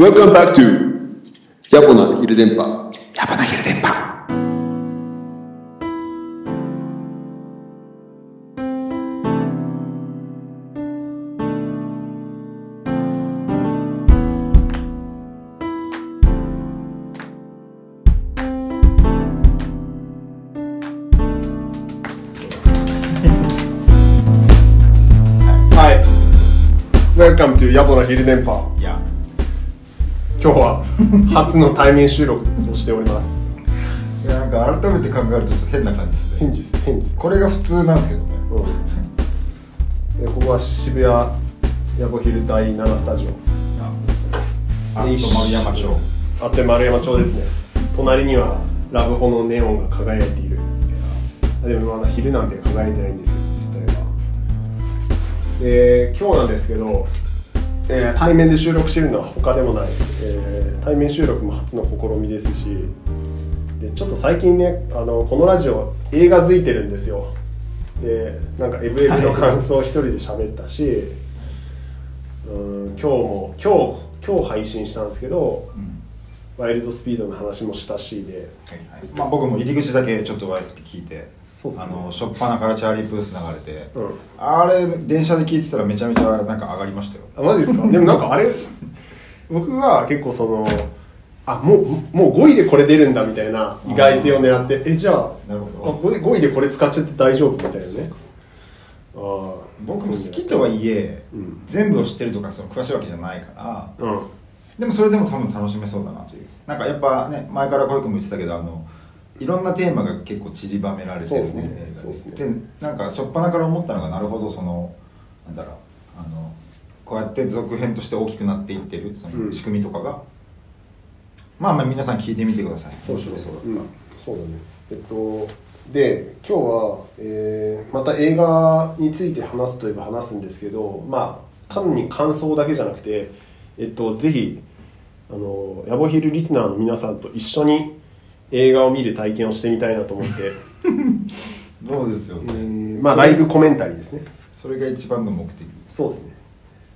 Welcome back to ヤボな昼電波。やばな昼電波。はい。Welcome to ヤボな昼電波。いや、今日は初の対面収録をしております。いやなんか改めて考えるとちょっと変な感じですね。変です、変です。これが普通なんですけどね。うん。でここは渋谷ヤボ昼第7スタジオ。あ、あと丸山町。あって丸山町ですね。隣にはラブホのネオンが輝いている。あでもまだ昼なんで輝いてないんですよ、実際は。で、今日なんですけど、えー対面で収録してるのは他でもない、えー対面収録も初の試みですしでちょっと最近ねあのこのラジオ映画づいてるんですよ。でなんかエブエブの感想を一人で喋ったし、うん今日も今日今日配信したんですけどうん。ワイルドスピードの話もしたしで。はいはい。まあ僕も入り口だけちょっと YSP 聞いて、そうっすね。あの初っ端からチャーリープース流れて、うん。あれ電車で聞いてたらめちゃめちゃなんか上がりましたよ。あマジですか？でもなんかあれ僕は結構そのあもうもう5位でこれ出るんだみたいな意外性を狙ってえじゃあなるほあど。5, 位でこれ使っちゃって大丈夫みたいなね。ああ僕も好きとはいえ、うん全部を知ってるとかその詳しいわけじゃないから。うん。でもそれでも多分楽しめそうだなという。なんかやっぱね前から小池も言ってたけどあのいろんなテーマが結構散りばめられてるそうっすね。映画そうっすね。でなんか初っ端から思ったのがなるほどそのなんだろうあのこうやって続編として大きくなっていってるそうん。の仕組みとかが、まあまあ皆さん聞いてみてください。そうそうそううん、そうだね。えっとで今日は、えーまた映画について話すといえば話すんですけどまあ単に感想だけじゃなくてえっとぜひあのヤボヒルリスナーの皆さんと一緒に映画を見る体験をしてみたいなと思って、そうですよえね、ーまあライブコメンタリーですね。それが一番の目的。そうですね。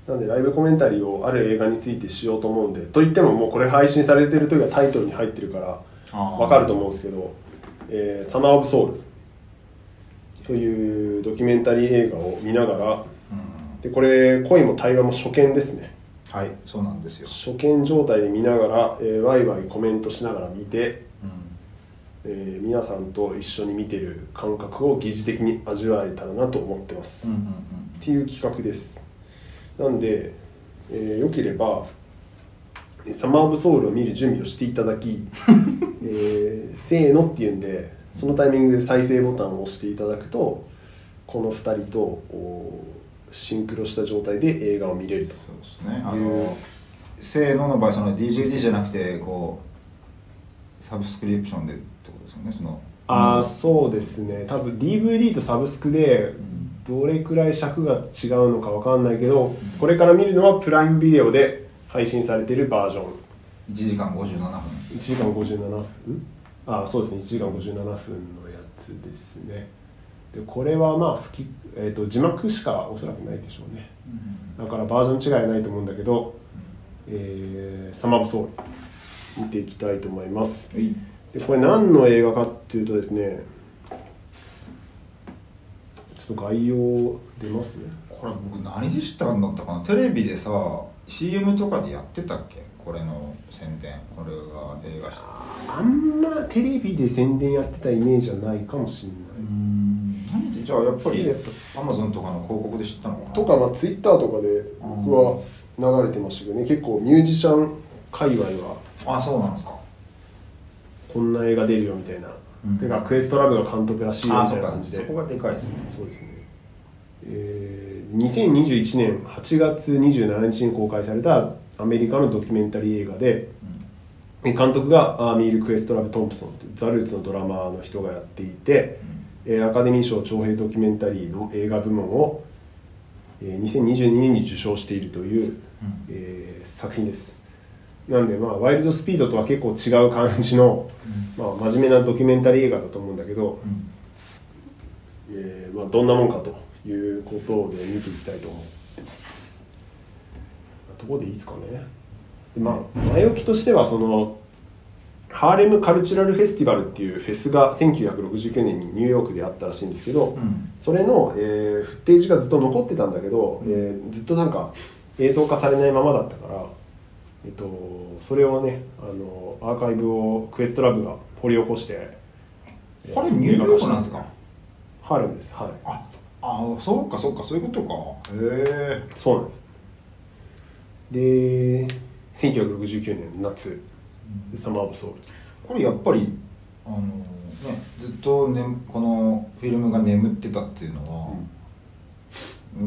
なんでライブコメンタリーをある映画についてしようと思うんでといってももうこれ配信されてる時はタイトルに入ってるからわかると思うんですけど「えーサマー・オブ・ソウル」というドキュメンタリー映画を見ながらうん。でこれ恋も対話も初見ですね。はいそうなんですよ、初見状態で見ながら、えーワイワイコメントしながら見て、うんえー皆さんと一緒に見てる感覚を疑似的に味わえたらなと思ってます、うんうんっていう企画です。なんで、えーよければえーサマー・オブ・ソウルを見る準備をしていただき、えーせーのっていうんでそのタイミングで再生ボタンを押していただくとこの2人とおシンクロした状態で映画を見れると。そうですね。あいうのせーのの場合その DVD じゃなくてこうサブスクリプションでですよねその。ああそうですね。多分 DVD とサブスクでどれくらい尺が違うのかわかんないけどこれから見るのはプライムビデオで配信されているバージョン。1時間57分。1時間57分？あそうですね。1時間57分のやつですね。でこれはまあ吹き、えー、と字幕しかおそらくないでしょうね。だからバージョン違いはないと思うんだけど、えーサマーブソウル見ていきたいと思います。はいでこれ何の映画かっていうとですねちょっと概要出ます？ねこれ僕何で知ったんだったかな？テレビでさ CM とかでやってたっけ？これの宣伝これが映画しあんまテレビで宣伝やってたイメージはないかもしれない、じゃあやっぱりアマゾンとかの広告で知ったの？かなとか、まあ、ツイッターとかで僕は流れてましたけどね。結構ミュージシャン界隈はあそうなんですかこんな映画出るよみたいな、うん。てかクエストラブが監督らしいよみたいうな感じで。そこがでかいですね。そうですね、えー、2021年8月27日に公開されたアメリカのドキュメンタリー映画でえ監督がアーミール・クエストラブ・トンプソンというザ・ルーツのドラマーの人がやっていて、えーアカデミー賞長編ドキュメンタリーの映画部門を、えー2022年に受賞しているという、うん。えー作品ですなんでまあワイルドスピードとは結構違う感じの、まあ、真面目なドキュメンタリー映画だと思うんだけど、うん。えーまあ、どんなもんかということで見ていきたいと思ってます。ところでいいですかね。でまあ前置きとしてはそのハーレムカルチュラルフェスティバルっていうフェスが1969年にニューヨークであったらしいんですけど、うん。それの、えーフッテージがずっと残ってたんだけど、えーずっとなんか映像化されないままだったから、えっと、それをねあのアーカイブをクエストラブが掘り起こしてこれニューヨークなんですか？ハーレムです。はい。ああそうかそうかそういうことか。へえ。そうなんです。で1969年夏。サマー・オブ・ソウル。これやっぱりあのねずっと、ね、このフィルムが眠ってたっていうのは、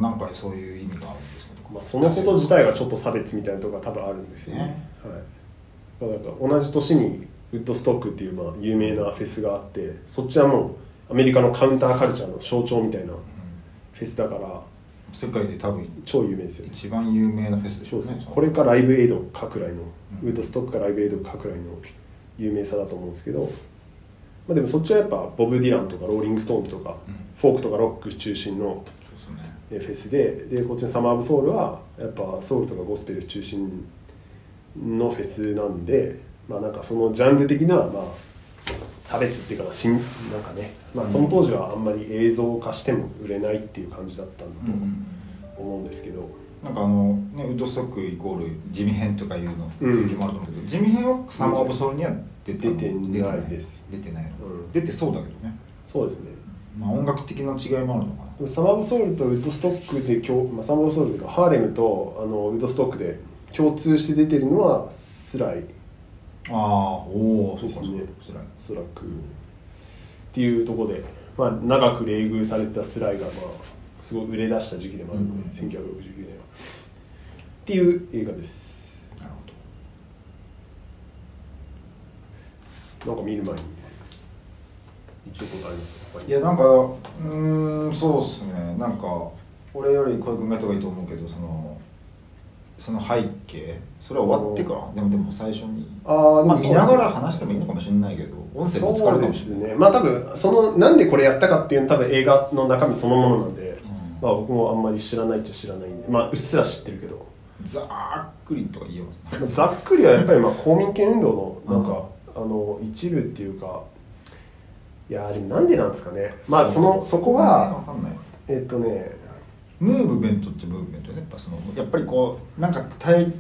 なんかそういう意味があるんですか？まあ、そのこと自体がちょっと差別みたいなところが多分あるんですよね。ね。はい、だから同じ年にウッドストックっていうまあ有名なフェスがあってそっちはもうアメリカのカウンターカルチャーの象徴みたいなフェスだから世界で多分超有名ですよ。ね一番有名なフェスですそうですよねねこれかライブエイドかくらいの、うん。ウッドストックかライブエイドかくらいの有名さだと思うんですけど、まあ、でもそっちはやっぱボブ・ディランとかローリング・ストーンズとか、うん。フォークとかロック中心のフェスででこっちのサマー・オブ・ソウルはやっぱソウルとかゴスペル中心のフェスなんでまあなんかそのジャンル的な、まあ、差別っていうかしんなんかね、まあ、その当時はあんまり映像化しても売れないっていう感じだったんだと思うんですけど、なんかあのねウッドストックイコール地味編とかいうのうん。雰囲気もあると思うけど、地味編はサマーオブソウルには出て出てないです。出てない出てそうだけどね。そうですね。まあ音楽的な違いもあるのかもサマー・オブ・ソウルとウッドストックで共、まあ、サマー・オブ・ソウルというかハーレムとあのウッドストックで共通して出てるのはスライ。ああおおそうかですねそうかおそらくっていうところで、まあ、長く冷遇されてたスライが、まあ、すごい売れ出した時期でもあるので、1969年は。っていう映画です。なるなんか見る前に言っとくことあります？いやなんかうーんそうですね。なんか俺より小井君がやった方がいいと思うけどそのその背景。それは終わってから？でもでも最初に。あまあ、見ながら話してもいいのかもしれないけど音声も使そうでるかも。しれないすね。まあ多分そのなんでこれやったかっていうのは多分映画の中身そのものなんで、ん。まあ、僕もあんまり知らないっちゃ知らないんでまあうっすら知ってるけど。ざっくりとか言えます。ざっくりはやっぱりまあ 公民権運動のなんか、あの一部っていうかいやーでもなんでなんですかね。まあそのそこはえっとねムーブメントってムーブメントねやっぱそのやっぱりこうなんか対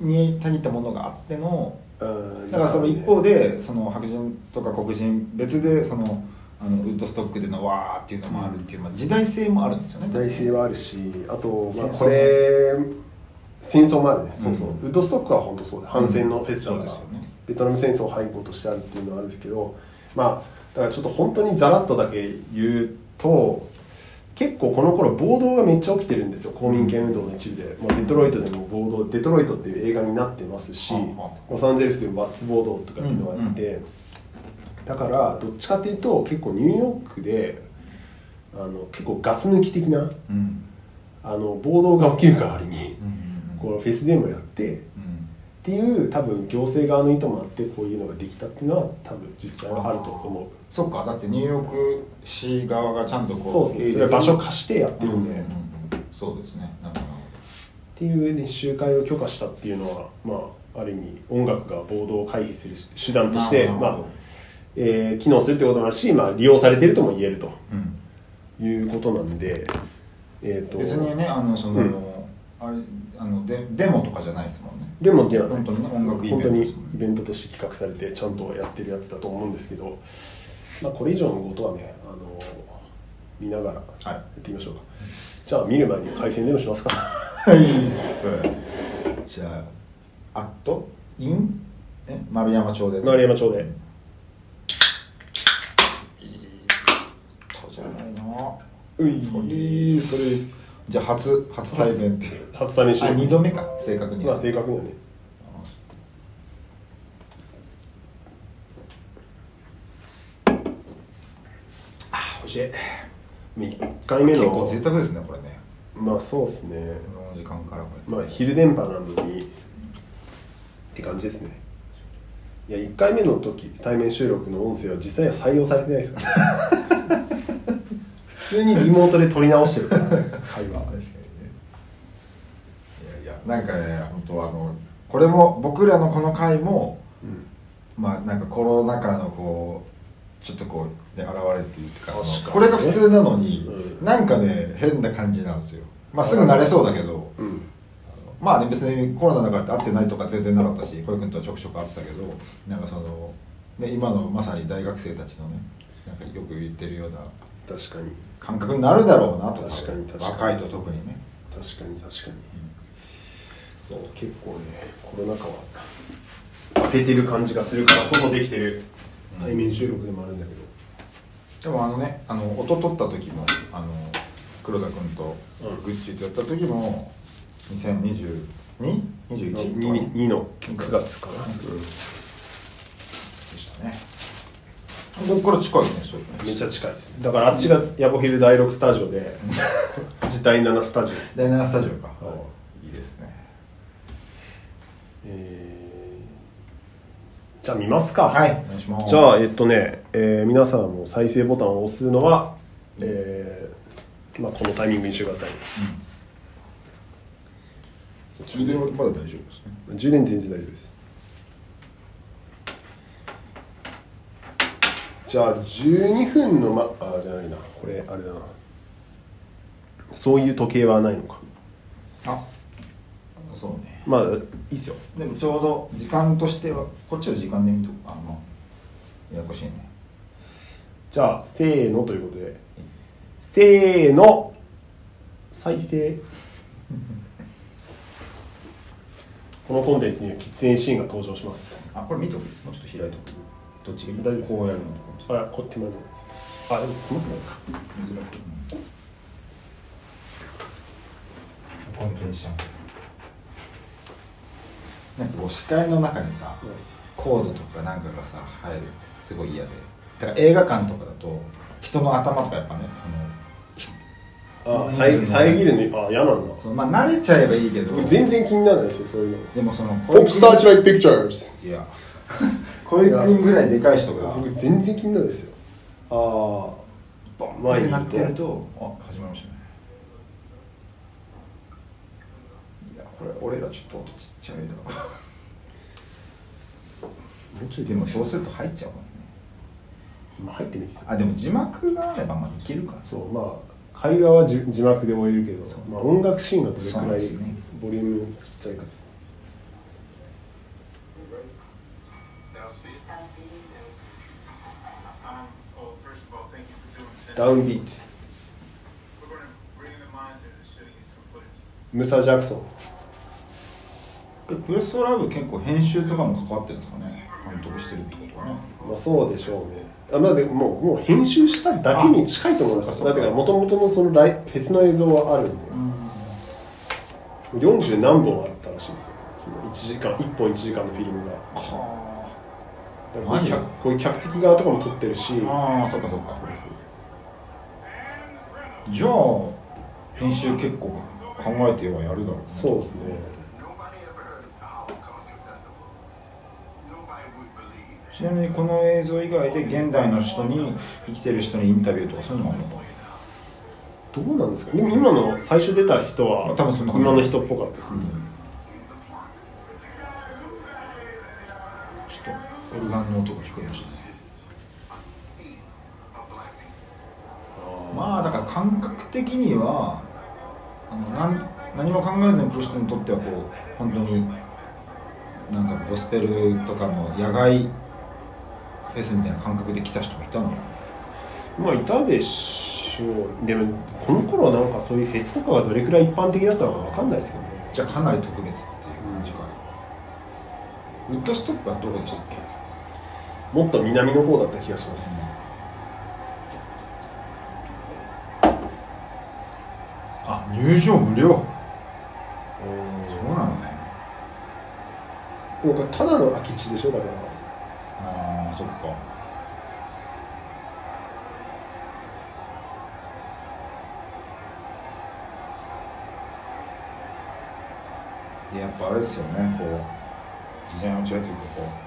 にたぎったものがあってのうんだからその一方でその白人とか黒人別でそのあのウッドストックでのわーっていうのもあるっていう、まあ、時代性もあるんですよね。時代性はあるしあと、まあ、これ戦争もあるね、そうそう。うん。ウッドストックは本当そうで反戦のフェスだから、そうですよね。ベトナム戦争背景としてあるっていうのはあるんですけどまあだからちょっと本当にざらっとだけ言うと結構この頃暴動がめっちゃ起きてるんですよ。公民権運動の一部で、まあ、デトロイトでも暴動デトロイトっていう映画になってますしロサンゼルスでもバッツ暴動とかっていうのがあって、だからどっちかっていうと結構ニューヨークであの結構ガス抜き的なうん。あの暴動が起きる代わりにうん。このフェスでもやってうん。っていう多分行政側の意図もあってこういうのができたっていうのは多分実際はあると思うそっかだってニューヨーク市側がちゃんとこうそうですね。場所貸してやってるんで、うんうんっうん。そうですね。なるほどていうね集会を許可したっていうのはまあある意味音楽が暴動を回避する手段としてまあえー機能するってこともあるし、まあ、利用されてるとも言えると。うん。いうことなんで、えー、と。別にねあのその、うん。あれあのデデモとかじゃないですもんね。でもではない本当にね音楽イベントね。イベントとして企画されてちゃんとやってるやつだと思うんですけど、まあ、これ以上のことはねあの見ながらはい。やってみましょうか、じゃあ見る前に回線でもしますか。はいっす。じゃあアットイン？え丸山町で。丸山町で。とじゃないなうい。それです。じゃあ初初対面っていう。初対面しあ二度目か。正確にまはあ正確にはねあ欲しい1回目の結構贅沢ですねこれね。まあそうですね。この時間からこうやってまあ昼電波なのにって感じですね。いや1回目の時対面収録の音声は実際は採用されてないですから。普通にリモートで撮り直してるから。会 話確かにね。いやいやなんかね本当あのこれも僕らのこの回もうん。まあなんかコロナ禍のこうちょっとこうで現れていうかかに。これが普通なのに、うん。なんかね変な感じなんですよ。まあすぐ慣れそうだけど、うん。まあね別にコロナだからって会ってないとか全然なかったし小池君とはちょくちょく会ってたけどなんかその、ね、今のまさに大学生たちのねなんかよく言ってるような確かに。感覚になるだろうなと確かに確かに。若いと特にね、確かに確かに。そう結構ねコロナ禍は当ててる感じがするからこそできてる対面収録でもあるんだけど。でもあのねあの音取った時もあの黒田君とうん。グッチーとやった時も 2022?21? 2, 2の9月かな、でしたね。ここから近いねそうねめっちゃ近いです。だからあっちがヤボヒル第6スタジオでこっち第7スタジオです第7スタジオか、はい。いいですね。えーじゃあ見ますか。はい。お願いします。じゃあえっとね、えー皆さんも再生ボタンを押すのは、えーまあ、このタイミングにしてください充電はまだ大丈夫ですね。充電全然大丈夫です。じゃあ12分のまあじゃないな。これあれだな。そういう時計はないのか。あそうねまあいいっすよ。でもちょうど時間としてはこっちは時間で見とくあまあややこしいね。じゃあせーのということで。せーの。再生。このコンテンツには喫煙シーンが登場します。あこれ見とく？もうちょっと開いとく？どっちがいい大丈夫ですこうやるのとかあこっ手前のやつあでもこのくらいか見づらくここに消しちゃうんですよなんかこう視界の中にさ、コードとかなんかがさ入るってすごい嫌で。だから映画館とかだと人の頭とかやっぱねそのあ遮遮るのあ嫌なんだ。まあ慣れちゃえばいいけど。僕全然気にならないですよそういうの。でもそのフォックスターチライトピクチャーズいや。こういう国ぐらいでかい人が。僕全然気になるんですよ。あボン前にいるとってなってると。あ始まりましたねいやこれ俺らちょっと音ちっちゃいだ。でもそうすると入っちゃうもんね。まあ入ってないですよあでも字幕があればまあいけるか。そうまあ会話は字字幕で終えるけどまあ、音楽シーンがどれくらいボリュームちっちゃいかですね Um. ダウンビート.ムサ・ジャクソンクエストラブ結構編集とかも関わってるんですかね？監督してるってことはね。まあそうでしょうね。あまあでももう編集しただけに近いと思いますだからもともとのそのライフェスの映像はあるんで。40何本あったらしいですよ。その1時間1本1時間のフィルムが。はだからこういう客席側とかも撮ってるし。ああそっかそっか。ですねじゃあ編集結構考えてはやるだろうね。そうですねちなみにこの映像以外で現代の人に生きてる人にインタビューとかそういうのもあるのかどうなんですか？でも今の最初出た人は多分そんな感じ今の人っぽかったですね、ちょっとオルガンの音が聞こえましたね。まあだから感覚的にはあのなん何も考えずに来る人にとってはこう本当になんかゴスペルとかの野外フェスみたいな感覚で来た人もいたの？まあいたでしょう。でもこの頃はなんかそういうフェスとかがどれくらい一般的だったのかわかんないですけどね。じゃあかなり特別っていう感じか、ウッドストックはどこでしたっけ？もっと南の方だった気がします、あ入場無料。うん。そうなのね。ただの空き地でしょだからそっかでやっぱあれですよねこう時代の違いというかこう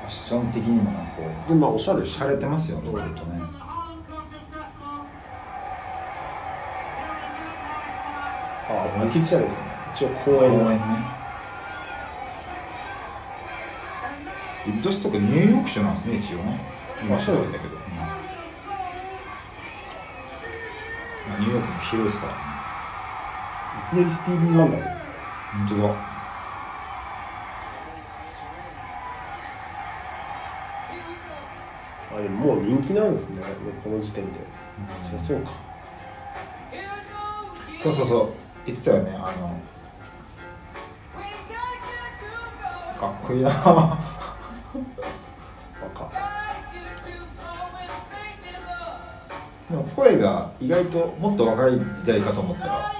ファッション的にもなんかこうでまあおしゃれ洒落てますよね、これとね。あ空き地じゃない一応公園ね。ウッドストックニューヨーク州なんですね一応ね。今調べたけど、うんまあニューヨークも広いですから。ねいきなりスティービー・ワンダー本当だ。あでももう人気なんですね。この時点で、そりゃそうか。そうそうそう。言ってたよねあのかっこいいな。若でも声が意外ともっと若い時代かと思ったら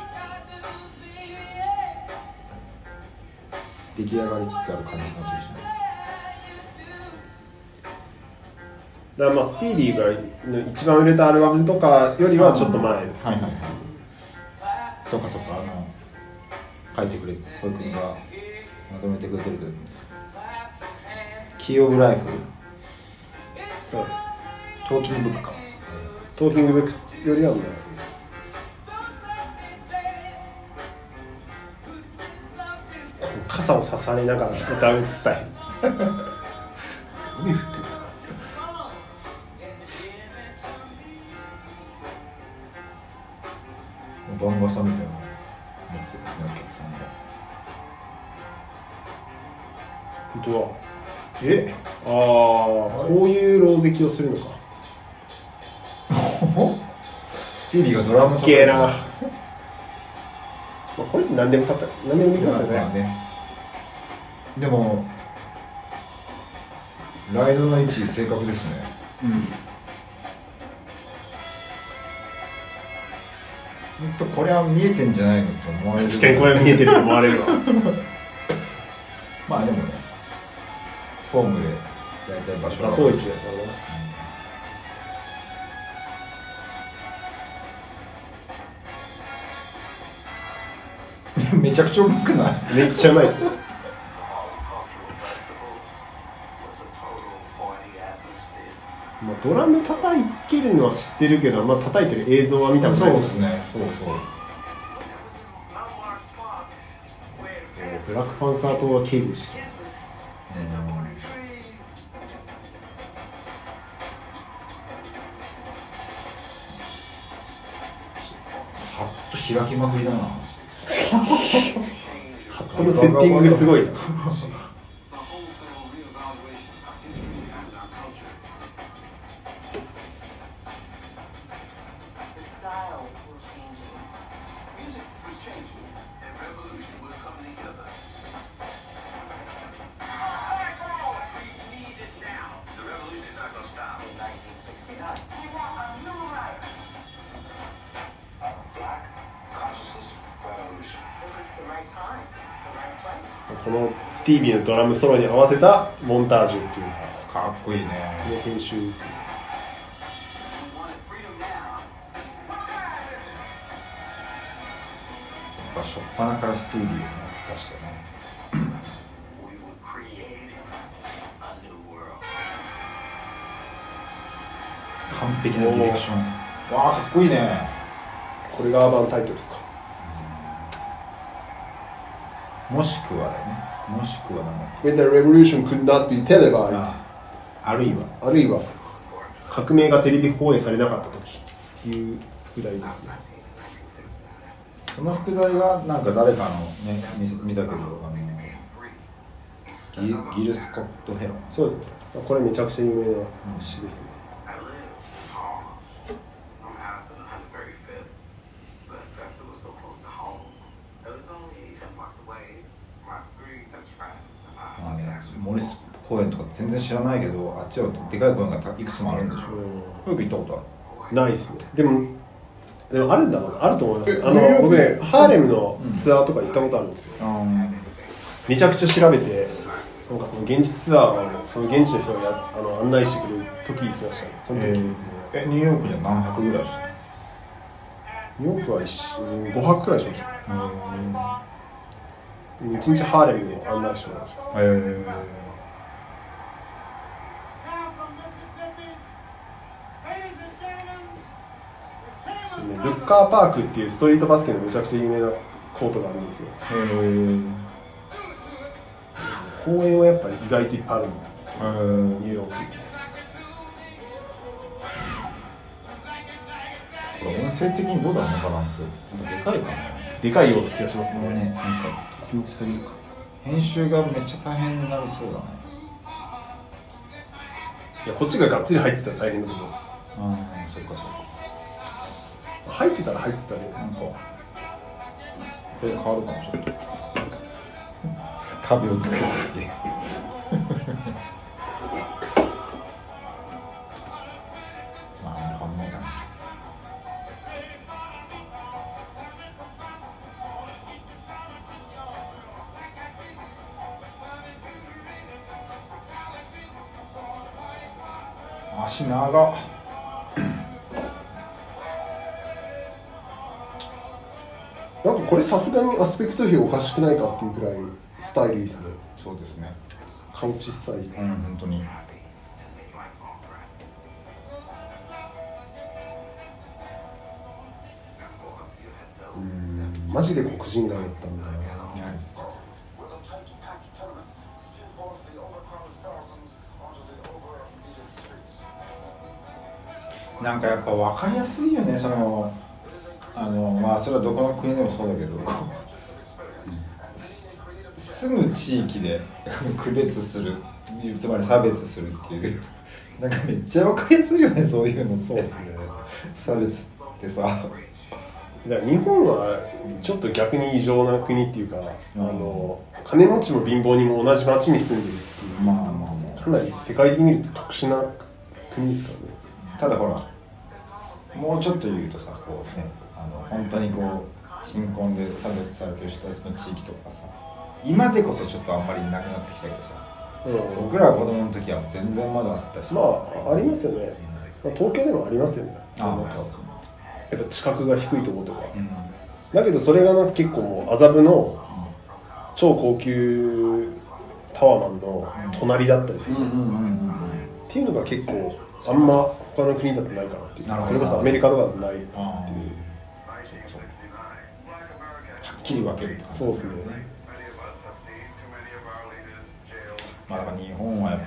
出来上がりつつある感じの気がします。だからまあスティービーが一番売れたアルバムとかよりはちょっと前ですはいはいはい。そうかそうか。あの書いてくれて保育君がまとめてくれてるけどキーオブライフそう。トーキングブックか。トーキングブックよりは前この傘を刺されながら歌うスタイル。雨降ってる番傘みたいなの持ってですねお客さんが。本当だえ？ああこういう狼藉をするのか。スティービーがドラムすげえな、まあ、これって何でもかった何でもできますよね、まあね。でもライドの位置正確ですね。ほん。とこれは見えてんじゃないのって思われる。確かにこれ見えてると思われるわ。まあでもねフォームで大体場所座頭市だからな。めちゃくちゃうまくない？めっちゃうまいです.まあ、ドラム叩いてるのは知ってるけど、まあ叩いてる映像は見たことないです。ね。そうそう。ブラックパンサー党は警部して開きまくりだな。ハットのセッティングすごい。ドラムソロに合わせたモンタージュっていうかっこいいね。編集ですね.やっぱ初っ端からスティービーをね出したね.完璧なディレクション。わあかっこいいね。これがアーバンタイトルですか。もしくはだよねもしくはなんだっ When the revolution could not be け televised. ああるいは。あるいは。革命がテレビ放映されなかった時っていう副題ですねその副題がなんか誰かのね見せ見たけどあのギギル・スコット・ヘロン。そうですね。これめちゃくちゃ有名な詩ですね I live in Harlem, on Madison and 135th. The festival was so close to home. It was only 10 blocks away. My three best friends and まあ I ね actually モリス公園とか全然知らないけどあっちはでかい公園がたいくつもあるんでしょ。よく行ったことある？ないですね。でもでもあるんだろうな。あると思います。あの僕ねハーレムのツアーとか行ったことあるんですよ。めちゃくちゃ調べてなんかその現地ツアーをその現地の人がやあの案内してくれる時行きましたね。その時、えーえニューヨークには何泊ぐらいしたニューヨークは5泊くらいしました。1日ハーレムで案内してもらいました。えーねルッカーパークっていうストリートバスケのめちゃくちゃ有名なコートがあるんですよ。えー。公園はやっぱり意外といっぱいあるんですよニュー。ヨークこれ音声的にどうだろうねバランス。でかいかな。でかいような気がしますね。ねなんか気持ちすぎるか。編集がめっちゃ大変になりそうだね。いやこっちががっつり入ってたら大変だと思います。ああそっかそっか入ってたら入ってたで。なんかこれ変わるかも。ちょっと。壁を作るっていうまあ変わんないかな足長。っなんかこれさすがにアスペクト比おかしくないかっていうくらいスタイリスでそうですね。顔小さい。うん本当に。うん。マジで黒人がやったみた、い、なんかやっぱ分かりやすいよねそのあのまあそれはどこの国でもそうだけど住む地域で 区別するつまり差別するっていうなんかめっちゃ分かりやすいよねそういうのそうですね。差別ってさ。だ日本はちょっと逆に異常な国っていうか、あの金持ちも貧乏人も同じ町に住んでるっていうまあまあまあ。かなり世界的に見ると特殊な国ですからね。ただほらもうちょっと言うとさこうねあの本当にこう貧困で差別されてる人たちの地域とかさ今でこそちょっとあんまりなくなってきたけどさうん。僕らが子供の時は全然まだあったし。まあありますよね、まあ、東京でもありますよね。あなんか。やっぱ地殻が低いところとか、うん。だけどそれがな結構もう麻布の超高級タワマンの隣だったりする、っていうのが結構あんま他の国だとないかなっていう。それこそアメリカとかだとないっていうきり分けるって感じ。そうですね。まあだから日本はやっ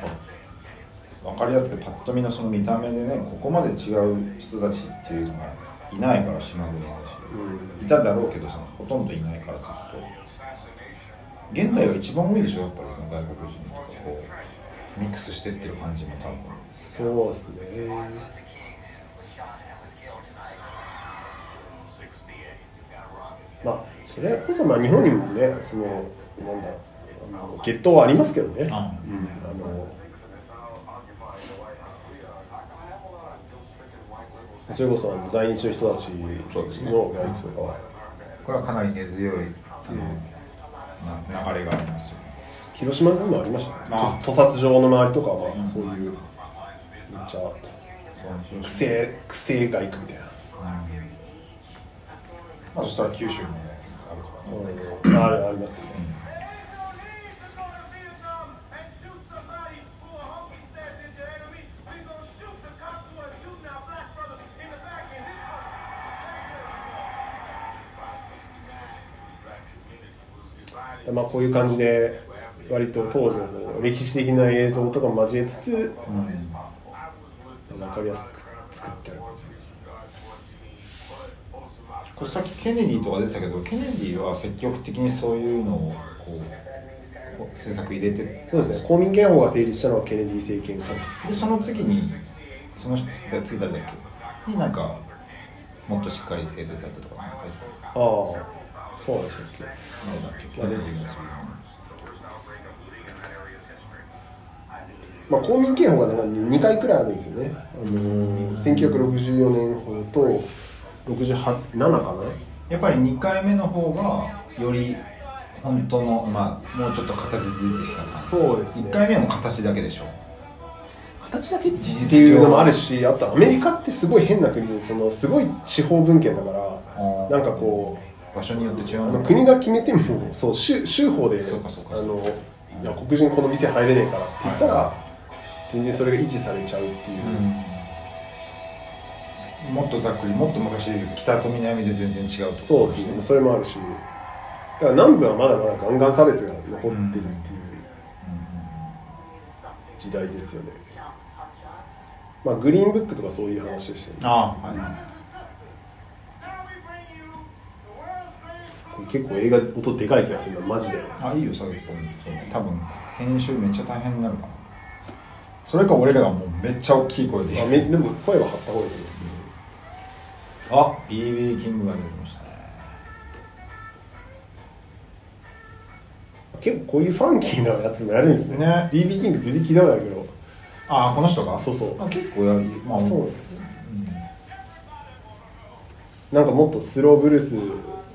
ぱ分かりやすくパッと見のその見た目でねここまで違う人たちっていうのがいないから島国だし、いただろうけどそのほとんどいないからずっと。現代が一番多いでしょやっぱりその外国人とかこうミックスしてってる感じも多分。そうですね。まあそれこそまあ日本にもねそのなんだあの血統はありますけどね、あうんあのそれこそ在日の人たちの外国とかはこれはかなり根強いあの、な流れがありますよね。広島にもありましたね。あ。と屠殺場の周りとかはまあそういうめっちゃそう苦性苦性外区みたいな。まあそしたら九州もねま。あこういう感じで割と当時の歴史的な映像とか交えつつ分かりやす。く作ってます。これさっきケネディとか出てたけどケネディは積極的にそういうのをこう政策入れてそうですね。公民権法が成立したのはケネディ政権下ですでその次にその人が次誰だっけ？になんかもっとしっかり制定されたとかああそうでしたっけ？たなんだっけ？ケネディの次まあ、公民権法がなんか2回くらいあるんですよね、あのー、1964年法と67かな？やっぱり2回目の方がより本当のまあもうちょっと形づいてきた感じ。そうですね。1回目はもう形だけでしょ形だけっていうのもあるしあとアメリカってすごい変な国でそのすごい地方文献だからー。なんかこ場所によって違うあうの国が決めてもそう州州法であのいや黒人この店入れねえからって言ったら全然それが維持されちゃうっていう、もっとざっくりもっと昔北と南で全然違うとそうですね。それもあるし。だから南部はまだまだガンガン差別が残ってるっていう、時代ですよね。まあグリーンブックとかそういう話でしたよね。ああはい結構映画音でかい気がするなマジで。あいいよそうね多分編集めっちゃ大変になるかなそれか俺らがもうめっちゃ大きい声で。あめでも声は張った方がいいあ BB キングが出てきましたね。結構こういうファンキーなやつもやるんですね。ね。BB キング全然聞いたことないけど。ああこの人が？そうそう。あ結構やる。まあそうなんですね。なんかもっとスローブルース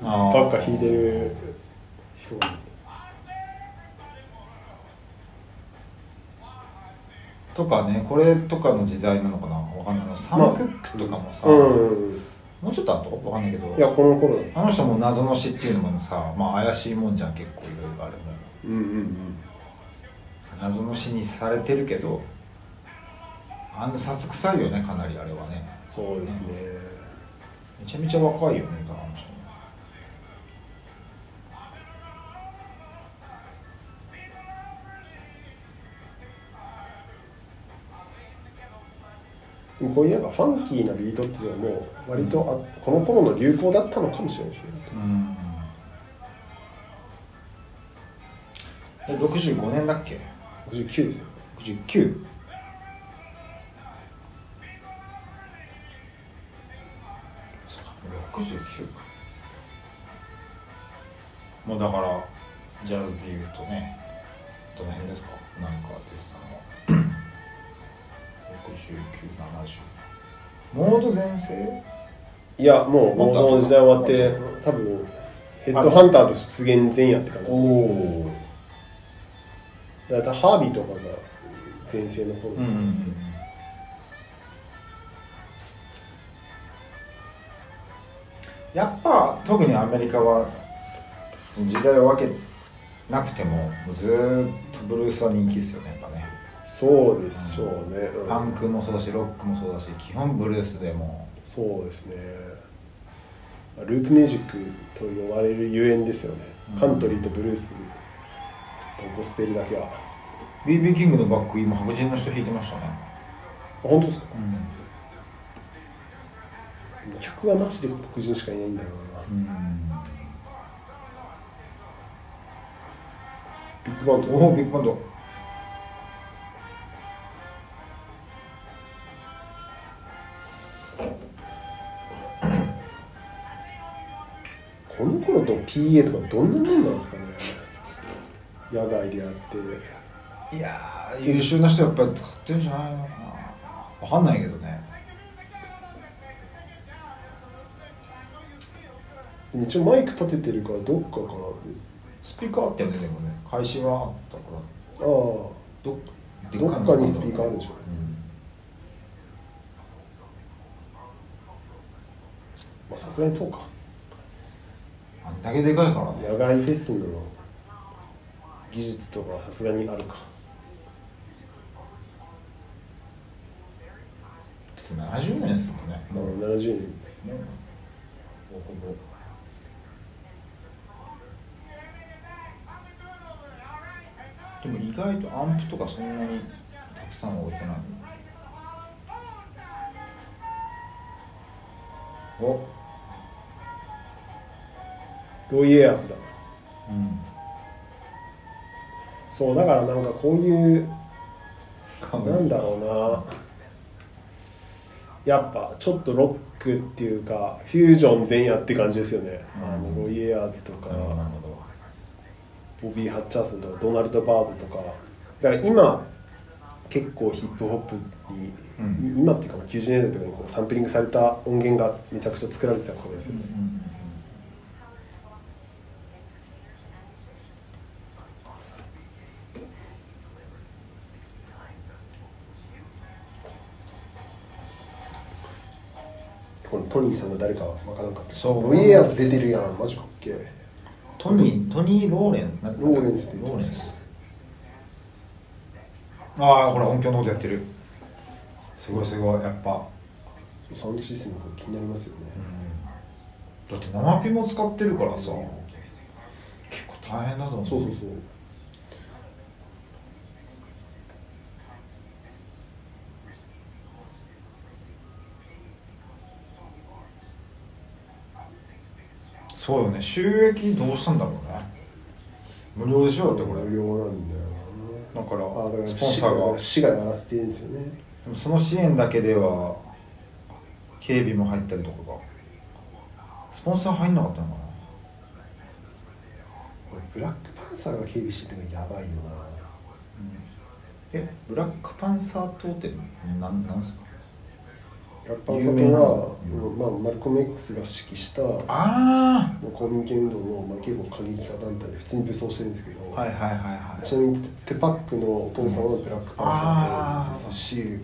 ばっか弾いてる人がとかねこれとかの時代なのかな？わかんない。なサム・クックとかもさ、うんもうちょっと後わかんないけどいやこの頃。あの人も謎の死っていうのもさまあ怪しいもんじゃん結構いろいろあれもうんうんうん。謎の死にされてるけど暗殺臭いよねかなりあれはね。そうですね。めちゃめちゃ若いよねこういうなんかファンキーなビートっていうのはもう割とあこの頃の流行だったのかもしれないですねうん。え65年だっけ？59ですよ。69そうか69か。もうだからジャズでいうとねどの辺ですか？なんかです。あの6970モード全盛いやもうもっと後この時代終わって。多分ヘッドハンターと出現前夜って感じです。よねだからハービーとかが前世の頃うんうんうん。やっぱ特にアメリカは時代を分けなくてもずーっとブルースは人気ですよねやっぱ。ねそうでしょうね、うん。パンクもそうだしロックもそうだし基本ブルースでも。そうですね。ルーツミュージックと呼ばれるゆえんですよね、カントリーとブルースとゴスペルだけは。あ BB キングのバック今白人の人弾いてましたね。本当ですか？うん。客はマジで黒人しかいないんだろうな。ビッグバンド。おおビッグバンド PA とかどんなもんなんですかね。野外でやって。いやー優秀な人やっぱり使ってるんじゃないのかな。わかんないけどね。一応マイク立ててるからどっかからスピーカーあったよねでもね。開始はあったから。ああ。どどっかにスピーカーあるでしょ。まあさすがにそうかだけでかいから。ね野外フェスの技術とかはさすがにあるか。70年ですもんね。もう70年ですね。ほぼ。ほぼでも意外とアンプとかそんなにたくさんは置いてない。お。ロイエアーズだ。うん。そうだからなんかこういうかなんだろうな。やっぱちょっとロックっていうかフュージョン前夜って感じですよね、うん。あのロイエアーズとか。ボビー・ハッチャーソンとかドナルド・バードとか。だから今結構ヒップホップに、うん。い今っていうかまあ90年代とかにこうサンプリングされた音源がめちゃくちゃ作られてた頃ですよね、このトニーさんが誰か分からなかった。そう。ロイエアーズ出てるやん。マジかっけえ。トニートニー・ローレン。ローレンスって言ってまああほら音響のことやってる。すごいすごいやっぱ。サウンドシステムが気になりますよね、だって生ピも使ってるからさ。結構大変だと思う。そうそうそうそうよね。収益どうしたんだろうね。無料でしょだってこれ。無料なんだよだからなあだからスポンサーが。市がやらせてるんですよね。でもその支援だけでは警備も入ったりとかが。スポンサー入んなかったのかな。俺ブラックパンサーが警備してるのがやばいよな。えブラックパンサー党って何なんですか？ブラックパンサー有名なとは、うんまあ、マルコム X が指揮したあ公民権運動の、まあ、結構過激派団体で普通に武装してるんですけど、あはいはいはいはい。ちなみにテパックのお父さんはブラックパンサーですし、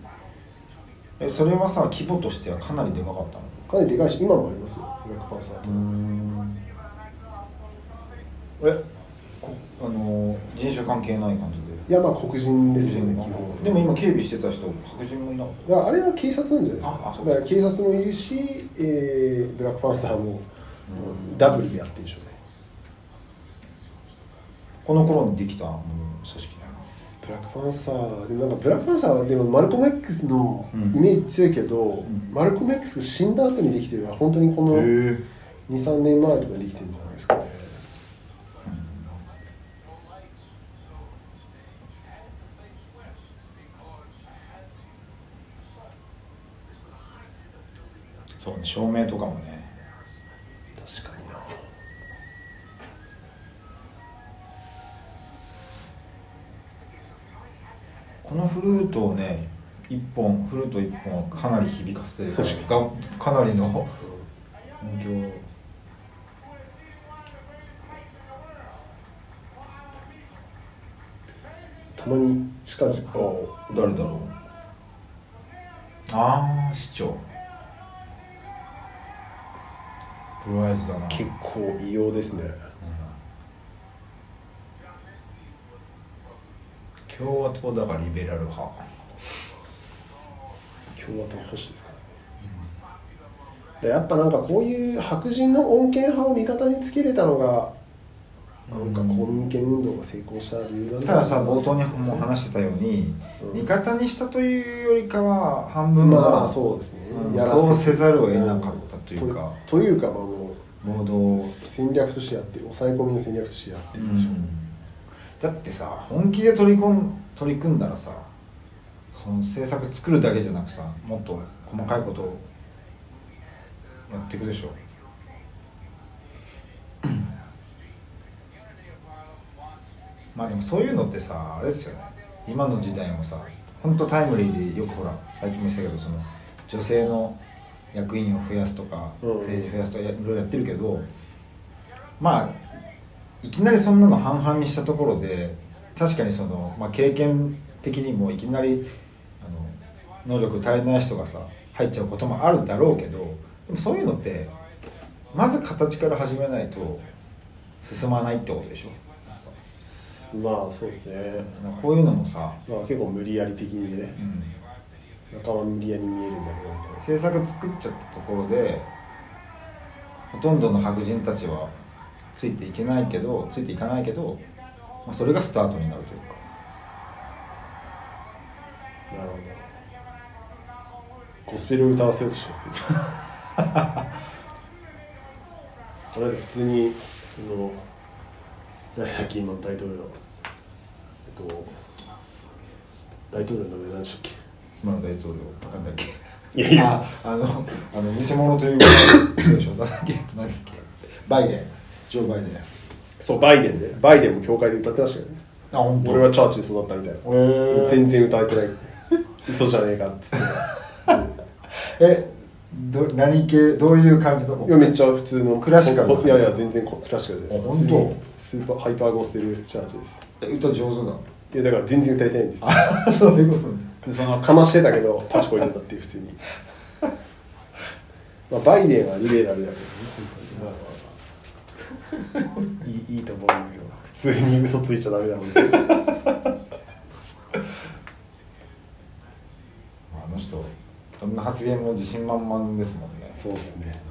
えそれはさ規模としてはかなりでかかったの？かなりでかい。し今もありますよ。ブラックパンサーと、ん。えこあの人種関係ない感じで？いやまあ黒人ですよね基本。でも今警備してた人白人もいなかっだからあれは警察なんじゃないですか。だから警察もいるし、えーブラックパンサーも、ダブルでやってるでしょうね。たこの頃にできた組織ブラックパンサーでもなんかブラックパンサーはでもマルコム X のうん。イメージ強いけど、ん。マルコム X が死んだ後にできてるから本当にこのえ23年前とかにできてるんじゃない？照明とかもね。確かにな。このフルートをね一本フルート一本はかなり響かせて確がかなりの音響。たまに近々。誰だろう。ああ市長イズだな。結構異様ですね。共和党だからリベラル派。共和党保守ですか？でやっぱなんかこういう白人の穏健派を味方につけれたのがなんか公民権運動が成功した理由なんだたださ冒頭にも話してたように、うん。味方にしたというよりかは半分は、まあそうですね、そうせざるを得なかったというか。とというかまあも暴動う戦略としてやってる抑え込みの戦略としてやってるでしょ、だってさ本気で取り込ん取り組んだらさその政策作るだけじゃなくさもっと細かいことをやっていくでしょ まあでもそういうのってさあれですよね。今の時代もさ本当タイムリーでよくほら最近もしたけどその女性の役員を増やすとか、うん。政治増やすとかやいろいろやってるけどまあいきなりそんなの半々にしたところで確かにその、まあ、経験的にもいきなりあの能力足りない人がさ入っちゃうこともあるだろうけどでもそういうのってまず形から始めないと進まないってことでしょ？まあそうですね。こういうのもさ、まあ結構無理やり的にね。うん、仲間無理やり見えるんだけどみたいな。政策作っちゃったところでほとんどの白人たちはついていけないけどついていかないけど、まあ、それがスタートになるというか。なるほど。ゴスペルを歌わせようとしてますよ。これ普通にあの何だっけ今の大統領えっと大統領の名前何でしたっけ？今の大統領わかんないっけいやいや。ああのあの偽物ということでしょ。なんだっけなんだっけ。バイデン。ジョー・バイデン。そうバイデンね。バイデンも教会で歌ってましたよね。あ本当。俺はチャーチで育ったみたいな。全然歌えてない。嘘じゃねえかっつって。えど何系どういう感じのいやめっちゃ普通の。クラシカルいやいや全然クラシカルです。あ本当？スーパーハイパーゴスペルチャーチです。え歌上手なの？いやだから全然歌えてないんです。あそういうことねでそのかましてたけどパチこいてたっていう普通に。まあバイデンはリベラルだけどね本当に。まあまあまあいいいいと思うんだけど普通に嘘ついちゃダメだもんね。まああの人どんな発言も自信満々ですもんね。そうっすね。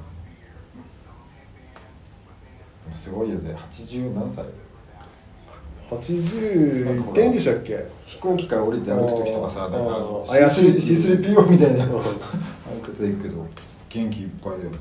すごいよね。80何歳80点でしたっけ？飛行機から降りて歩く時とかさなんか怪しい。C3PO みたいな。歩くと行くけど元気いっぱいだよな。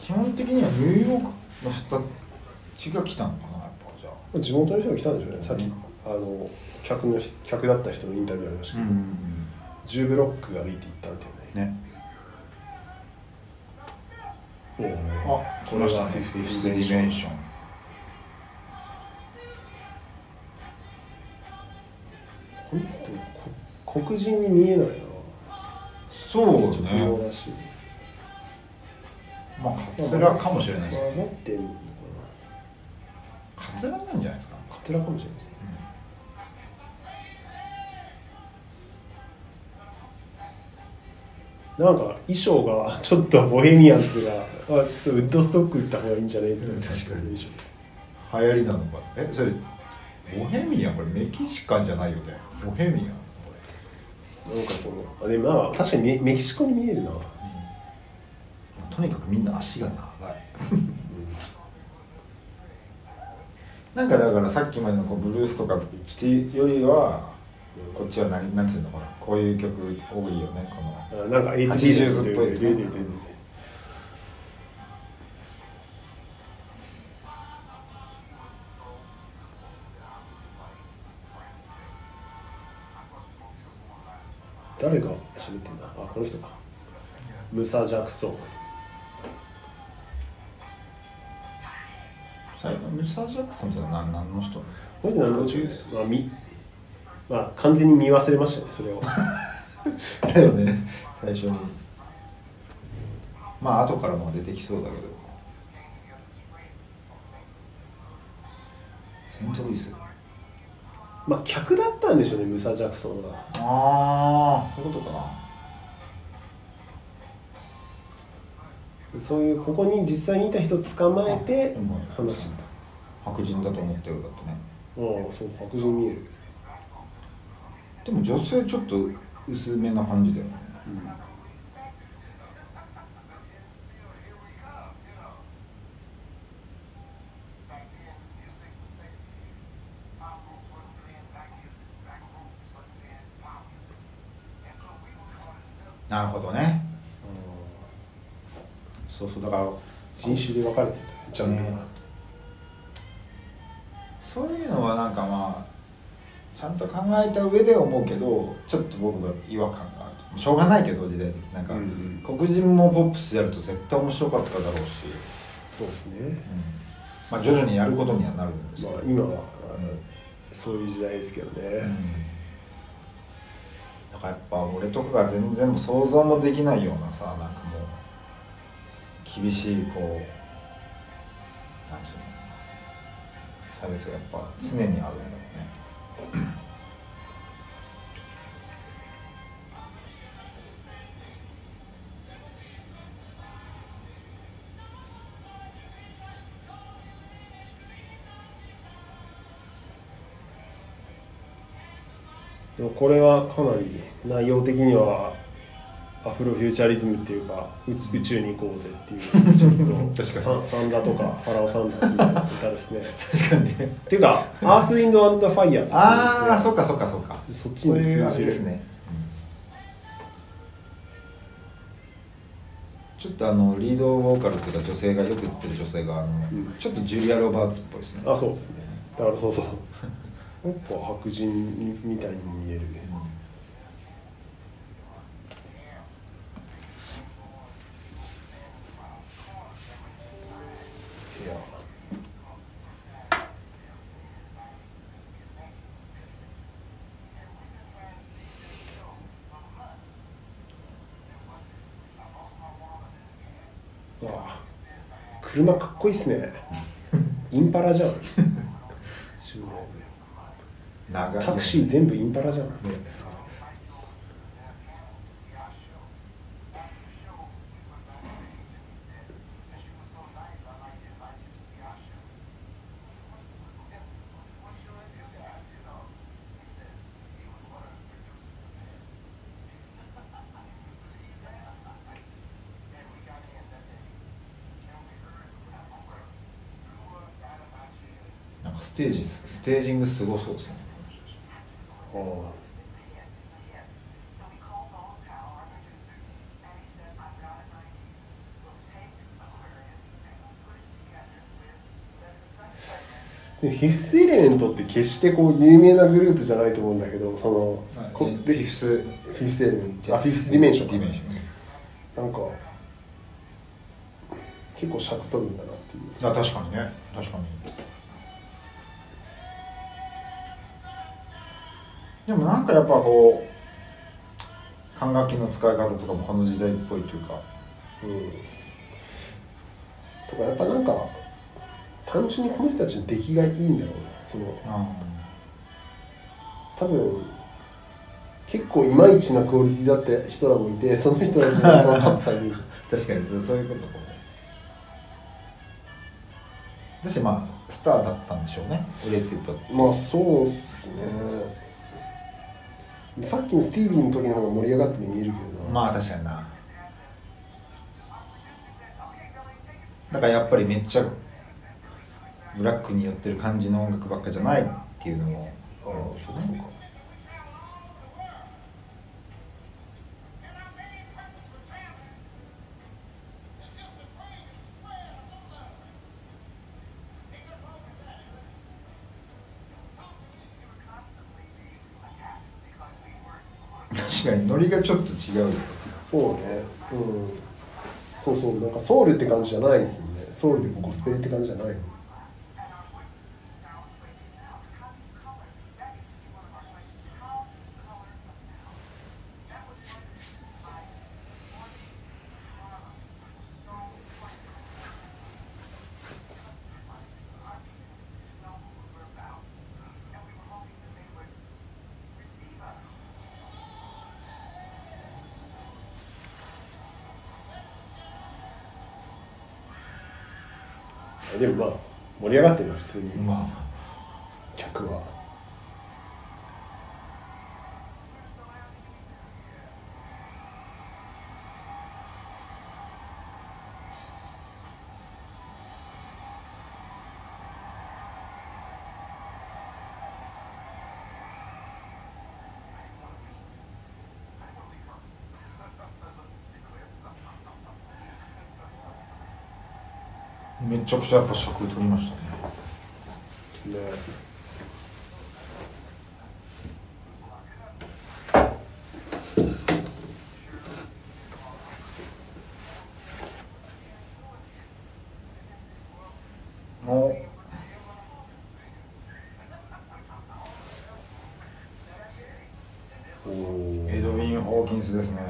基本的にはニューヨークの人たちが来たのかなやっぱじゃあ。地元の人が来たんでしょうねさっき。あの客の客だった人のインタビューありましたけど、10ブロック歩いて行ったみたいなね。もうあ来ましたねフィフスディメンション。この人こ黒人に見えないな。そうちょっとねまあカツラかもしれないです混ざってんのかカツラなんじゃないですか。なカツラかもしれないですねなんか衣装がちょっとボヘミアンズがあちょっとウッドストック行った方がいいんじゃね？えってうん確かに流行りなのか。えそれボヘミアンこれメキシカンじゃないよね。ボヘミアン。なんかこのあでまあ確かにメメキシコに見えるな。とにかくみんな足が長い。なんかだからさっきまでのこうブルースとか来てよりはこっちは何なんつうのかな？こういう曲多いよねこの。あなんか80 80っぽいですね出て出て出て誰が喋ってんだ？あこの人か。ムサ・ジャクソン。最後ミスター・ジャクソンって何何の人？これで何の中まあみまあ完全に見忘れましたねそれを。だよね最初に。まあ後からも出てきそうだけど。セントルイス。まあ客だったんでしょうねムサ・ジャクソンは。ああそういうことかな。そういうここに実際にいた人捕まえてうん話白人だと思ってるだってね。たああそう白人見えるでも女性ちょっと薄めな感じだよね、なるほどね。そうそうだから人種で分かれてたちゃんと、ね。そういうのはなんかまあちゃんと考えた上で思うけどちょっと僕が違和感がある。しょうがないけど時代的に。なんか、うんうん。黒人もポップスやると絶対面白かっただろうし、そうですね。うん。まあ、徐々にやることにはなるんですけど、まあ今はあのそういう時代ですけどね、うん。だからやっぱ俺とかが全然想像もできないようなさなんかもう厳しいこうなんていうの差別がやっぱ常にあるんだろうねこれはかなり内容的にはアフロフューチャリズムっていうか宇宇宙に行こうぜっていうちょっと 確かに。ササン・ラとかファラオ・サンダースみたいな歌ですね。確かに。ねっていうかアース・ウィンド・アンド・ファイヤーああそっかかそっかそっか。そっちに通じる。れですね、ちょっとあのリードボーカルっていうか女性がよく出てる女性があの、ん。ちょっとジュリア・ロバーツっぽいですね。あそうですね。だからそうそう。やっぱ白人みたいに見えるね車かっこいいっすね。インパラじゃん。タクシー全部インパラじゃん、なステージステージングすごそうですね。フィフスエレメントって決してこう有名なグループじゃないと思うんだけどその、こフィフス。フィフスエレメント。あフィフスディメンション。かなんか結構尺取るんだなっていう。あ確かにね。確かに。でもなんかやっぱこう管楽器の使い方とかもこの時代っぽいというか。うん。とかやっぱなんか単純にこの人たちの出来がいいんだろうなその。多分結構いまいちなクオリティだった人らもいてその人たちがそのカットされてる確かにそうそういうことかも。だしまあスターだったんでしょうね。売れてた。まあそうっすねさっきのスティービーの時の方が盛り上がって見えるけど。なまあ確かにな。だからやっぱりめっちゃブラックに寄ってる感じの音楽ばっかじゃないっていうのも。ああそうか確かにノリがちょっと違うよ。そうね。うん。そうそう。なんかソウルって感じじゃないですよね。ソウルでゴスペリって感じじゃないのでちゃくちゃやっぱ尺取りましたね。ですね。お。おー。エドウィン・ホーキンスですね。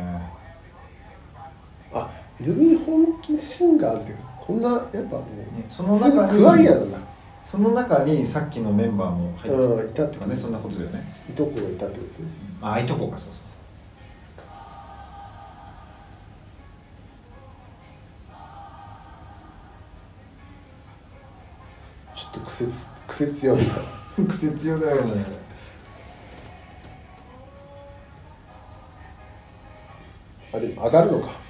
あエドウィン・ホーキンス・シンガーズってこんなやっぱもうその中に普通クワイアなんだその中にさっきのメンバーも入ってた。ってと。かねそんなことだよね。いとこがいたってことですね。ああいとこかそうそう。ちょっと癖つ癖強いな癖強だよね。あでも上がるのか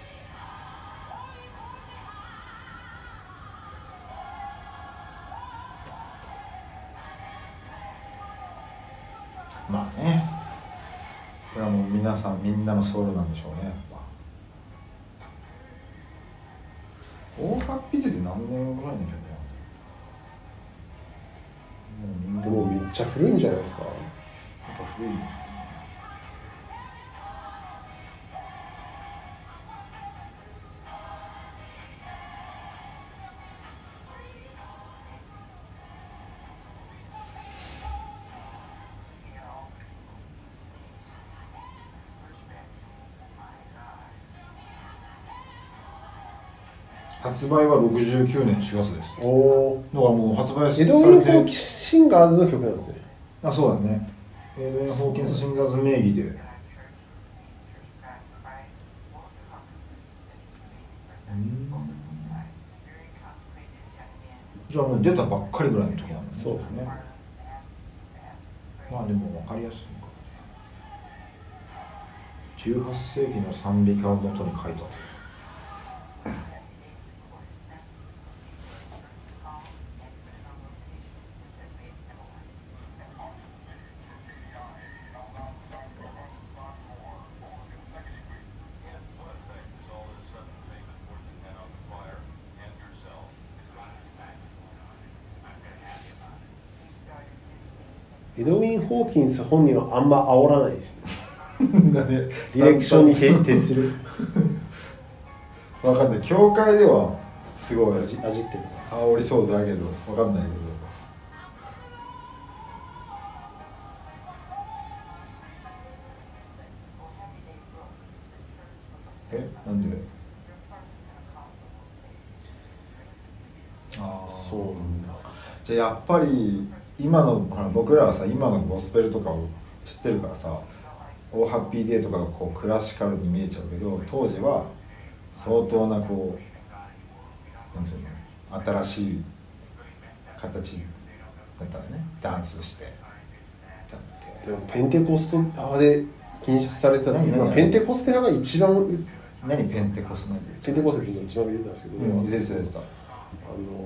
んみんなのソウルなんでしょうねやっぱ。大ハッピーです何年ぐらいなんでしょうね。でもめっちゃ古いんじゃないですか。やっぱ古い発売は69年4月です。だおおからもう発売さエドウィン・ホれて。ーキンス・シンガーズの曲なんですね。あそうだね。エドウィン・ホーキンス・シンガーズ名義で。じゃあもう出たばっかりぐらいの時なんですそうですね。まあでも分かりやすいか。18世紀の賛美歌を元に書いたホーキンス本人はあんま煽らないですね。なんでディレクションに徹徹する。わかんない。教会ではすごい味。味ってる煽りそうだけどわかんないけど。え？なんで？ああそうなんだ。じゃあやっぱり今のほら僕らはさ今のゴスペルとかを知ってるからさ「オーハッピーデー」とかがこうクラシカルに見えちゃうけど当時は相当なこうなんていうの新しい形だったね。ダンスしてだって。でもペンテコステ派で禁止されてた時何何今ペンテコステ派が一番何ペンテコスなんでペンテコステって一番出てたんですけど、うん出てた出てた。あの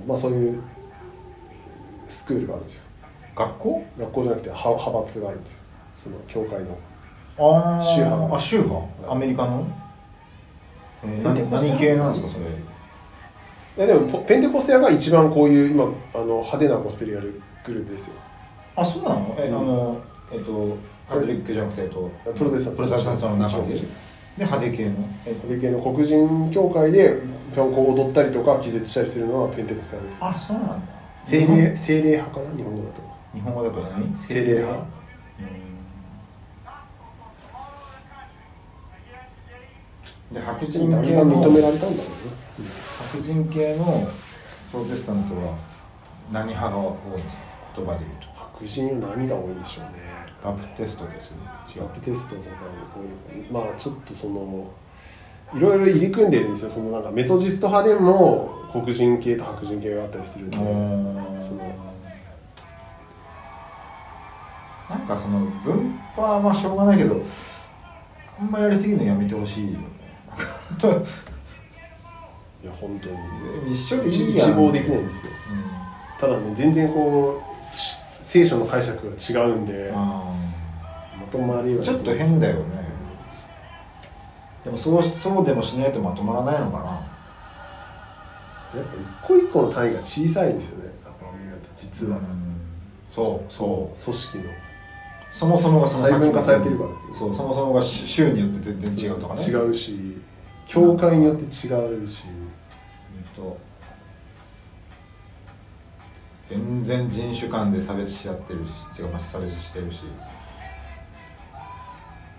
まあそういうスクールがあるんですよ学校？学校じゃなくて派派閥があるんですよ。その教会の。あ宗派が。あ宗派？アメリカの、えー、何何系なんですかそれ？いやでもポペンテコステ派が一番こういう今あの派手なゴスペルやるグループですよ。あそうなの？え、うん。あのえっとカトリックじゃなくてえっとプロテスタント。プロテスタントの中で。で派手系の？えっとこれ系の黒人教会でこう踊ったりとか気絶したりするのはペンテコステ派です。あそうなんだ。精霊精霊派かな？日本語だと日本語だと何？精霊派？で白人系のだん認められたんだろうね。白人系のプロテスタントは何派が多いんですか？言葉で言うと。白人は何が多いでしょうね。バプテストです違う。バプテストとかまあちょっとそのいろいろ入り組んでるんですよ。そのなんかメソジスト派でも黒人系と白人系があったりするんでそのなんかその分派はまあしょうがないけどあんまやりすぎるのやめてほしいよね。いや本当に。一緒でいいやん。一望できないんですよ。ただね全然こうし聖書の解釈が違うんでまあとまりはーちょっと変だよね。でもそうしそうでもしないとまとまらないのかな。やっぱ一個一個の単位が小さいですよね。やっぱ実は、そうそう。組織のそもそもがその細分化されてるからそうそもそもがし州によって全然違うとかね。違うし教会によって違うし。全然人種間で差別し合ってるし違うまあ差別してるし。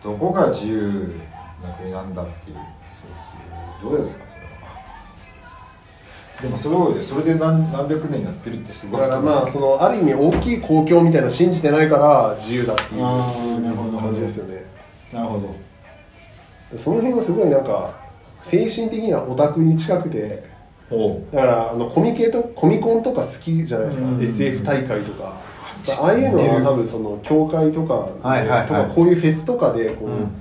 どこが自由な国なんだっていう。どうですか？でもすごいねそれで何何百年やってるってすごい。だからまあそのある意味大きい公共みたいなの信じてないから自由だっていう感じですよね。なるほど。その辺はすごいなんか精神的にはオタクに近くてだからあのコミケとコミコンとか好きじゃないですか、うん。SF 大会とか。ああいうのは多分その教会とか、はいはいはい。とかこういうフェスとかでこう、うん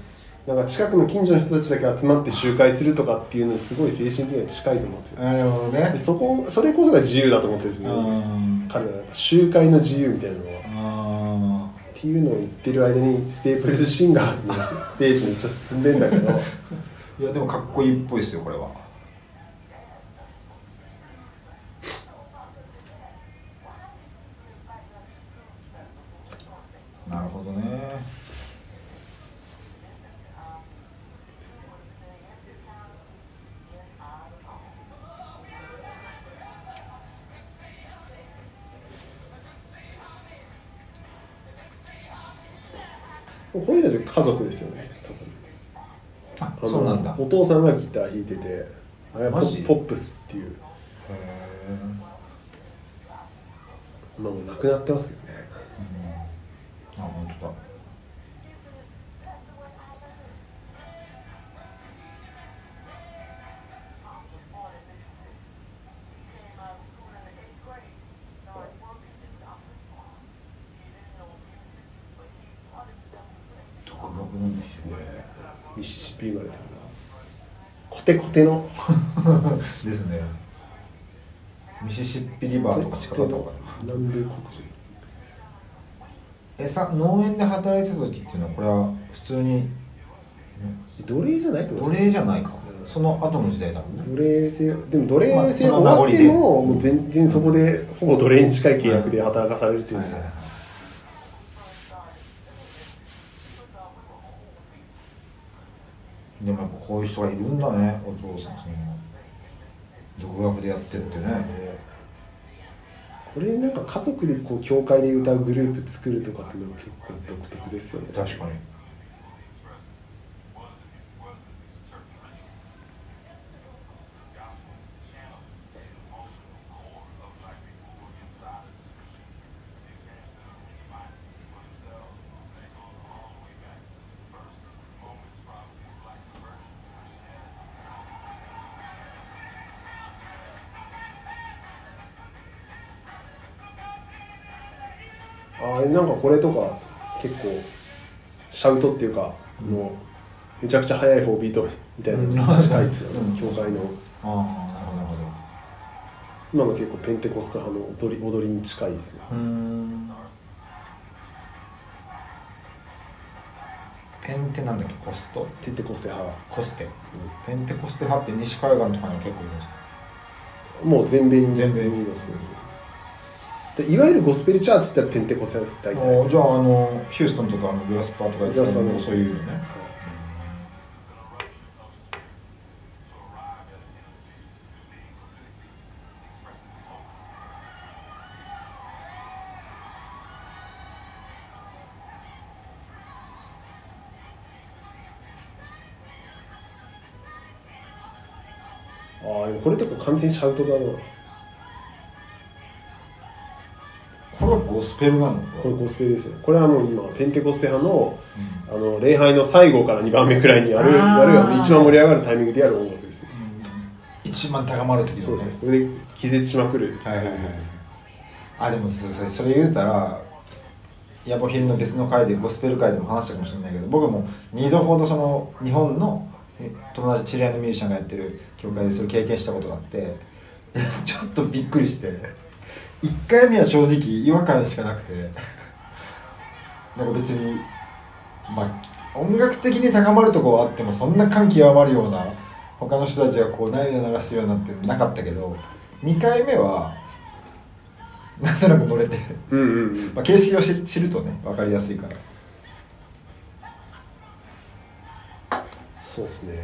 なんか近くの近所の人たちだけ集まって集会するとかっていうのにすごい精神的には近いと思うんですよ。なるほどね。でそこそれこそが自由だと思ってるんですよ、うん。彼らは集会の自由みたいなのは。あっていうのを言ってる間にステープルズシンガーズのステージにめっちゃ進んでんだけど。ー いやでもかっこいいっぽいですよこれは。なるほどねこういう人たち家族ですよね。多分あそうなんだ。お父さんがギター弾いててあれはポポップスっていう。まあもう亡くなってますけどね。あ本当だテの。ですね。ミシシッピリバーとか近かったのかななんで黒人えさ農園で働いてた時っていうのはこれは普通に奴隷じゃないってこと？奴隷じゃないか。その後の時代だもんね。奴隷制。でも奴隷制まあ終わってももう全然そこでほぼ奴隷に近い契約で働かされるっていう。のはでもやっぱこういう人がいるんだねお父さん。その独学でやってってね。これなんか家族でこう教会で歌うグループ作るとかっていうのは結構独特ですよね。確かになんかこれとか結構シャウトっていうか、もうめちゃくちゃ速い4ビートみたいなのに近いですよね、うん教会の。ああなるほど今の結構ペンテコスト派の踊り踊りに近いですね。うーん。ペンテなんだっけコスト？ペンテコステ派。コステ、ペンテコステ派って西海岸とかには結構いるんですか？もう全米に全米いますね。でいわゆるゴスペルチャーチってペンテコステです大体。ああじゃああのヒューストンとかあのグラスパーとかやってたのもそういうね。あこれとか完全にシャウトだな。こゴスペルなの？これゴスペルですよこれはもう今ペンテコステ派の,、あの礼拝の最後から2番目くらいにやるやる一番盛り上がるタイミングでやる音楽です。ね一番高まる時のそうです。ねこれで気絶しまくる。はいはいはいあでもそそれそれ言うたらヤボヒルの別の回でゴスペル回でも話したかもしれないけど僕も2度ほどその日本のえ友達知り合いのミュージシャンがやってる教会でそれ経験したことがあって ちょっとびっくりして1回目は正直違和感しかなくて。なんか別にまあ音楽的に高まるとこはあってもそんな感極まるような他の人たちがこう涙流してるようになってなかったけど2回目はなんとなく乗れて、うんうんうん。まあ、形式を知る知るとね分かりやすいから。そうですね。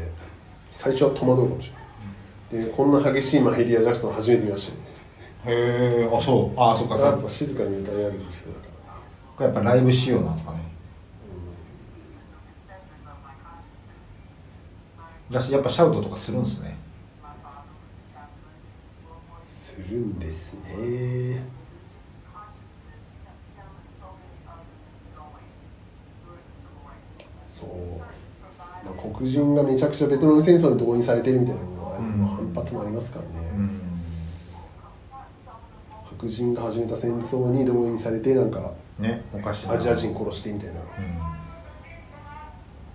最初は戸惑うかもしれない。でこんな激しいマヘリア・ジャクソン初めて見ましたねへえあそう。あそっかやっぱ静かに歌い上げてる人だから。これやっぱライブ仕様なんですかね。だしやっぱシャウトとかするんですね。するんですね。そう、まあ、黒人がめちゃくちゃベトナム戦争に動員されてるみたいなのは、うん。反発もありますからね、うん白人が始めた戦争に動員されてなんかねおかしいな。アジア人殺してみたいな。うん。め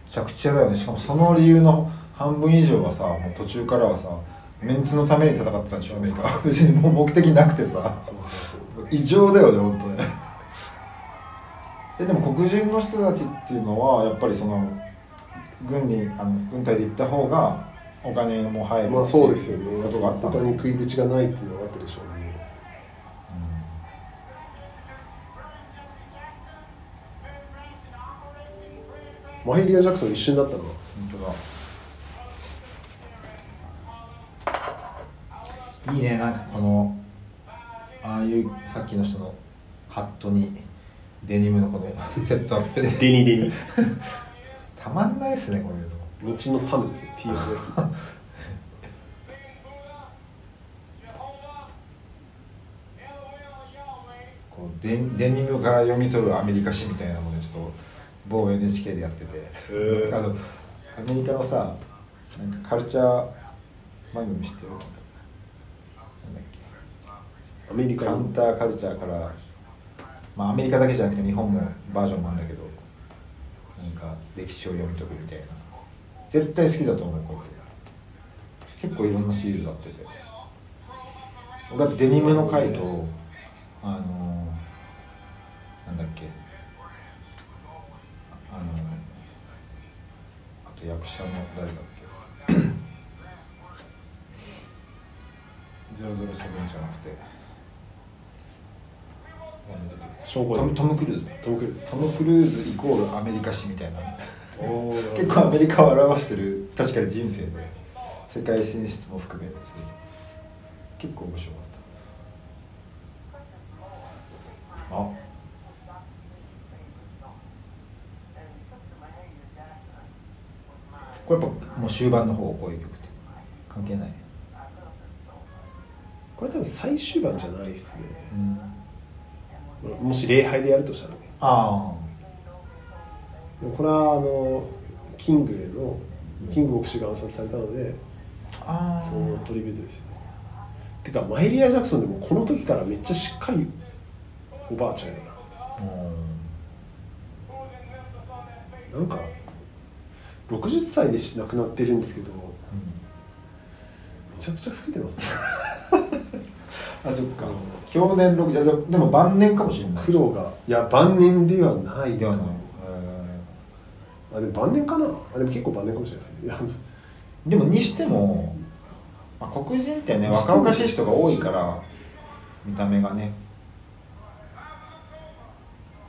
ちゃくちゃだよね。しかもその理由の半分以上はさもう途中からはさメンツのために戦ってたんでしょアメリカ。は別にもう目的なくてさ。異常だよね本当ね。えでも黒人の人たちっていうのはやっぱりその軍にあの軍隊で行った方がお金も入るまあそうですよね。ことがあったんだ他に食い口がないっていうのがあったでしょうマヘリア・ジャクソン一瞬だったな本当だ。いいねなんかこのああいうさっきの人のハットにデニムのこのセットアップで。デニデニ。たまんないですねこういうの。後のサムですよ TFF こうデデニムから読み取るアメリカ史みたいなのでちょっと某 NHK でやってて。あのアメリカのさなんかカルチャー番組知ってる？なんだっけ？アメリカの？カウンターカルチャーから、まあ、アメリカだけじゃなくて日本もバージョンもあるんだけどなんか歴史を読み解くみたいな。絶対好きだと思うこれ結構いろんなシリーズあってて。俺はデニムの回とあのあと役者の誰だっけ007じゃなくて。証拠トムトム・クルーズトム・クルーズ。トム・クルーズイコールアメリカ史みたいな。結構アメリカを表してる確かに人生で。世界進出も含めて。結構面白かったあこれやっぱもう終盤の方こういう曲って。関係ない。これ多分最終盤じゃないですね。うん。もし礼拝でやるとしたらね。あでもこれはあのキングレのキング牧師が暗殺されたのでああ。そのトリビュートですね。てかマイリア・ジャクソンでもこの時からめっちゃしっかりおばあちゃんやな。なんか60歳で亡くなってるんですけどめちゃくちゃ老けてますね。あそっか。去年6いやでも晩年かもしれない。黒がいや晩年ではない。ではない。あでも晩年かな。あでも結構晩年かもしれないですね。でもにしても、まあ、黒人ってね若々しい人が多いから見た目がね。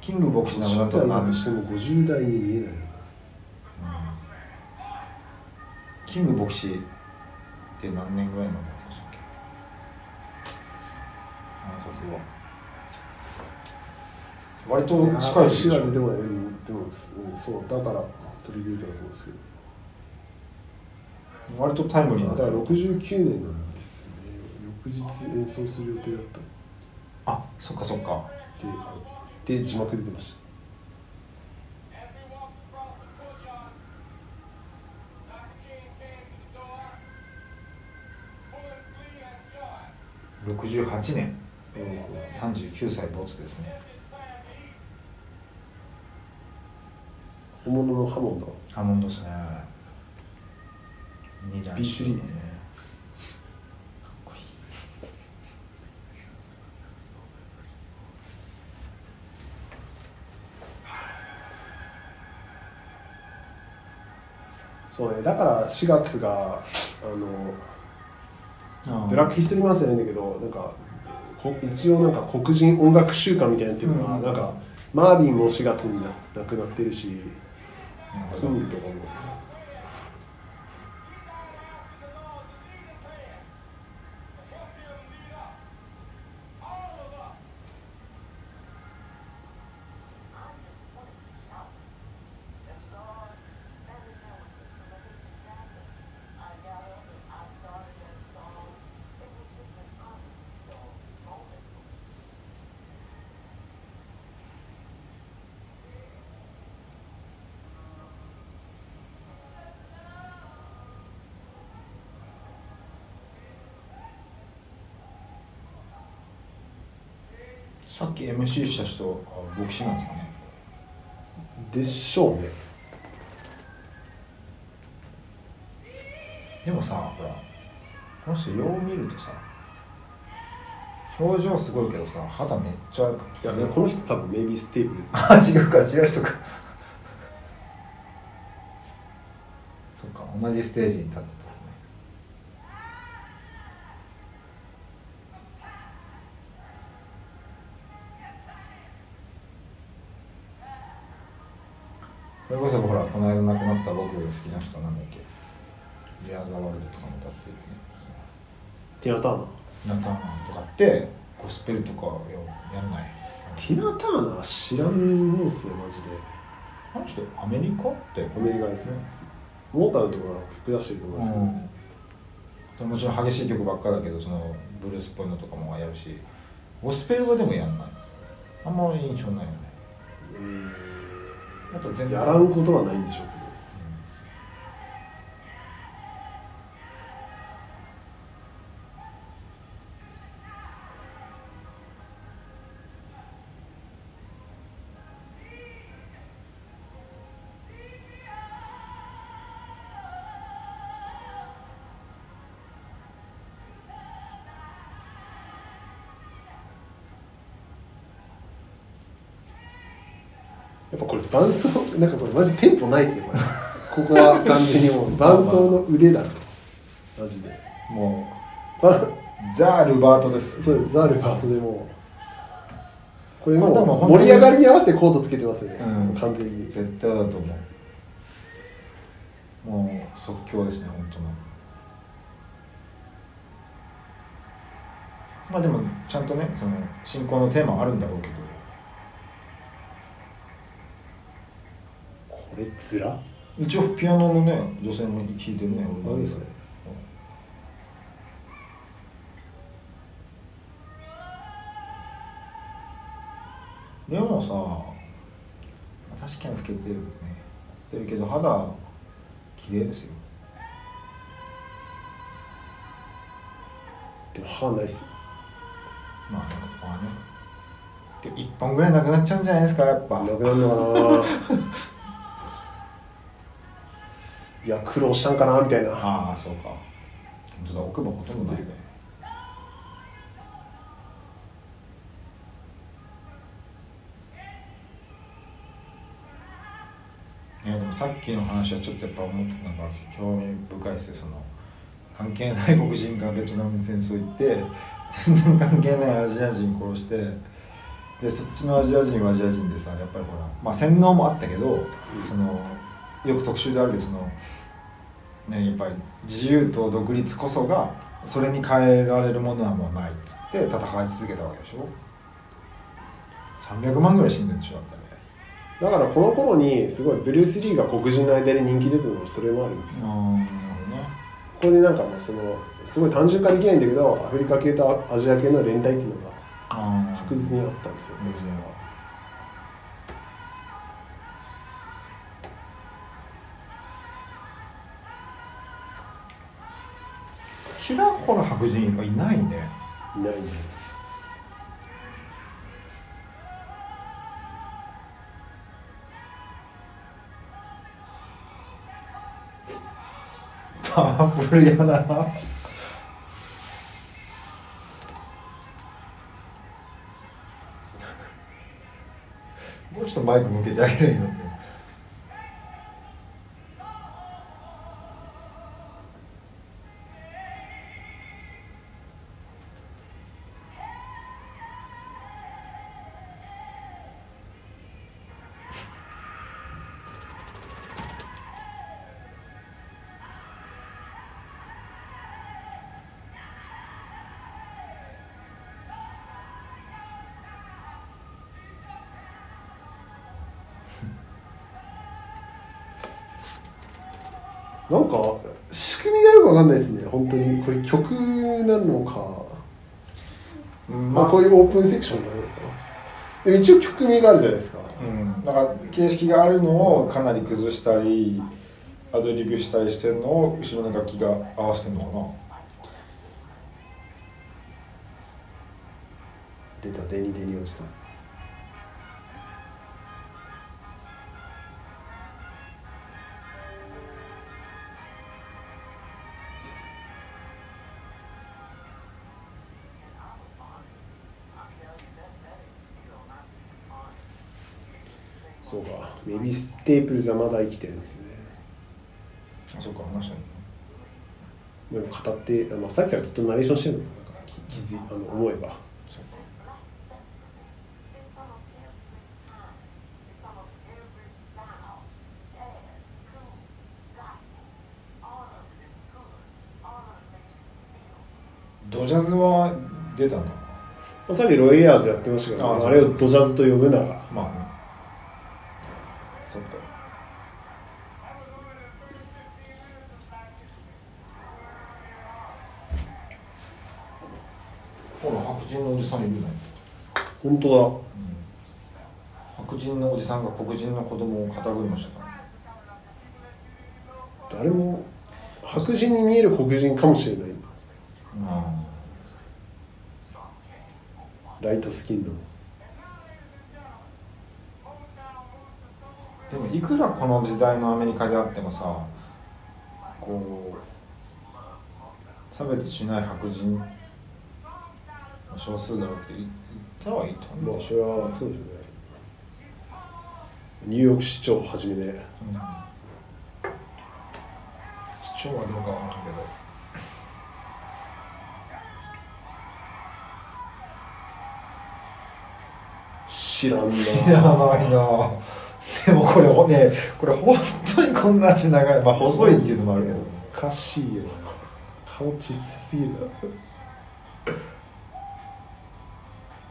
キング牧師なくなったら50代だ何としても50代に見えないキング牧師って何年ぐらいまでやったっけ？暗殺は。割と近い年はねでもでも、うん、そうだからトリビュートだと思うんですけど。割とタイムリーなだから69年なんですね。翌日演奏する予定だった。っあそっかそっか。てで字幕出てました68年。うん39歳没ですね.本物のハモンド。ハモンドですね。いいじゃん B3 かっこいい。そうねだから4月があのブラックヒストリーマンスじゃないんだけどなんかこ一応なんか黒人音楽週間みたいなっていうのが、うん。なんかマービンも4月にな亡くなってるしなるほど。キングとかも MC した人あ牧師なんですかね。でしょうね。でもさほらこの人よう見るとさ表情すごいけどさ肌めっちゃいやねこの人多分メイビーステープルズ あ違うか違う人か。そっか同じステージに立って好きな人なんだっけ「レア・ザ・ワールド」とかも歌ってるね。ティナ・ターナ？ーナタンとかってゴスペルとかよやんない？ティナ・ターナー知らんのっすねマジで。あの人アメリカって？アメリカですね。モータルとか曲出してると思うんですけど、うん、もちろん激しい曲ばっかだけどそのブルースっぽいのとかもやるし。ゴスペルはでもやんない。あんまり印象ないよね。あと全然やらんことはないんでしょう伴奏なんかこれマジテンポないっすねこれ。ここは完全にもう伴奏の腕だねマジで。もばうザ・ルバートです。そうザ・ルバートでもう。これもう盛り上がりに合わせてコードつけてますよね、うん。完全に。絶対だと思う。もう即興ですね本当の。まあでもちゃんとねその進行のテーマはあるんだろうけどこれずら？一応ピアノのね女性も弾いてるねあいいですね。でもさ確かに老けてるね。老けてるけど肌綺麗ですよ。でも歯ないっすよ。まあなんかまあねで1本ぐらいなくなっちゃうんじゃないですかやっぱ。なくなるのかないや苦労したんかなみたいな。ああそうか。本当だ奥歯ほとんどないね。いやでもさっきの話はちょっとやっぱ思ってなんか興味深いですよその関係ない黒人がベトナム戦争行って全然関係ないアジア人殺してでそっちのアジア人はアジア人でさやっぱりほらまあ洗脳もあったけど、そのよく特集であるけどそのねやっぱり自由と独立こそがそれに変えられるものはもうないっつって戦い続けたわけでしょ。300万ぐらい死んでるんでしょだってねだからこの頃にすごいブルース・リーが黒人の間で人気出てるのもそれもあるんですよ。ああなるほどね。ここでなんかもうそのすごい単純化できないんだけどアフリカ系とアジア系の連帯っていうのが確実にあったんですよ黒人は白人はいないね。いないんでパワフルやな。もうちょっとマイク向けてあげるよねなんういうオープンセクションだよでも一応曲名があるじゃないですか。うん、だか形式があるのをかなり崩したりアドリブしたりしてるのを後ろの楽器が合わせてるのかなメビステープルズはまだ生きてるんですよね。あそうか話したねでも語って、まあ、さっきからずっとナレーションしてるのかなんか気気づいあの思えば.ドジャズは出たのかまあさっきロイヤーズやってましたけどああれをドジャズと呼ぶなら。なまあ本当白人のおじさんが黒人の子供を肩車した。からだ誰も白人に見える黒人かもしれない。ライトスキンのでもいくらこの時代のアメリカであってもさこう差別しない白人の少数だろうって言ったはいたんでしまあそれはそうですよね。ニューヨーク市長をはじめうん、市長はどうかわからんけど。知らんな。知らないな。でもこれほねこれ本当にこんな足長い。まあ細いっていうのもあるけど。おかしいよ。顔小さすぎる。な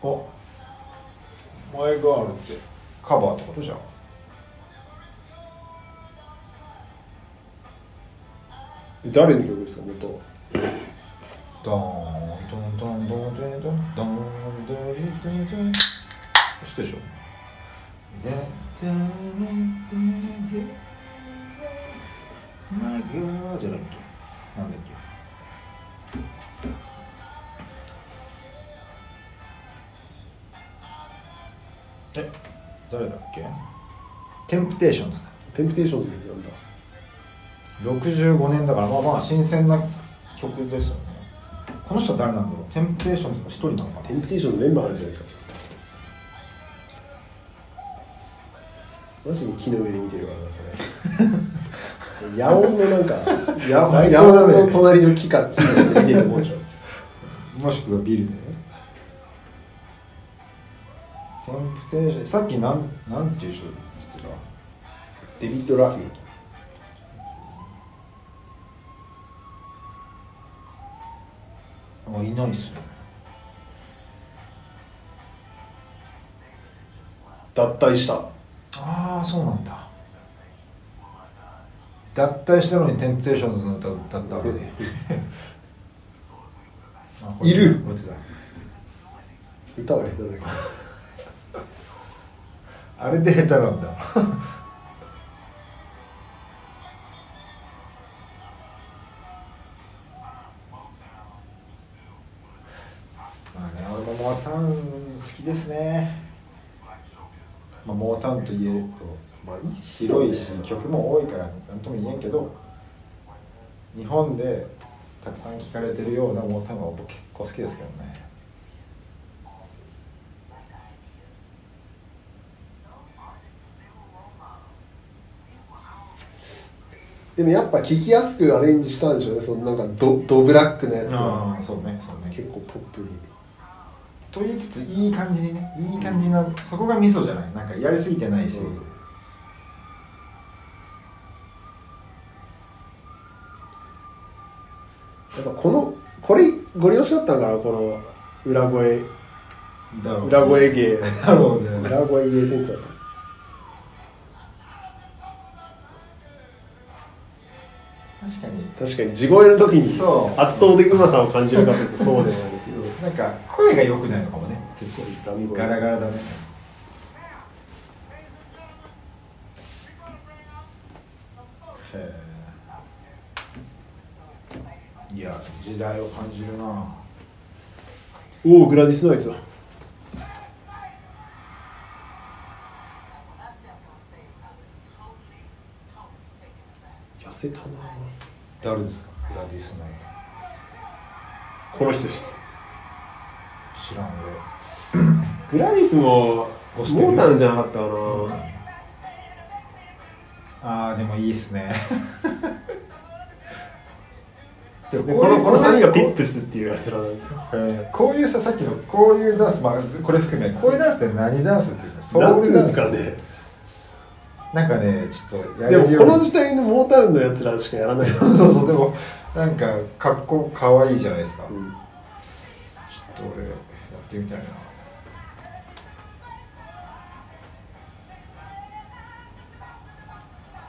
おマイガールって。カバーってことじゃん。誰の曲ですか元ドーンドンドンドンドンドンドンドンドンドンドン知ってるでしょマイガールじゃないっけなんだっけ誰だっけ？テンプテーションズだ。テンプテーションズなんだ65年だからまあまあ新鮮な曲ですよね。この人は誰なんだろう？テンプテーションズの一人なのかなテンプテーションのメンバーなんじゃないですか。マジに木の上で見てるからなんかね野音のなんか野音の隣の木か木の上で見てるもんでしょ。もしくはビルでねテンプテーションさっきなんなんていう人実はデビッド・ラフィー。あいないっすね。脱退した。ああそうなんだ。脱退したのにテンプテーションズの歌歌ったわけで いる。歌は下手だけどあれで下手なんだ。まあね俺もモータウン好きですね。まあモータウンといえとまあ広いし曲も多いから何とも言えんけど日本でたくさん聴かれてるようなモータウンは僕結構好きですけどね。でもやっぱ聴きやすくアレンジしたんでしょうね。そのなんかドドブラックなやつ。あはあそうねそうね。結構ポップに。と言いつついい感じにねいい感じな、そこがミソじゃない。なんかやりすぎてないし、うん。やっぱこのこれご利用しだったんかなこの裏声。裏声芸。裏声芸天才確かに確かに地声の時に圧倒的うまさを感じるかというとそうではないけど。なんか声が良くないのかもね。ガラガラだね。いや時代を感じるな。おおグラディス・ナイツだ.痩せたな誰ですか？グラディスナイこの人です。知らん グラディスもゴスペルモータウンじゃなかったかな。俺ああでもいいっすね。でこのこの3人がピップスっていうやつらなんですよ。えーこういうささっきのこういうダンス、まあ、これ含めこういうダンスって何ダンスっていうの？ソウルダンス。ですかねなんかねちょっとやでもこの時代のモータウンのやつらしかやらない。そうそうそうでもなんかかっこかわいいじゃないですか、ちょっうんと俺やってみたいな。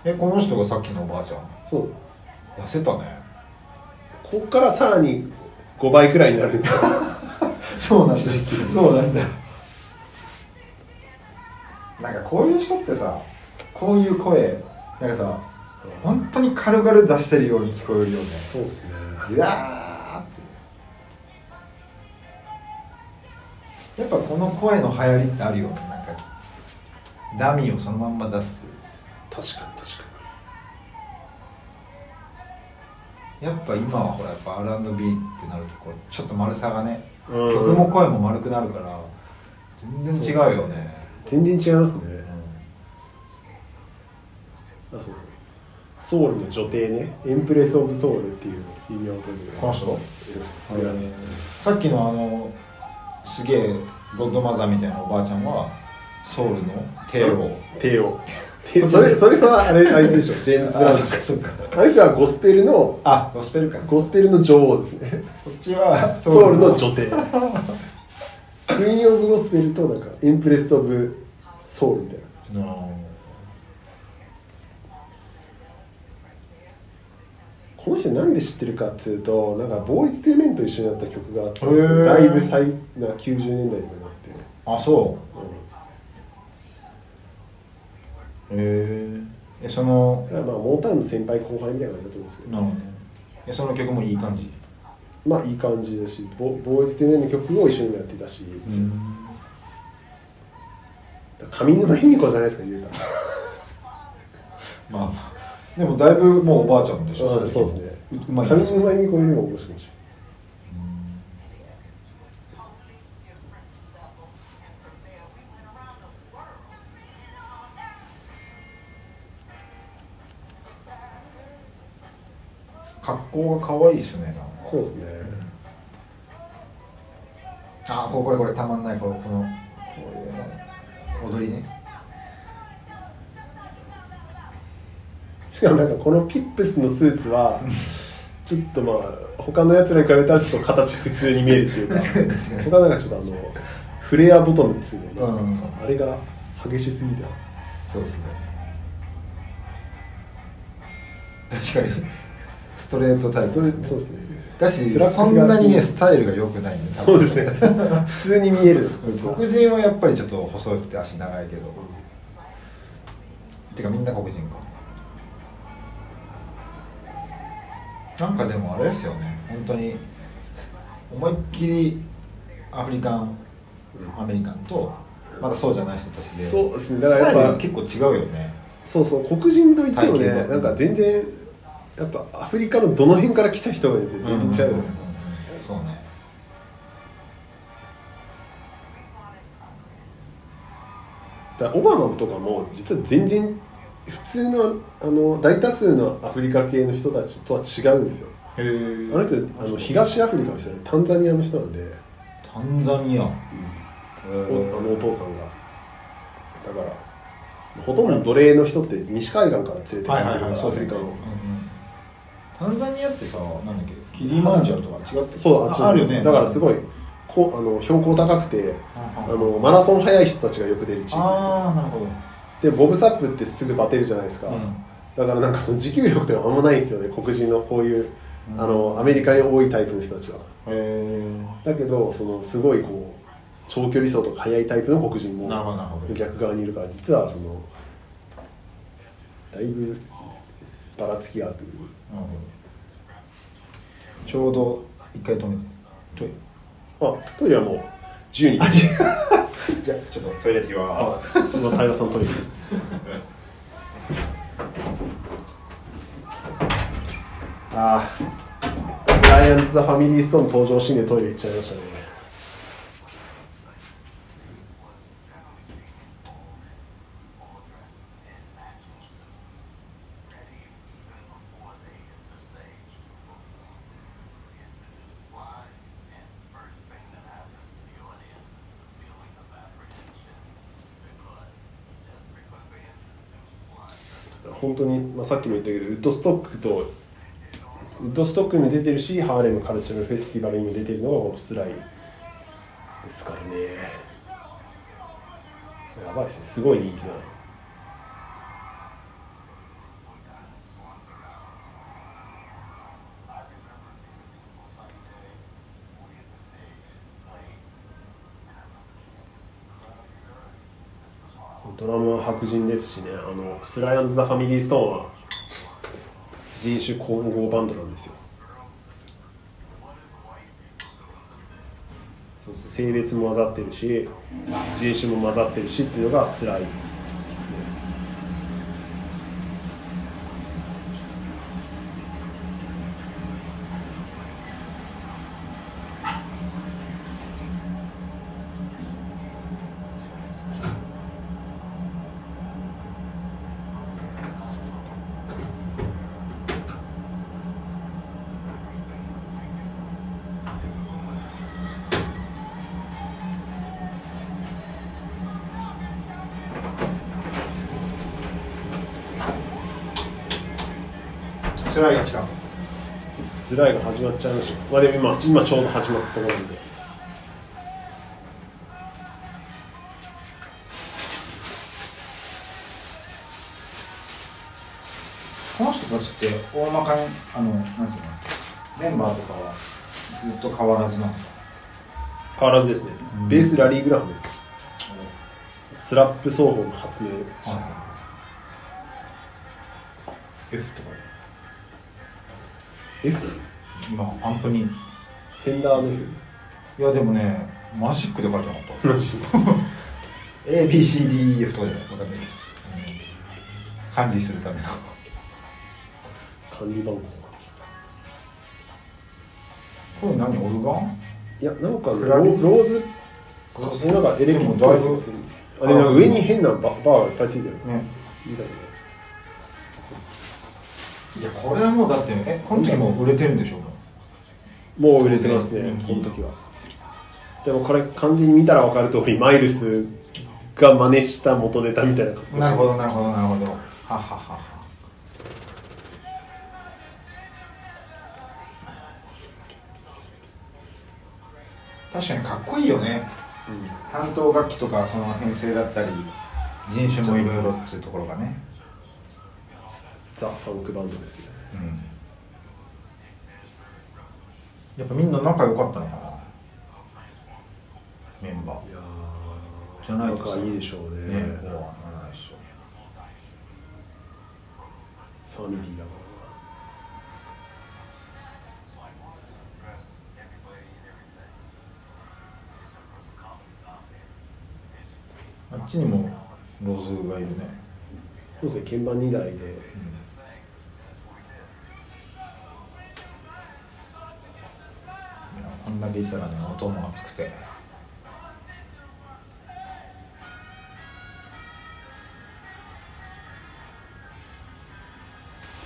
えこの人がさっきのおばあちゃん？そう。痩せたね。ここからさらに5倍くらいになるんですよ。そうなんだ。そうなんだ。なんかこういう人ってさこういう声なんかさ本当に軽々出してるように聞こえるよね。そうですね。ずわて。やっぱこの声の流行りってあるよね。なんかダミーをそのまんま出す。確かに確かやっぱ今はほらやっぱ R&B ってなるとこうちょっと丸さがねうん。曲も声も丸くなるから全然違うよね。に全然違いますねソウルの女帝ね。エンプレス・オブ・ソウルっていう異名というこの人？グラディスさっきのあのすげえゴッドマザーみたいなおばあちゃんはソウルの帝王。帝王。で それそれはあれあいつでしょ？ジェームス・ブラウン。あそっかそっか。あの人はゴスペルのあゴスペルか。こゴスペルの女王ですね。っちはソウルの女帝。クイーン・オブ・ゴスペルとなんかインプレス・オブ・ソウルみたいなこの人なんで知ってるかっつうとなんかボーイズ・トゥ・メンと一緒にやった曲があったんですだいぶ最な90年代になって、あそう。ん。うへえそのまあモータウンの先輩後輩みたいな感じだと思うんですけど。なるほど。その曲もいい感じ？まあいい感じだしボボーイズ・トゥ・メンの曲を一緒にもやってたし、うん。上沼恵美子じゃないですか言うたら。まあまあでもだいぶもうおばあちゃんでしょあそうですね。ううまい上沼恵美子よりも面白いし格好が可愛いですねそうですね。あこれこれこれたまんないこのこの。踊りねしかもなんかこのピップスのスーツはちょっとまあ他のやつらに比べたらちょっと形普通に見えるっていうか他なんかちょっとあのフレアボトムですよね、うん。あれが激しすぎた。そうですね。確かに。ストレートタイプ。そうですね。だしそんなにねスタイルが良くないんでそうですね。普通に見える。黒人はやっぱりちょっと細くて足長いけど。てかみんな黒人かなんかでもあれですよね。本当に思いっきりアフリカンアメリカンとまだそうじゃない人たちでそうですね。だからやっぱル結構違うよね。そうそう黒人といってもねなんか全然やっぱアフリカのどの辺から来た人が全然違うんですよ、そうね。だオバマとかも実は全然普通のあの大多数のアフリカ系の人たちとは違うんですよ。あの人あの東アフリカの人でタンザニアの人なんで、タンザニア、おあのお父さんが。だからほとんど奴隷の人って西海岸から連れてくるはいはいはい。アフリカの、タンザニアってさなんだっけ？キリマンジャロとか違ってそうあっちあるよね。だからすごいこあの標高高くてあのマラソン速い人たちがよく出る地域ですよああなるほど、でボブサップってすぐバテるじゃないですか、うん。だからなんかその持久力とかあんまないんですよね黒人のこういう、あのアメリカに多いタイプの人たちは。だけどそのすごいこう長距離走とか速いタイプの黒人も逆側にいるから実はそのだいぶばらつきがあるというちょうど一回止めてあトイレはもう自由に。じゃあちょっとトイレ行ってきます。あ今平さんのトイレです。ああスライアンズ・ザ・ファミリー・ストーン登場シーンでトイレ行っちゃいましたね本当に、まあ、さっきも言ったけどウッドストックとウッドストックにも出てるしハーレムカルチャルフェスティバルにも出てるのがこのスライですからね。やばいですね。すごい人気だなドラムは白人ですしね。あのスライアンド・ザ・ファミリー・ストーンは人種混合バンドなんですよ。そうそう。性別も混ざってるし人種も混ざってるしっていうのがスライ始まっちゃいましたまあでも今今ちょうど始まったところなんで。この人たちって大まかにあのなんていうのメンバーとかはずっと変わらずなんですか？変わらずですね、うんベースラリー・グラフです。スラップ奏法の発明者です、F とか F? 今アンプにンダーのいやでもねマジックで書いてなかった。マジ ABCDEF とかじゃない分かんないです、うん管理するための。管理番号。これ何オルガン？いやなんかロローズ？なんかエレあ上に変なババーがいっぱいついてる。ね。いいやこれはもうだってえこの時もう売れてるんでしょ？なもう売れてますねこの時は。でもこれ完全に見たら分かる通りマイルスが真似した元ネタみたいな感じなるほどなるほどなるほど。はははは。確かにかっこいいよね。担当楽器とかその編成だったり人種もいろいろっていうところがね。ザ・ファンクバンドですね。うんやっぱみんな仲良かったのかなメンバー。いやじゃないといいでしょうね。ねこうはならないでしょファミリーだかあっちにもローズがいるね、らそうですね鍵盤2台でいやこんだけいたらね音も熱くて。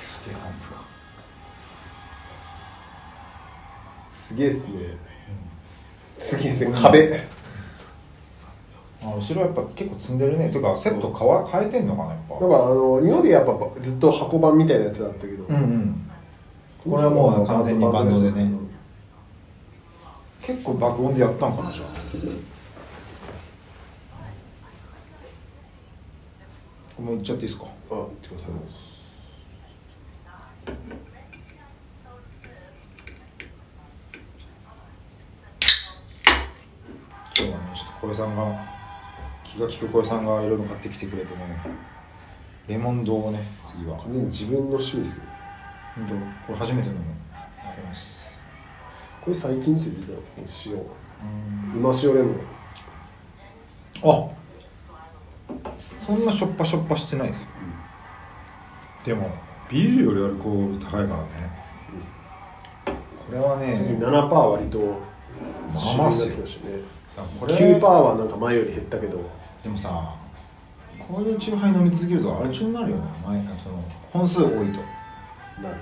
すげえアンプが。すげえっすね。すげえっすね。壁。あ後ろやっぱ結構積んでるね。てかセット変わ変えてんのかなやっぱ。なんかあの今までやっぱずっと箱版みたいなやつだったけど、うんうん。これはもう完全にバンドでね爆音でやったんかなじゃあ。もう行っちゃっていいですか？あ、言ってください今日はねちょっと小江さんが気が利く小江さんがいろいろ買ってきてくれてね。レモン堂をね次は。完全に自分の趣味ですよ。本当？これ初めてのもありますこれ最近ですよ聞いたのこの塩今塩レモン。あ。そんなしょっぱしょっぱしてないですよ、でもビールよりアルコール高いからね、これはね。7%割とまあまあっすよ主流になってきましたね。これ。9%はなんか前より減ったけど。でもさこういうチューハイ飲み続けるとアル中になるよね。前その本数多いと。なる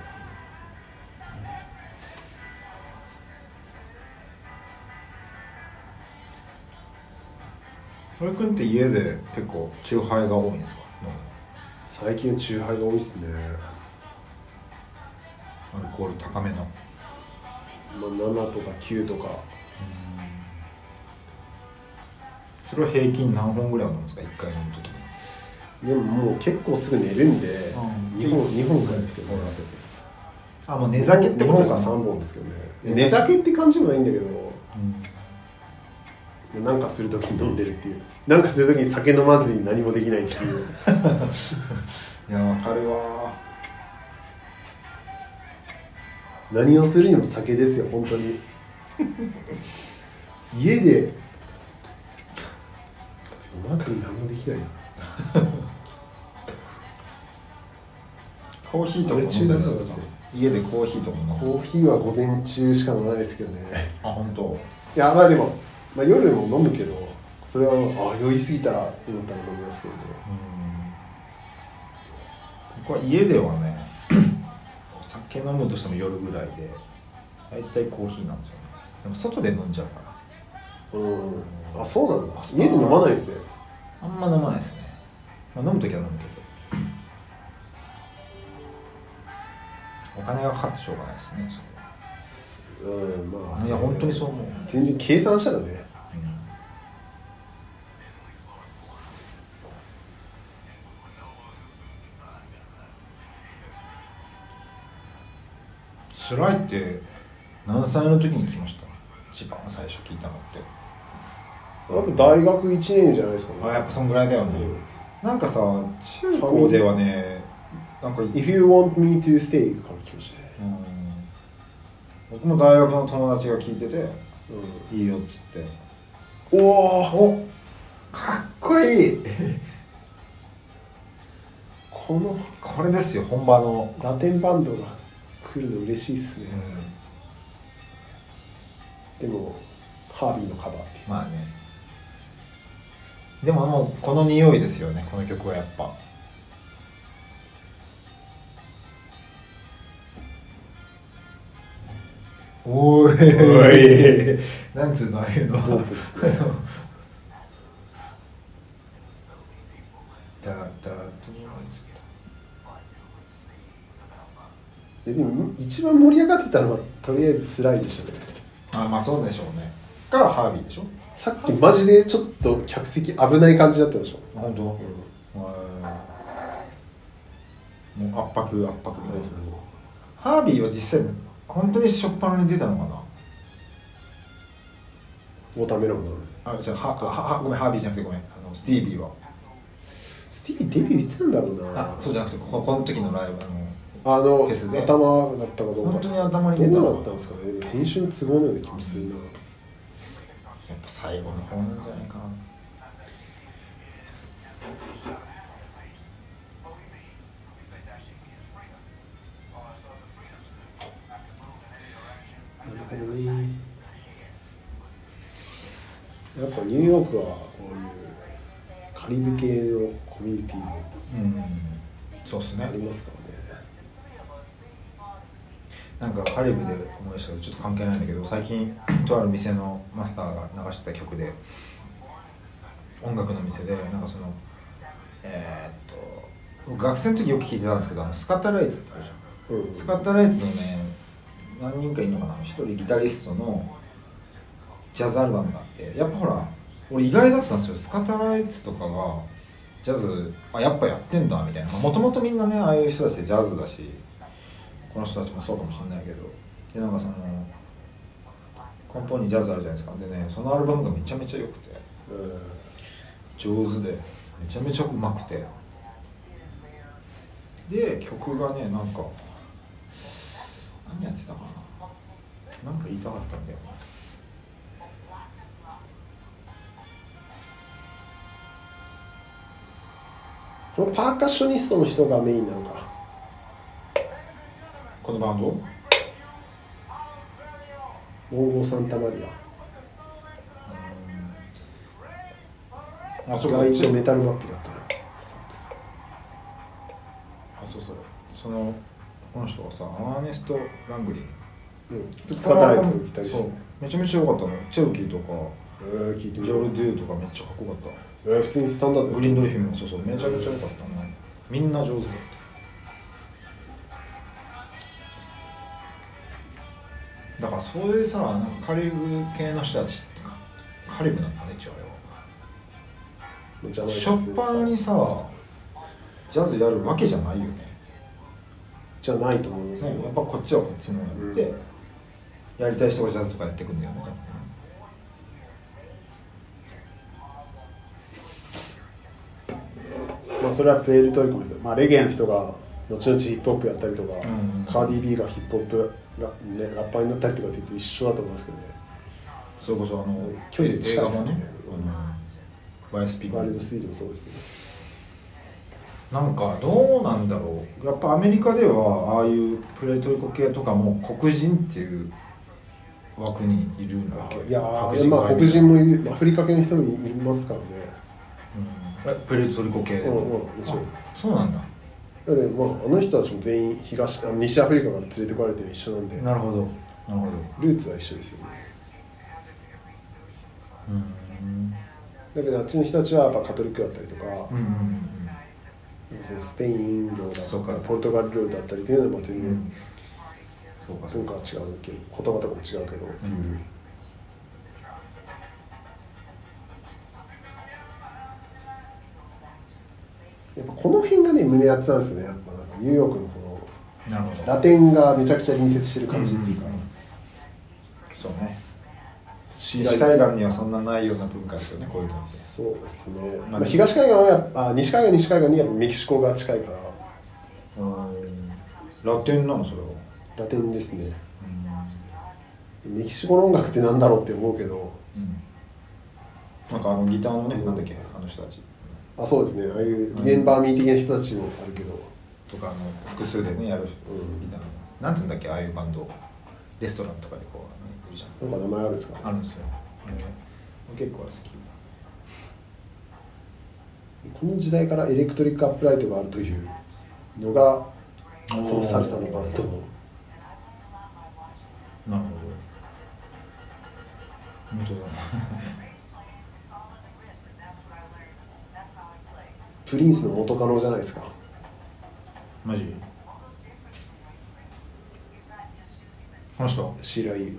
堀君って家で結構チューハイが多いんですか？最近チューハイが多いっすね、アルコール高めの。まあ、7とか9とか。それは平均何本ぐらい飲むんですか？1回飲む時に。でももう結構すぐ寝るんでうん。2本2本ぐらいですけどあもう寝酒ってことですか？2本か3本ですけどね。寝酒。って感じもないんだけどなんかするときに飲んでるっていう。なんかするときに酒飲まずに何もできないっていう。いやわかるわ。何をするにも酒ですよ本当に。家で。飲まずに何もできないコーヒーとか飲んでるんですか家でコーヒーとかコーヒーは午前中しか飲まないですけどね。あ本当。いやまあでも、まあ、夜も飲むけどそれはあ酔いすぎたらってなったら飲みますけどね。僕は家ではね お酒飲むとしても夜ぐらいで大体コーヒーなんですよね。でも外で飲んじゃうから。うん。あそうなんだ。家で飲まないですね。あんま飲まないですね、まあ、飲む時は飲むけど。お金がかかってしょうがないですねそれうんまあ。はいや本当にそう思う、全然計算したらねつらいって何歳の時に来ました？一番最初聞いたのって。やっぱ大学1年じゃないですかね。あやっぱそんぐらいだよね、なんかさ中高ではねなんか If you want me to stay から来ましたねうん。僕も大学の友達が聞いててういいよっつって。おおかっこいい。このこれですよ本場の、ラテンバンドが来るの嬉しいっすね、でもハービーのカバーっていう。まあね。でももうこの匂いですよねこの曲はやっぱ。おーい。なんつうのああいうの。ポップっすね。だだででも一番盛り上がってたのはとりあえずスライでしたね。あまあそうでしょうね。がハービーでしょ。さっきマジでちょっと客席危ない感じだったでしょ。本当、もう圧迫圧迫みたいな、ハービーは実際本当に初っ端に出たのかな？ウォーターメロあじゃははごめんハービーじゃなくてごめん。あのスティービーは。スティービーデビューいつなんだろうな。あそうじゃなくてここの時のライブあのフェスで頭だったかどうか。本当に頭に出たどうだったんですかね？編集の都合のような気もするな、やっぱ最後の方なんじゃないかなやっぱニューヨークはこういうカリブ系のコミュニティもうん。そうっすね。ありますからね？なんかカリブで思い出したけどちょっと関係ないんだけど最近とある店のマスターが流してた曲で音楽の店でなんかそのえーっと僕学生の時よく聴いてたんですけどあのスカッタライツってあるじゃん。うん。スカッタライツのね何人かいるのかな？一人ギタリストのジャズアルバムがあってやっぱほら俺意外だったんですよ。スカッタライツとかがジャズあやっぱやってんだみたいな。もともとみんなねああいう人たちでジャズだしこの人たちもそうかもしれないけどでなんかその根本にジャズあるじゃないですか。でねそのアルバムがめちゃめちゃ良くて上手でめちゃめちゃうまくて。で曲がねなんか何やってたかな。なんか言いたかったんだよ。なこのパーカッショニストの人がメインなのか。このバンド？モンゴー・サンタマリア。あそうかが一応メタルマップだったのあそうそう。そのこの人がさアーネスト・ラングリーうん。スカタライツのギタリスそう。トめちゃめちゃ良かったの。チェロキーとか。えー、聞いてみジョル・デューとかめっちゃかっこよかっえー、普通にスタンダードたグリーンドルフィンもそうそう。めちゃめちゃ良かったなみんな上手だっただからそういうさなんかカリブ系の人たちってかカリブなんだね一応あれはめちゃめちしょっぱなにさジャズやるわけじゃないよね。じゃないと思いますねやっぱこっちはこっちのやって、うんやりたい人がジャズとかやっていくんだよねまあそれはプエルトリコの人まあレゲエの人が後々ヒップホップやったりとか、ん。カーディー・ビーがヒップホップラ,、ね、ラッパーになったりとかって言って一緒だと思いますけどね。それこそあの距離近いですよねね、うん、YSP もワールドスイートもそうですね。なんかどうなんだろう。やっぱアメリカではああいうプレートリコ系とかも黒人っていう枠にいるんだっけ？いや白ーまあ界黒人もいるアフリカ系の人もいますからね。うん。えプレートリコ系でうんうんそうなんだだってまああの人たちも全員東あの西アフリカから連れてこられてる一緒なんで。なるほど。なるほど。ルーツは一緒ですよね。うん。だけどあっちの人たちはやっぱカトリックだったりとか、うんうんそのスペイン領だそうか。ポルトガル領だったりっていうのはまあ全然、うん。そうか。文化は違うけど言葉とかも違うけど、うんやっぱこの辺がね胸熱なんですよね。やっぱなんかニューヨークのこのラテンがめちゃくちゃ隣接してる感じっていうか、うんうん。うんそう。ね西西海岸にはそんなないような文化ですよねこういうのって。そうですね、まあまあ、東海岸はやっぱあ西海岸は西海岸にやっぱメキシコが近いからラテンなのそれは。ラテンですね。メキシコの音楽ってなんだろうって思うけど。うん。なんかあのギターのねなんだっけあの人たちあそうですね。ああいうリメンバーミー的な人たちもあるけど、とかあの複数でねやるうん。みたいななんつうんだっけああいうバンド。レストランとかでこう、ね、いるじゃん。なんか名前あるんですか？あるんですよ、結構好き。この時代からエレクトリックアップライトがあるというのがこのサルサのバンドの。なるほど。本当だプリンスの元カノじゃないですか。マジ？この人？白井、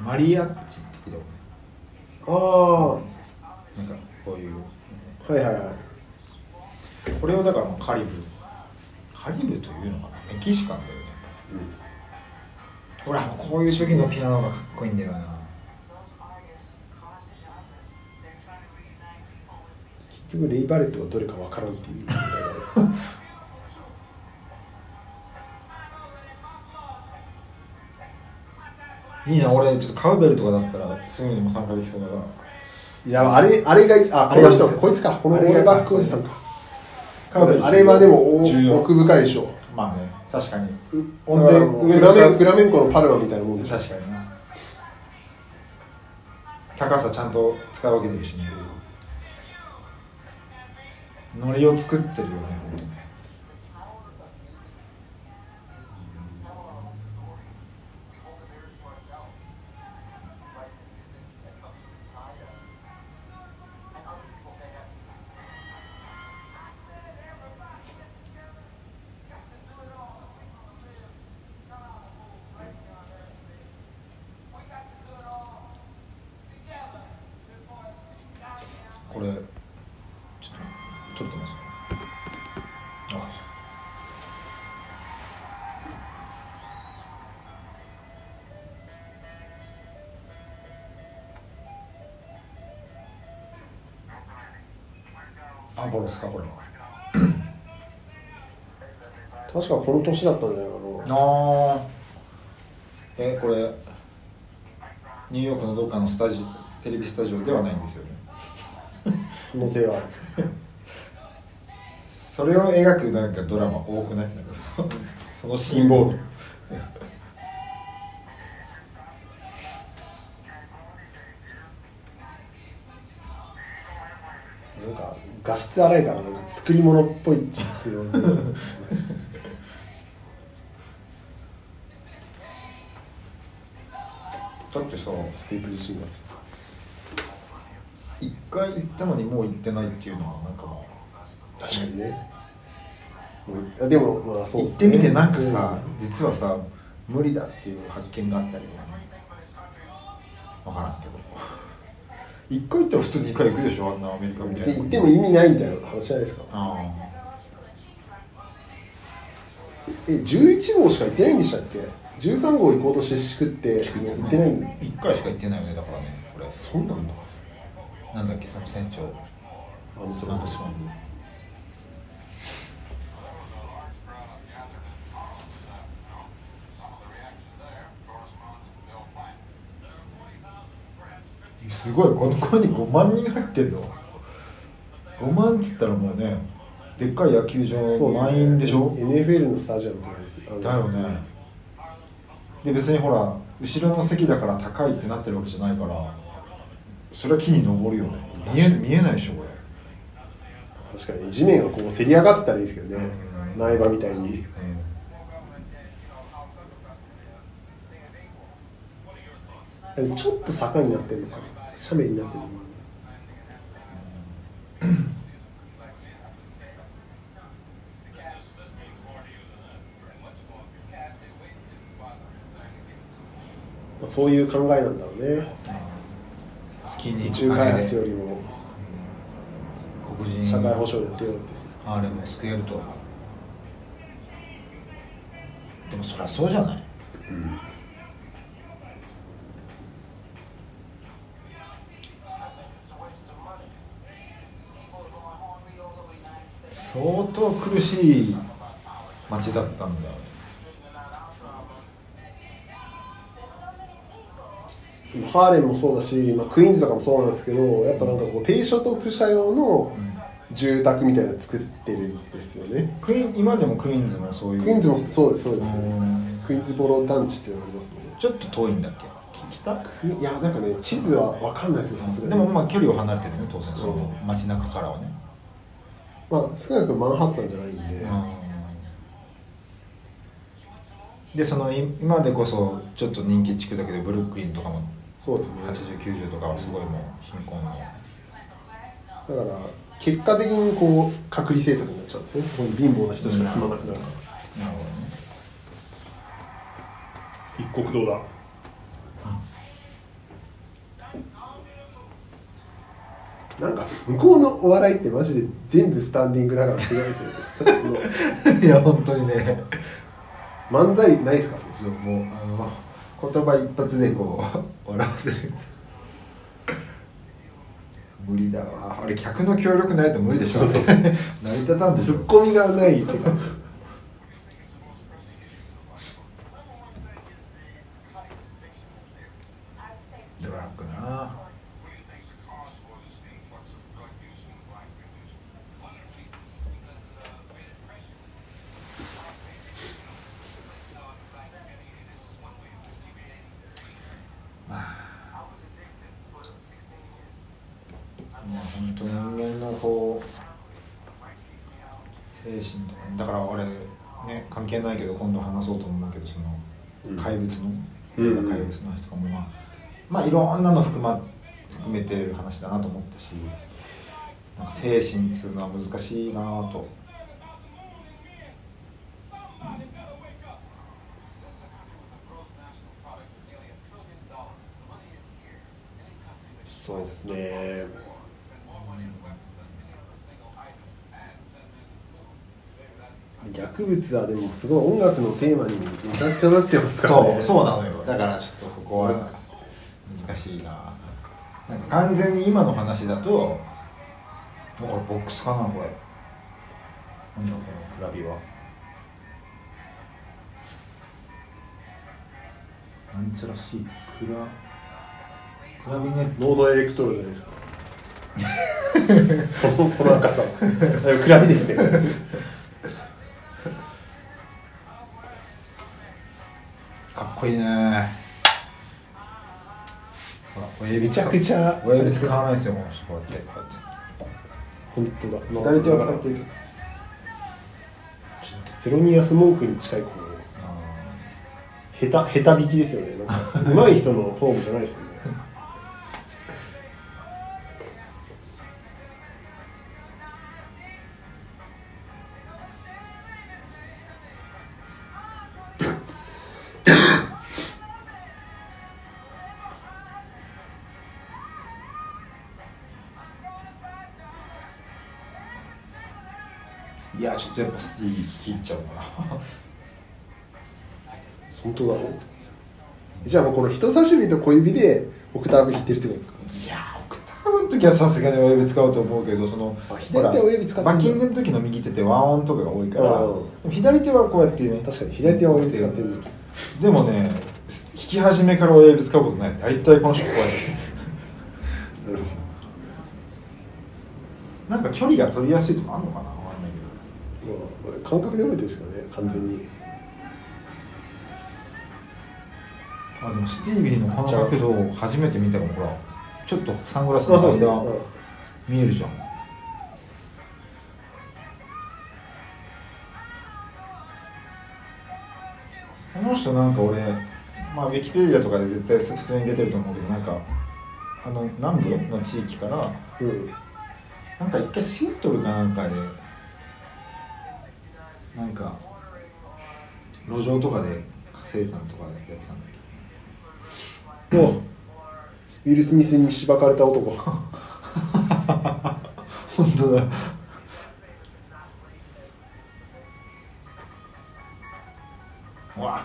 マリアッチって聞いたこああとない。なんかこういう。はいはいはい。これをだからカリブ。カリブというのかな？メキシカンだよね。ほらこういう時のピアノがかっこいいんだよな結局レイ・バレットがどれかわからんっていう。いいな俺ちょっとカウベルとかだったらすぐにも参加できそうだからいやあれあれがいあこの人こいつか。このオあれがールバックおじさんか。カウベルあれはでも奥深いでしょ。まあね確かに。音音程程フラメンフラメンコのパルマみたいなもんでしょ。確かに。な高さちゃんと使い分けてるしねノリを作ってるよねアポロスかこれは。確かこの年だったんじゃないかな。ああえこれニューヨークのどっかのスタジテレビスタジオではないんですよね。可能性はある。それを描くなんかドラマ多くない？なんかそのシーンボール質荒いからなんか作り物っぽいっちゃですよね。だってさステープルシンガーズ一回行ったのにもう行ってないっていうのはなんか確かにね。もうあでもまあそう行すってみてなんかさ、実はさ無理だっていう発見があったり分からんけど一回行ったら普通に2回行くでしょあんなアメリカみたいな。行っても意味ないみたいな話じゃないですか。あえ11号しか行ってないんでしたっけ？13号行こうとしてしくって行ってないんだあ1回しか行ってないよねだからねこれ。そうなんだ。なんだっけその船長。あのそれなんすごい。この子に5万人入ってんの。5万っつったらもうねでっかい野球場満員でしょ？NFL のスタジアムぐらいですだよね。で別にほら後ろの席だから高いってなってるわけじゃないからそれは木に登るよね。見え見えないでしょこれ。確かに。地面がこうせり上がってたらいいですけどね。苗場みたいに。でもちょっと坂になってるのかな斜面になってるそういう考えなんだろうね。好きに開発よりも黒人社会保障やってよってあれも救えるとでもそりゃそうじゃない、うん相当苦しい街だったんだよハーレムもそうだし、まあ、クイーンズとかもそうなんですけどやっぱなんかこう低所得者用の住宅みたいなの作ってるんですよね。クイーン今でもクイーンズもそういう。クイーンズもそうですそうですね。うん。クイーンズボロ団地っていうのがありますね。ちょっと遠いんだっけ？北い？やなんかね地図は分かんないですよさすがに。でもまあ距離は離れてるね当然。そのう。ん街中からはね、まあ少なくともマンハッタンじゃないんで、でそのい今でこそちょっと人気地区だけどブルックリンとかもそうですね。8090とかはすごいもう貧困の。だから結果的にこう隔離政策になっちゃうんですね。そこに貧乏な人しか住まなくなるから、なるほどね。一国道だなんか向こうのお笑いってマジで全部スタンディングだからすごいですよね。スタンいや本当にね。漫才ないですかそうもう。あの言葉一発でこう笑わせる。無理だわ。あれ客の協力ないと無理でしょ。そうそう 成り立たんでツッコミがない世界ドラッグなまあ本当人間のこう精神とかだから俺ね関係ないけど今度話そうと思うんだけどそのうん。怪物の、うん。怪物の話とかもまあまあいろんなの含ま含めてる話だなと思ったしなんか精神っつうのは難しいなと。そうですね薬物はでもすごい音楽のテーマにめちゃくちゃなってますからね。そうそうなのよ。だからちょっとここは難しいな。なんか完全に今の話だともうこれボックスかなこれ。なんだこのクラビは。なんちゃらしいクラクラビネノードエレクトロじゃないですか。このこの赤さ。だいぶ暗いですねこいいね。ほら親指めちゃくちゃ親指使わないですよこうやってこうやって。本当だ。左手は使ってる。けどちょっとセロニアスモークに近い下手下手引きですよね。なんか上手い人のフォームじゃないですよねっとやっぱスティー聞き入っちゃうかな。本当だじゃあもうこの人差し指と小指でオクターブ弾いてるってことですか？いやーオクターブの時はさすがに親指使うと思うけどそのあ左手は親指使ってバッキングの時の右手ってワンオンとかが多いから、左手はこうやってね確かに左手は親指使ってる。でもね弾き始めから親指使うことない。大体この人こうやって。なんか距離が取りやすいとかあんのかなわかんないけどまあ感覚で覚えてるんですからね完全に。あでもスティービーのこの角度を初めて見たかもほらちょっとサングラスまあそうですね、間見えるじゃん。この人なんか俺まあウィキペディアとかで絶対普通に出てると思うけどなんかあの南部の地域からうん。うんなんか一回シアトルかなんかでなんか路上とかで稼いでたんとかやってたんだけ？どおウィル・スミスにしばかれた男。本当だ。わ。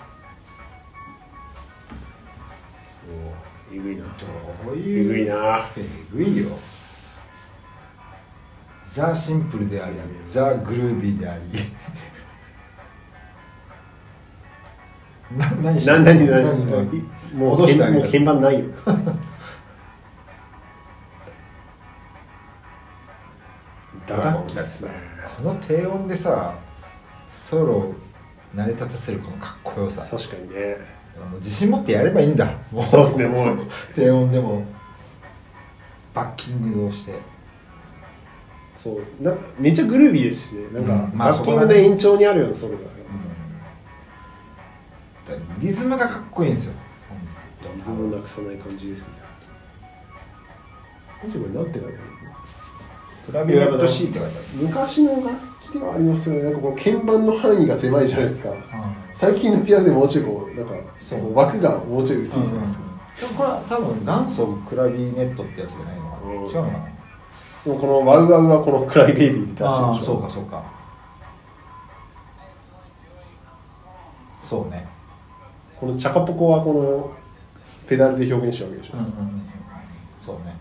えぐいなどうえいうぐいな。えぐいよ。ザ・シンプルでありザ・グルービーでありな何何何何何もう戻してあげた。もう鍵盤ないよ。打楽器っすねこの低音でさソロを成り立たせるこのかっこよさ。確かにね。もう自信持ってやればいいんだ。もそうっすねもう。低音でも。バッキングをして。そう。なんかめっちゃグルービーですしね。なんか、うん。まあバッキングの延長にあるようなソロだから、リズムがかっこいいんですよ。リズムをなくさない感じですね。マジこれなんて書いてあるクラビネット C って書いてある昔の楽器ではありますよね。なんかこの鍵盤の範囲が狭いじゃないですか。う最近のピアノでもうちょいこうなんかそう。枠がもうちょい薄いじゃないですか、でもこれは多分元祖クラビネットってやつじゃないのかな。うん違うのかな。でもこのワウワウはこのクライベイビーで出してるああでしょそうかそうか。そうねこのチャカポコはこのペダルで表現したわけでしょ、うんうんうん。そうね。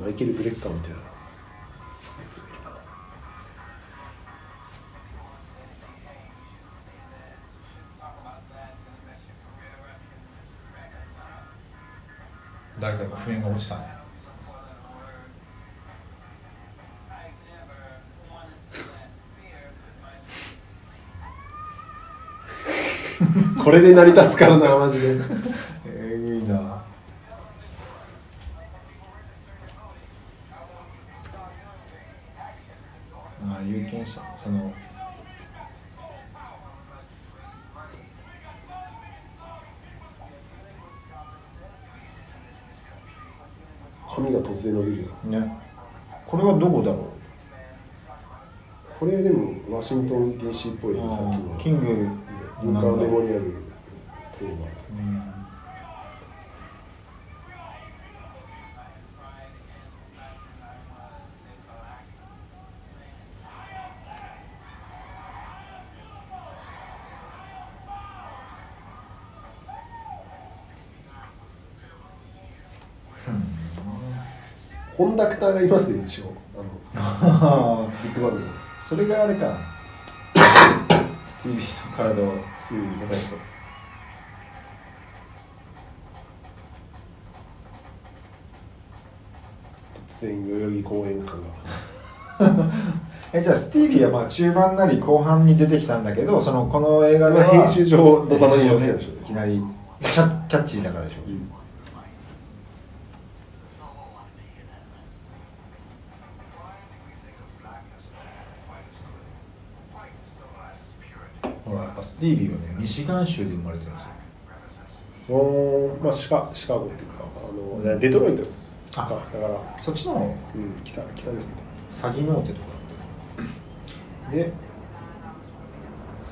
マイケル・ブレッカーみたいな。誰かが譜面が落ちたねこれで成り立つからなマジで。えぐいな。ああ有権者。その髪が突然伸びるよ。ね。これはどこだろこれでもワシントン DC っぽいですねさっきの。うキングリンカーンメモリアルとはうん。コンダクターがいますよ一応あのビッグバンドそれがあれかスティービーの体をうん叩いて突然代々木公園感が。えじゃあスティービーはまあ中盤なり後半に出てきたんだけどそのこの映画では編集上ドタバタにいきなりキャキャッチーだからでしょ、ほらやっぱスティービーはねミシガン州で生まれてるんですよ。おーまあシカシカゴっていうかあのデトロイト。かだから。そっちの方？うん北北ですね。詐欺の手とかで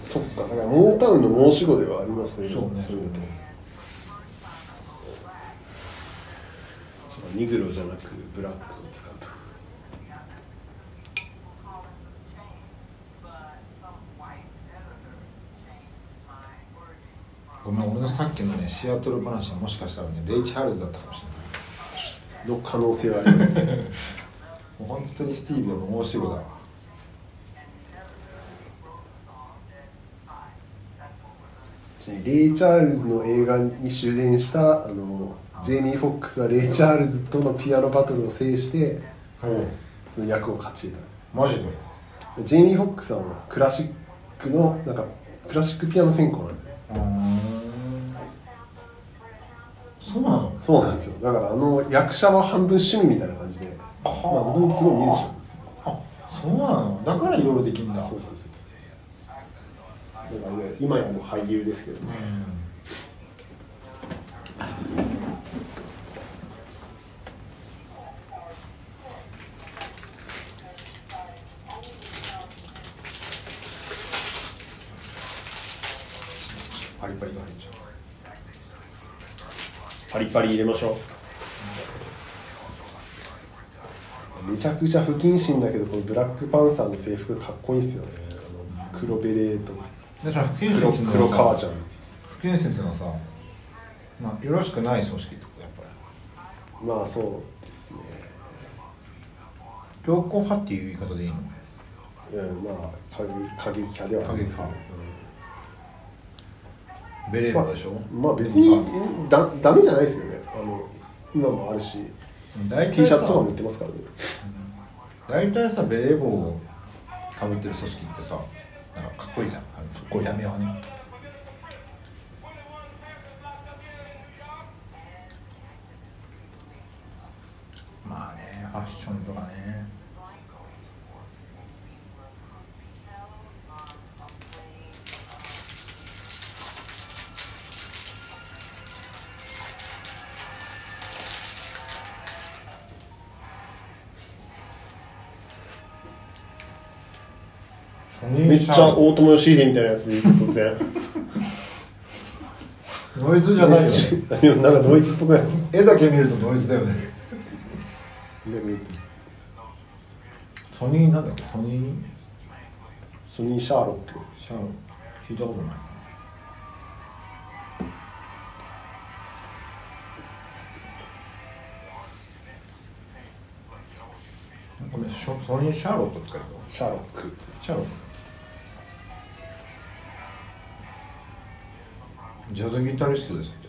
そっかだからモータウンの申し子ではありますね。そうね。それだと。そうニグロじゃなくブラックを使う。とごめん俺のさっきのねシアトル話はもしかしたらねレイ・チャールズだったかもしれない。の可能性はありますね。もう本当にスティービーはもう。申し子だわレイ・チャールズの映画に主演したあのジェイミー・フォックスはレイ・チャールズとのピアノバトルを制してその役を勝ち得マジで？たジェイミー・フォックスはクラシックのなんかクラシックピアノ専攻なんですねそうなの？そうなんですよ。だからあの役者は半分趣味みたいな感じでまあもともとすごいミュージシャンなんですよ。あそうなの？だからいろいろできるんだ。そうそうそうだからね今やもう俳優ですけどね。パリパリが入っちゃうパリパリ入れましょう。めちゃくちゃ不謹慎だけどこのブラックパンサーの制服かっこいいんですよね。黒ベレーと。だから福井黒黒革ちゃん福井先生のさ、まあ、よろしくない組織とやっぱり。まあそうですね。強硬派っていう言い方でいいの？うんまあ過激派ではないですね。過激ベレー帽でしょ、うんまあ別でにもだダメじゃないですよね。あの今もあるし。T シャツとかも売ってますからね。大体さベレー帽をかぶってる組織ってさなんかかっこいいじゃん。あの見た目はね。まあねファッションとかねめっちゃ大友義秀みたいなやつで突然。ノイズじゃないよね。なんかノイズっぽくないですか？絵だけ見るとノイズだよね。ソニーなんだっけ？ソニー？ソニーシャーロック。シャーロ聞いたことないこれソニーシャーロットって書いてある。シャーロック。シャーロットジャズギタリストですって。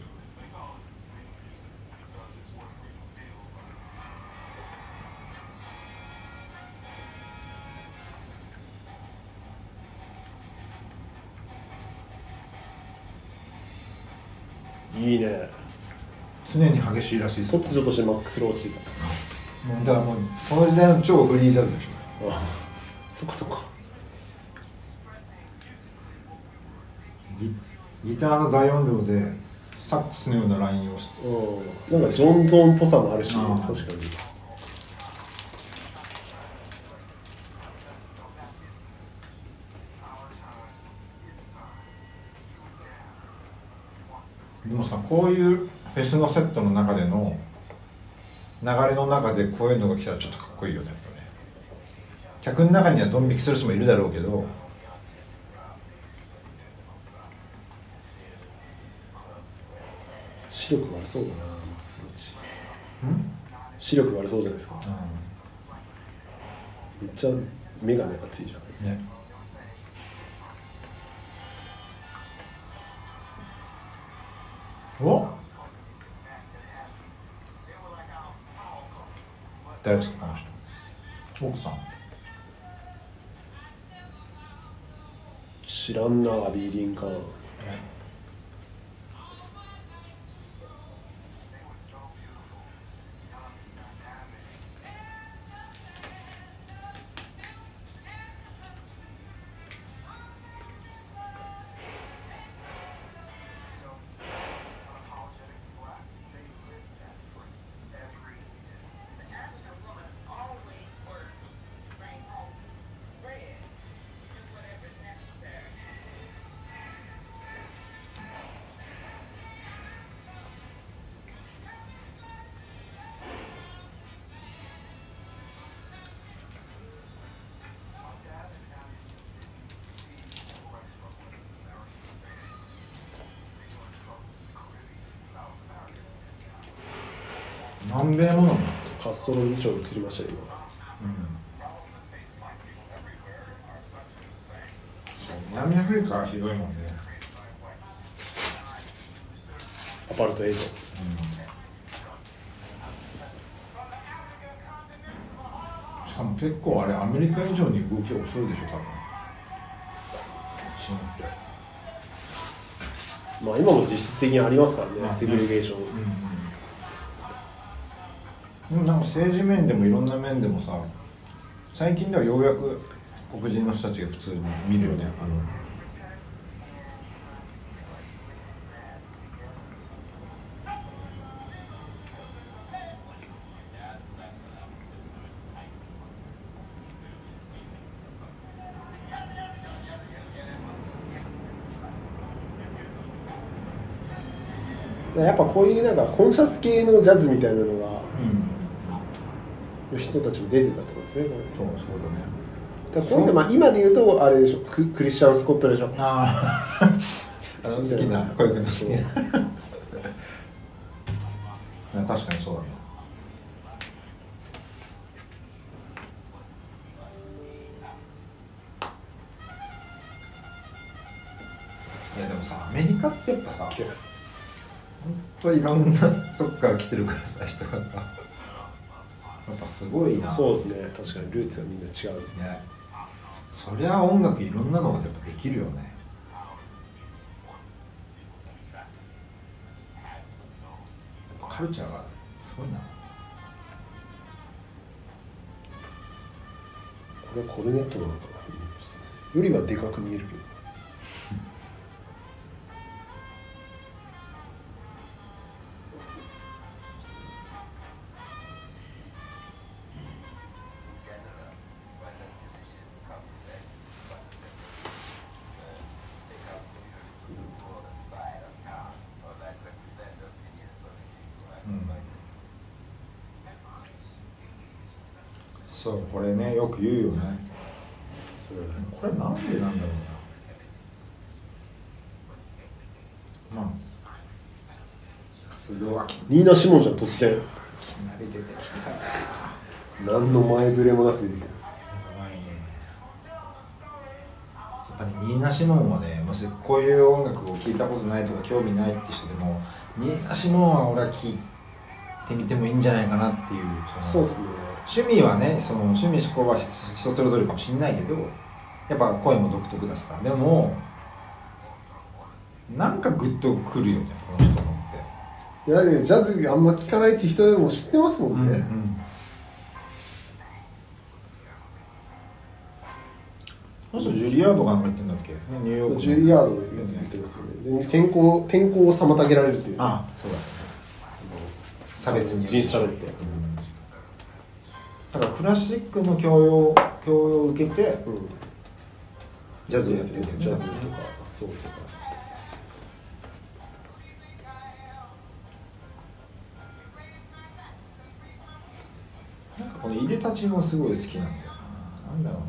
いいね。常に激しいらしいです。突如としてマックスローチでもうだからもうこの時代の超フリージャズでしょ。あ。そっかそっかギギターの大音量でサックスのようなラインをしうんなんかジョンゾーンっぽさもあるし確かに。でもさこういうフェスのセットの中での流れの中でこういうのが来たらちょっとかっこいいよねやっぱね。客の中にはドン引きする人もいるだろうけど視力悪そうだな。視力悪そうじゃないですか。めっちゃ眼鏡がついじゃんね。お？誰ですかこの人？奥さん。知らんなアビー・リンカーン。南ストロ議長に移りましたよ南アフリカはひどいもんね。今アパルトエイトしかも結構あれアメリカ以上に動き遅いでしょ多分。チームって。まあ今も実質的にありますからねセグレゲーション、でもなんか政治面でもいろんな面でもさ最近ではようやく黒人の人たちが普通に見るよねあの。やっぱこういうなんかコンシャス系のジャズみたいなのが人たちも出てたってことですね。そうそうだからこういうのまあ今で言うとあれでしょ。ククリスチャン・スコットでしょ。ああ あの好きな小池君の好きな確かにそうだね。いやでもさアメリカってやっぱさ本当いろんなとこから来てるからさすごいな。そうですね。確かにルーツがみんな違う。ね。そりゃ音楽いろんなのがやっぱできるよね。やっぱカルチャーがすごいな。これはコルネットなのかな。よりはでかく見えるけど言うよね。これなんでなんだろうな。まあ。活動はきニーナ・シモンじゃん突然。なり出てきた。何の前触れもなく出てくるやっぱりニーナ・シモンはねもしこういう音楽を聴いたことないとか興味ないって人でもニーナ・シモンは俺は聴いてみてもいいんじゃないかなっていうそうっすね趣味はねその趣味思考は人人それぞれかもしれないけどやっぱ声も独特だしさ。でもなんかグッとくるよねこの人のって。いやねジャズあんま聴かないって人でも知ってますもんね、この人ジュリアードがなんか言ってんだっけ？ニューヨークの。ジュリアードで言ってますよね。で天候天候を妨げられるっていう。あそうだ。差別に人種差別で、だからクラシックの教養教養を受けてうん、ジャズをやってるんだよねジャズとか。そうとかなんかこのいでたちもすごい好きなんだよな。なんだろう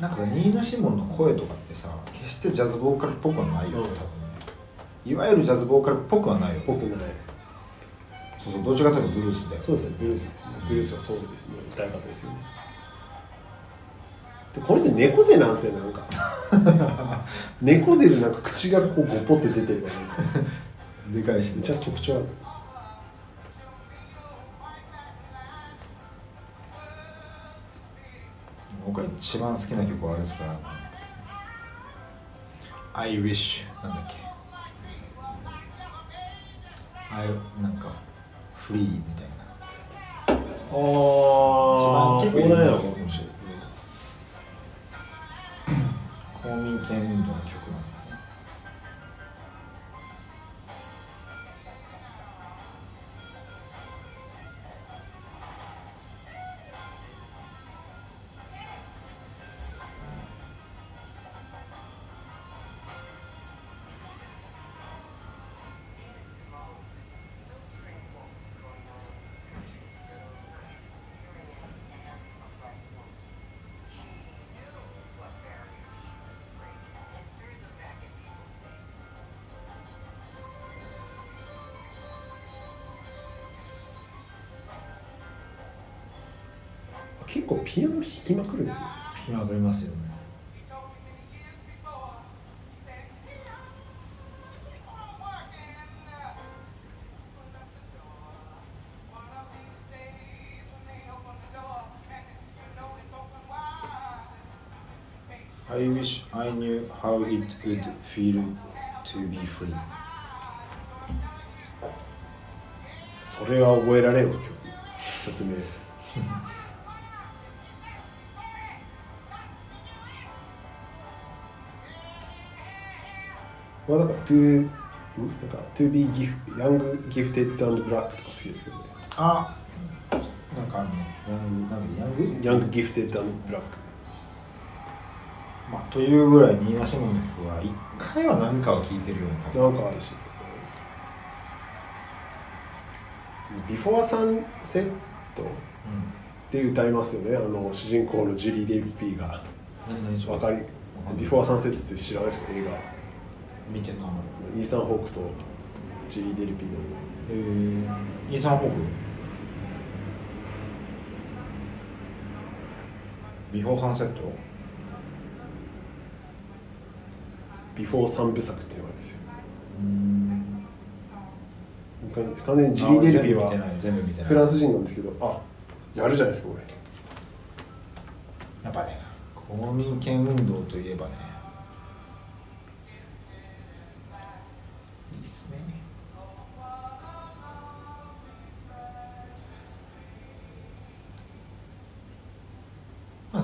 な。なんかニーナ・シモンの声とかってさ決してジャズボーカルっぽくはないよ、うん。多分ね。いわゆるジャズボーカルっぽくはないよ。僕もない。そうそうどっちかというとブルースだよそうですねブルースですね。ブルースはそうですね。歌い方ですよね。でこれって猫背なんですよなんか。猫背でなんか口がこうゴポって出てるからな。んかでかいしめっちゃ特徴ある。僕が一番好きな曲はあれですから I wish なんだっけ？あれなんかフリーみたいな。ああ一番結構そうだよかもしれない。公民権運動のきまくるんですよ今わかりますよね「I wish I knew how it would feel to be free それは覚えられんわ曲曲名まあなんか to んなんか to be gift young gifted and black とか好きですけどね」あなんかかあるのヤングなんだっけヤング？ヤングギフテッドブラック。まあ、というぐらいニーナ・シモンの曲は一回は何かは聴いてるよね多分なんかあるし。ビフォーサンセットで歌いますよね。あの主人公のジュリー・デルピーが。わかりビフォーサンセットって知らないですか？映画見てんのイーサン・ホークとジュリー・デルピーの。へえイーサン・ホーク。ビフォーサンセット？ビフォー三部作っていうのがあるんですよ。うん。完全にジュリー・デルピーはフランス人なんですけどあやるじゃないですかこれ。やっぱね公民権運動といえばね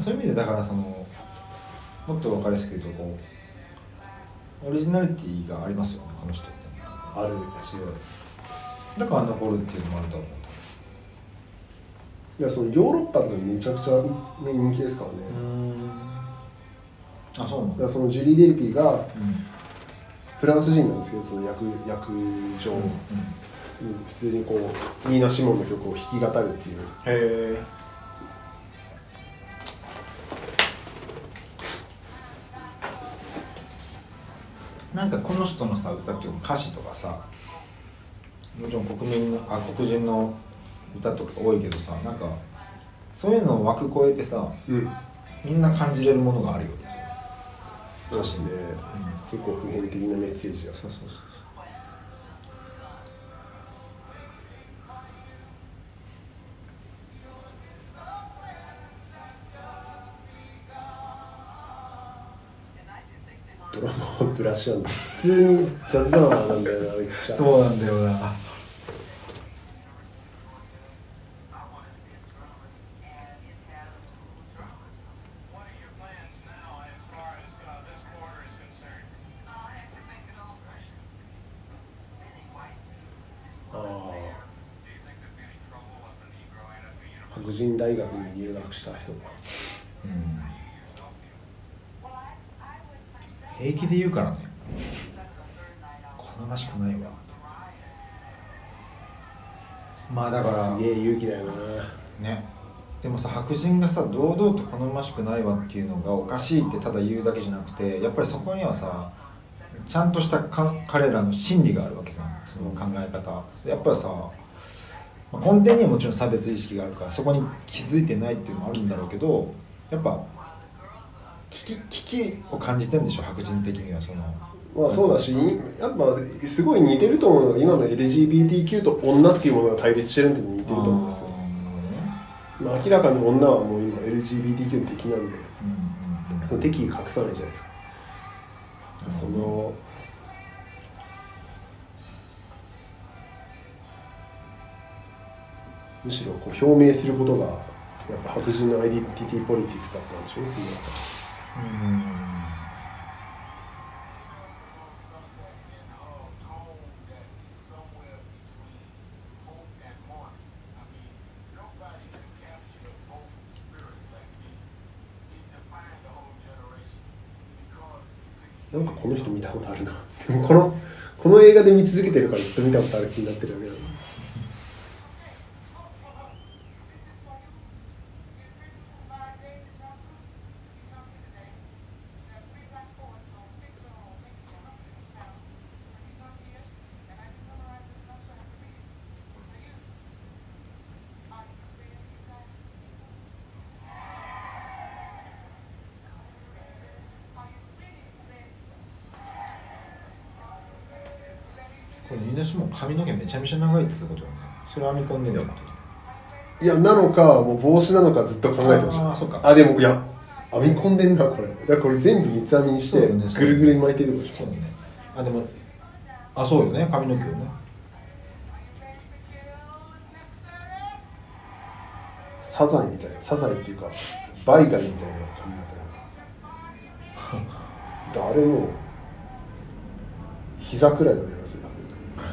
そういう意味でだからそのもっと分かりやすく言うとこうオリジナリティがありますよねこの人って。ある強いだから残るっていうのもあると思ういやそのヨーロッパとかにめちゃくちゃ、ね、人気ですからね、あそうなんだそのジュリー・デルピーがうん。フランス人なんですけどその役役上、うん。うん。普通にこうニーナ・シモンの曲を弾き語るっていう。へえなんかこの人のさ歌っていうか歌詞とかさもちろん国民のあ黒人の歌とか多いけどさなんかそういうのを枠超えてさうん。みんな感じれるものがあるよねそうですね、結構普遍的なメッセージがそうそうそうらっしゃるの。普通にジャズドラマなんだよなめっちゃ。そうなんだよな。した人が、うん、平気で言うからね。好ましくないわ。まあだからすげえ勇気だよな。ね。でもさ白人がさ堂々と好ましくないわっていうのがおかしいってただ言うだけじゃなくてやっぱりそこにはさちゃんとしたか彼らの心理があるわけじゃん。その考え方。やっぱりさまあ根底にはもちろん差別意識があるからそこに気づいてないっていうのもあるんだろうけどやっぱ危機危機を感じてんでしょ白人的にはそのまあそうだしやっぱすごい似てると思うのが今の LGBTQ と女っていうものが対立してるのと似てると思うんですよ、まあ、明らかに女はもう今 LGBTQ の敵なんでその敵意隠さないじゃないですか、そのむしろこう表明することがやっぱ白人のアイデンティティポリティクスだったんでしょうねうんなんかこの人見たことあるな。でもこのこの映画で見続けてるからずっと見たことある気になってるよねちゃめちゃ長いってことよね。それ編み込んでんだよいやなのかもう帽子なのかずっと考えてましたあーそうか。あでもいや編み込んでんなこれ。だからこれ全部三つ編みにしてぐるぐるに巻いてるでしょ。そうだね。あでもあそうよね。髪の毛をね。サザエみたいなサザエっていうかバイガイみたいな髪型や 誰も膝くらいまでありますよ。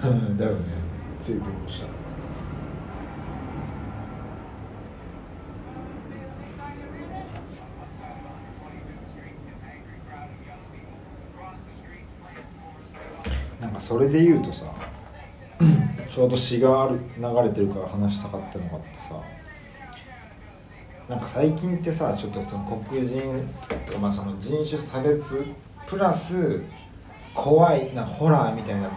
だよね成分をした。なんかそれで言うとさ ちょうど詩が流れてるから話したかったのがあってさなんか最近ってさちょっとその黒人とか、まあ、その人種差別プラス怖いなホラーみたいな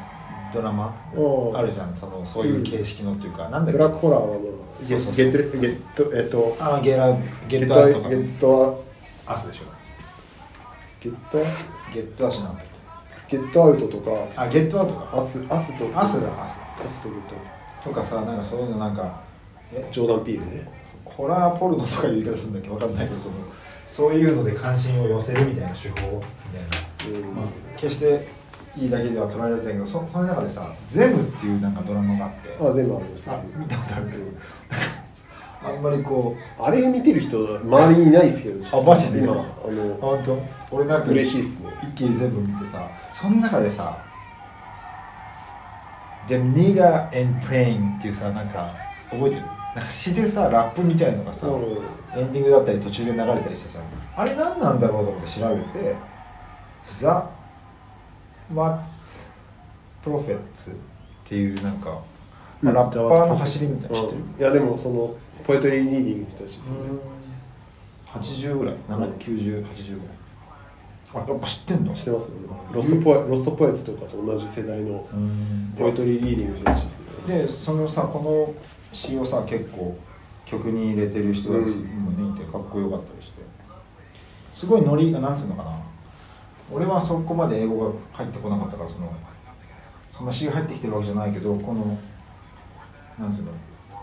ドラマう。んあるじゃん。そのそういう形式のっていうか、なんだっブけラックホラーはもうそうそうゲットレゲットえっとあゲラゲットアスとか。ゲットアスでしょ。ゲットアス？ゲットアスなんだっゲットアウトとか。けあゲットアウトか。アスアスとアスだ。アスアスとゲットアウとかさなんかそういうのなんかジョーダン・ピールね。ホラーポルノとかいう言い方するんだっけ？わかんないけどそのそういうので関心を寄せるみたいな手法？みたいな、うん。まあ、決していいだけでは捉えられてないけどそその中でさ「ゼム」っていうなんかドラマがあって。あ全部あります。あ見たことあるけど。あんまりこうあれ見てる人周りにいないですけど。あマジで？今あの本当？俺なんか嬉しいっすね。一気に全部見てさその中でさ「The Nigger and Plane」っていうさなんか覚えてる？なんか詩でさラップみたいのがさ、うん。エンディングだったり途中で流れたりしてさあれ何なんだろうと思って調べて「ザ・マッツ・プロフェッツ」っていうなんか、まあラッパーの走りみたいなの知ってるうん。いやでもそのポエトリーリーディングの人たちですよね80ぐらい？709080ぐらい。あやっぱ知ってんの知ってますよね。ロストポエロストポエツとかと同じ世代のうん。ポエトリーリーディングの人たちですね。でそのさこの詩をさ結構曲に入れてる人たちもねいてかっこよかったりして。すごいノリがなんつうのかな俺はそこまで英語が入ってこなかったからそのそんな詩が入ってきてるわけじゃないけどこのなんつうの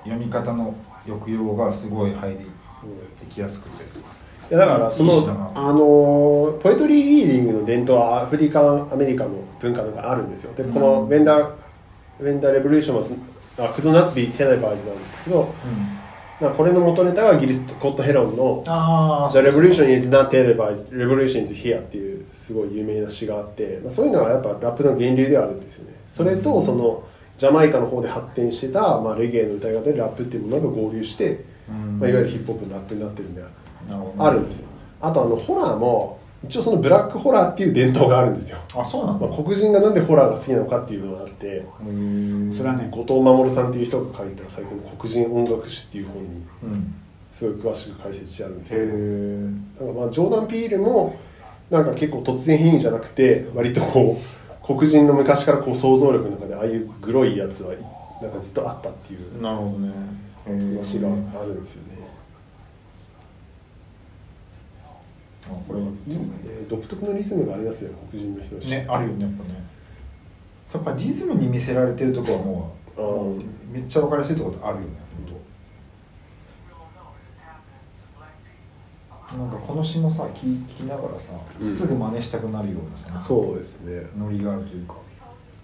読み方の抑揚がすごい入りてきやすくて。いやだからそのあのポエトリーリーディングの伝統はアフリカンアメリカの文化があるんですよ。でこの「うん。When the, When the Revolution was uh, could not be televised」なんですけどなんかこれの元ネタがイギリスコット・ヘロンのああ The revolution is not televised, revolution is here っていうすごい有名な詩があって、まあ、そういうのはやっぱラップの源流ではあるんですよね。それとそのジャマイカの方で発展してた、まあ、レゲエの歌い方でラップっていうものが合流して、うんまあ、いわゆるヒップホップのラップになってるんであるんですよ。あとあのホラーも一応そのブラックホラーっていう伝統があるんですよ。あそうなんだ、まあ、黒人がなんでホラーが好きなのかっていうのがあって、うん。それはね後藤守さんっていう人が書いた最近の黒人音楽史っていう本にうん。すごい詳しく解説してあるんですへけど。えなんかまあジョーダン・ピールもなんか結構突然変異じゃなくて割とこう黒人の昔からこう想像力の中でああいうグロいやつはなんかずっとあったっていうなるほどね。話があるんですよね。あこれいいね独特のリズムがありますよ黒人の人。ねあるよねやっぱねやっぱリズムに見せられてるとこはもうもうめっちゃ分かりやすいところってあるよね本当なんかこの詩もさ聞聞きながらさ、うんすぐ真似したくなるようなさそうですね。ノリがあるというか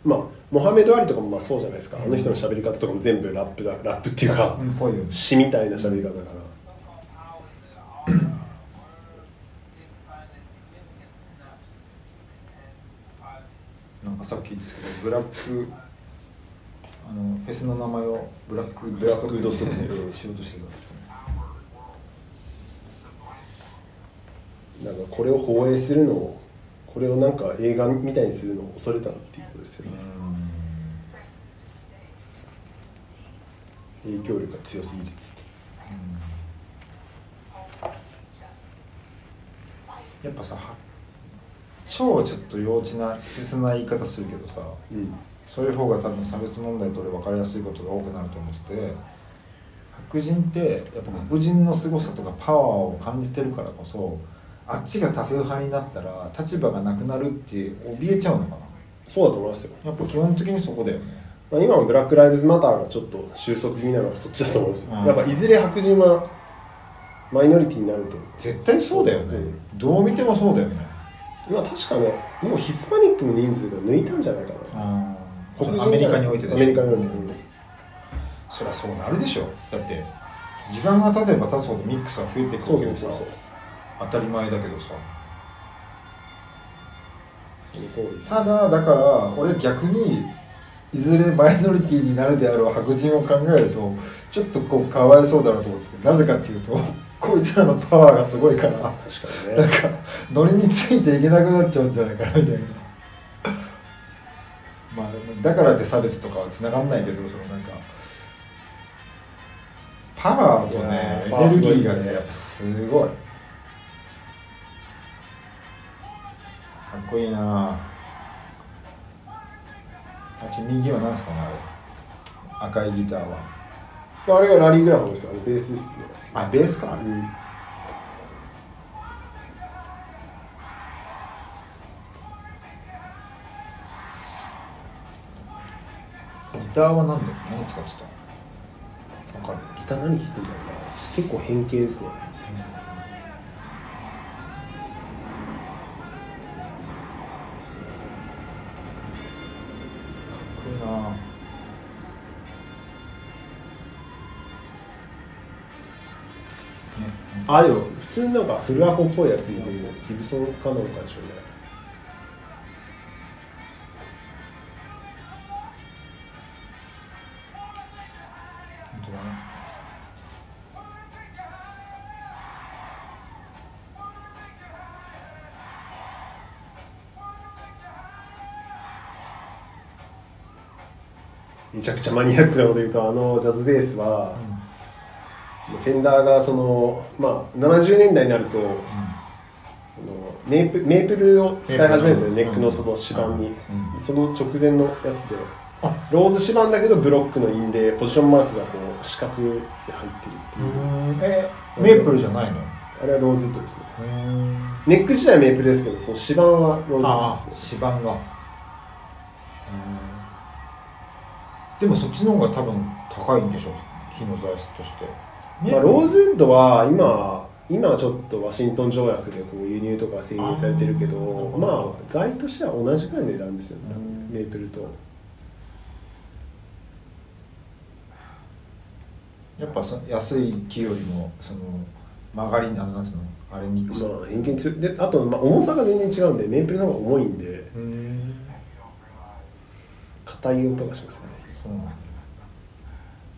まあモハメド・アリとかもまあそうじゃないですか。あの人の喋り方とかも全部ラップだラップっていうか詩みたいな喋り方だから。なんかさっきですけどブラックあのフェスの名前をブラックブラックドストックにしようとしてたんですかねなんかこれを放映するのをこれをなんか映画みたいにするのを恐れたっていうことですよね。影響力が強すぎるっつって。やっぱさ発超ちょっと幼稚な切な言い方するけどさうん。そういう方が多分差別問題と俺分かりやすいことが多くなると思ってて白人ってやっぱ黒人の凄さとかパワーを感じてるからこそあっちが多数派になったら立場がなくなるって怯えちゃうのかなそうだと思いますよ。やっぱ基本的にそこだよねまあ、今はブラック・ライブズ・マターがちょっと収束気味なのはそっちだと思いますよ。うんやっぱいずれ白人はマイノリティになると。絶対そうだよね、うんどう見てもそうだよね今確かね、もうヒスパニックの人数が抜いたんじゃないかな。黒人アメリカにおいてアメリカにおいて。そりゃそうなるでしょだって時間が経てば経つほどミックスは増えていくわけでさそうそうそう。当たり前だけどさ。ただだから俺逆にいずれマイノリティになるであろう白人を考えるとちょっとこうかわいそうだなと思っててなぜかっていうとこいつらのパワーがすごいから確かにね。なんかノリについていけなくなっちゃうんじゃないかなみたいな。まあだからって差別とかは繋がんないけどそのなんかパワーとねエネルギーがねね。やっぱすごい。かっこいいな。あち右は何すかねあれ。赤いギターは。あれがラリー・グラハムですよあのベースですねあベースか。うん。ギターは何で何使ってたわかるギター何弾くんだろうな。結構変形ですね。かっあでも普通になんかフルアコっぽいやついるギブソンかなんかでしょうね。めちゃくちゃマニアックなこと言うとあのジャズベースは、フェンダーがそのまあ70年代になると、あのメープメープルを使い始めるんですよ、メープルネックのその指板に、うん。その直前のやつで。ローズ指板だけどブロックの印でポジションマークがこう四角で入ってるっていう、えメープルじゃないの？あれはローズウッドですね。ネック自体はメープルですけどその指板はローズウッドですね。指板が。でもそっちの方が多分高いんでしょ木の材質としてまあ、ローズウッドは今今はちょっとワシントン条約でこう輸入とか制限されてるけどまあ材としては同じくらいの値段ですよ。ねメープルと。やっぱそ安い木よりもその曲がりあのなんつうのあれにまあ偏見強いであと、まあ、重さが全然違うんでメープルの方が重いんで。うん。硬い音がしますね。そうなんだ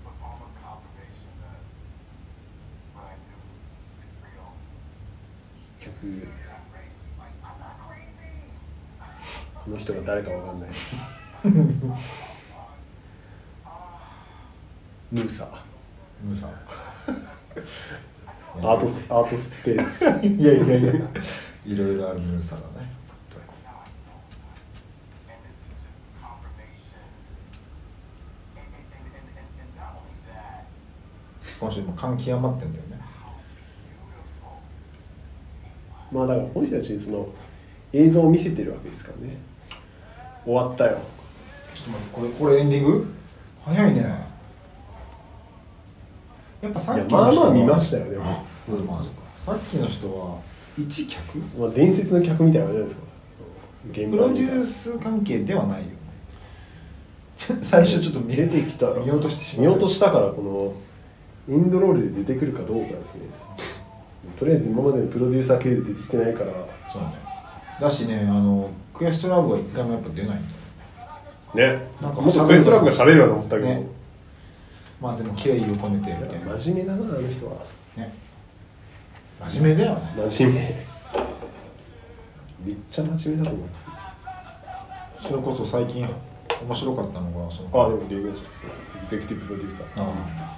So it's almost confirmation that what I knew is real. 曲 You're not crazy. Like, I'm not crazy. この人が誰かわかんない。ムーサー。ムーさん アートスアートスペース。いやいやいや。いろいろあるムーさんだね。今週も感極まってんだよね beautiful まあだからこの人たちにその映像を見せてるわけですからね。終わったよ。ちょっと待ってこれこれエンディング？早いね。やっぱさっきの人はまあまあ見ましたよでも、うんまあそっか。さっきの人は一客？まあ、伝説の客みたいな感じじゃないですか。プロデュース関係ではないよね。最初ちょっと見出てきたら見落としてしま見う落としたからこのインドロールで出てくるかどうかですねとりあえず今までのプロデューサー系で出てきてないから。そうね。だしねあのクエストラブは一回もやっぱ出ないんだよ。ね。なんかもっとクエストラブが喋るわと思ったけど、ね。まあでも敬意を込めてみたいな。真面目だなあの人は。ね。真面目だよね。真面目。めっちゃ真面目だと思いますそれこそ最近面白かったのがそのあでも出てきましたエグゼクティブプロデューサー。ああ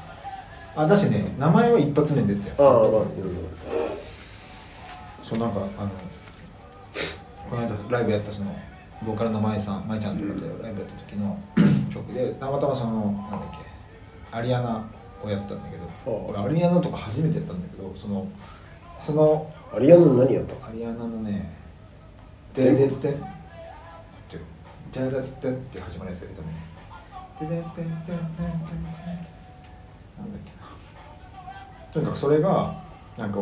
だしね名前は一発目ですよ。ああまあ、うんそうなんかあのこの間ライブやったそのボーカルの舞さん舞ちゃんとかでライブやった時の曲でたまたまそのなんだっけアリアナをやったんだけどあ俺アリアナとか初めてやったんだけどそのそのアリアナの何やったんですか？アリアナのね「ででつてん」って「じゃらつてん」って始まるやつやるとね「ででつてんてんてんてんてん」なんだっけなとにかくそれがなんか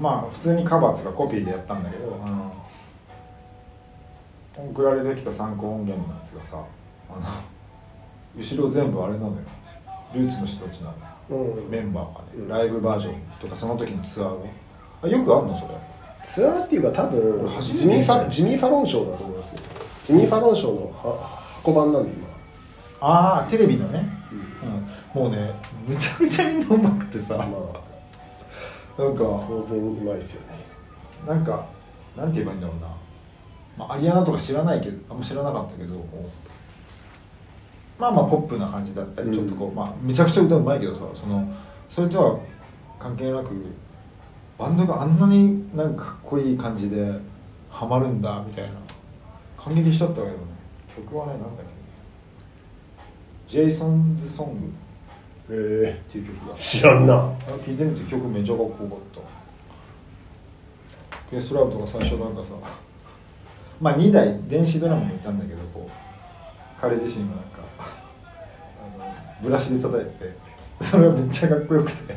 まあ普通にカバーとかコピーでやったんだけどあの送られてきた参考音源のやつがさあの後ろ全部あれなのよ。ルーツの人たちなのよ。うん。メンバーがね、うん。ライブバージョンとかその時のツアーがあよくあんのそれ？ツアーっていうか多分ジミーファジミー・ファロン賞だと思いますよ。ジミー・ファロン賞のは箱版なんで今。ああテレビのね、うん。もうねむちゃくちゃみんなうまくてさ、まあなんか当然うまいですよね。なんかなんて言えばいいんだろうな、まあ、アリアナとか知らないけどあんま知らなかったけどまあまあポップな感じだったり、うん。ちょっとこうまあめちゃくちゃ歌うまいけどさそのそれとは関係なくバンドがあんなになんかかっこいい感じでハマるんだみたいな感激しちゃったけどね。曲はねなんだっけ。ジェイソンズ・ソングえっていう曲がー、知らんな。あ聴いてみて曲めっちゃかっこよかった。クエストラブとか最初なんかさまあ2台電子ドラムもいたんだけどこう彼自身がなんかあのブラシで叩いててそれはめっちゃかっこよくて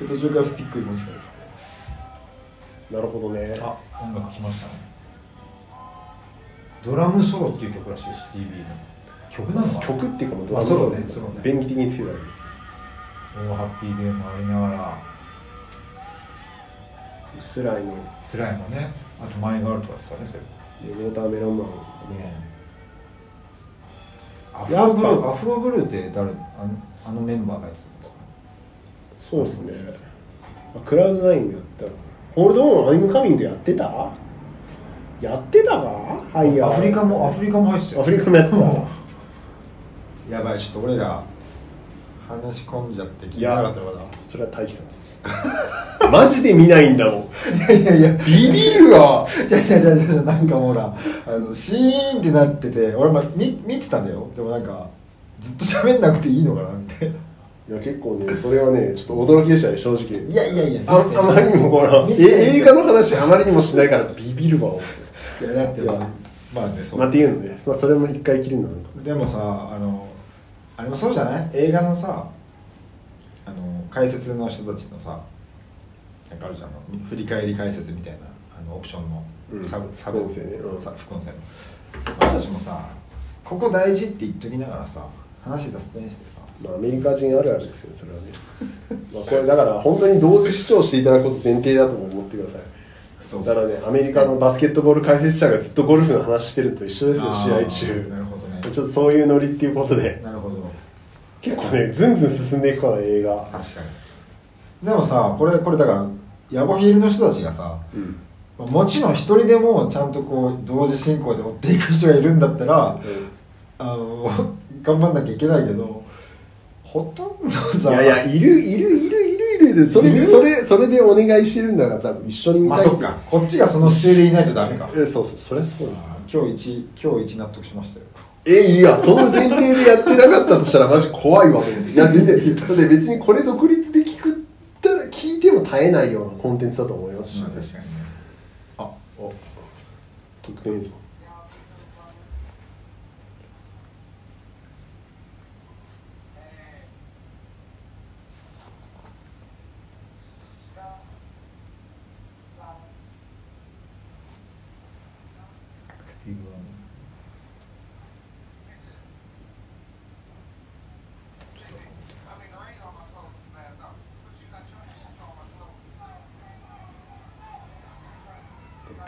で途中からスティックに持ち替えなるほどね。てあ音楽来ましたね。ドラムソロっていう曲らしいです TV の曲なの曲っていうかもうドあラムソロねソロね。便宜的につけたら大ハッピーで回りながら。スライの。スライもね。あとマイガールとかですかねそれウォーターメロンマンアフロブルーアフロブルーって誰あのあのメンバーがやってたんですか？そうですね。あクラウドナインやったホールドオンアイムカミングやってた？やってたか？はいやアフリカもアフリカも入ってたよ。アフリカもやってた やばいちょっと俺ら話し込んじゃって聞いてなかったのかな。それは大したです。マジで見ないんだもん。いやいやビビるわ。じゃじゃじゃじゃなんかもうほらあのシーンってなってて俺も見見てたんだよ。でもなんかずっと喋んなくていいのかなみたいな。いや結構ねそれはねちょっと驚きでしたね正直。いやいやいや。ああまりにもほら映画の話あまりにもしないからビビるわいやだっていや。まあねそう。まあっていうのね、まあ、それも一回きりなのかでもさあのあれもそうじゃない？映画のさあの解説の人たちのさなんかあるじゃん。振り返り解説みたいなあのオプションの。うん。サブ、音声ね。うん。さ副音声の。私もさここ大事って言っときながらさ話雑談してさ。まあアメリカ人あるあるですよそれはね。まあこれだから本当に同時視聴していただくこと前提だと思ってください。そう。だからねアメリカのバスケットボール解説者がずっとゴルフの話してるのと一緒ですよ試合中。なるほどね。ちょっとそういうノリっていうことで。なるほど結構ねずんずん進んでいくから映画。確かに。でもさこれこれだからヤボヒールの人たちがさうん。もちろん一人でもちゃんとこう同時進行で追っていく人がいるんだったらあの 頑張んなきゃいけないけどほとんどいさやいやいるいるいるいるいる。でそれそれそれでお願いしてるんだから多分一緒に見たい。まあそっか。こっちがその姿勢でいないとダメか。えそうそうそれはそうですよ。今日一今日一納得しましたよえいやその前提でやってなかったとしたらマジ怖いわと思って。いや全然だって別にこれ独立で聞くったら聞いても絶えないようなコンテンツだと思いますし、まあ確かにね。あお。特典映像ス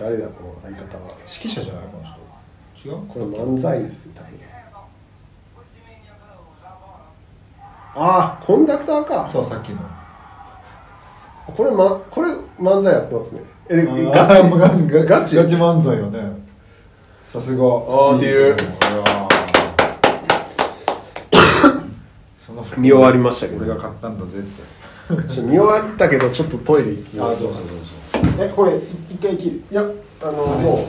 誰だこの相方は。指揮者じゃないこの人。違う？これ漫才ですよ多分.ああコンダクターか。そうさっきの。これ,、ま、これ漫才やってますね。えでガチガチ。ガチ。ガガチ漫才よね。さすが。あーっていう。見終わりましたけど。俺が買ったんだぜって。見終わったけどちょっとトイレ行きます。えこれ一回切る。いやあのも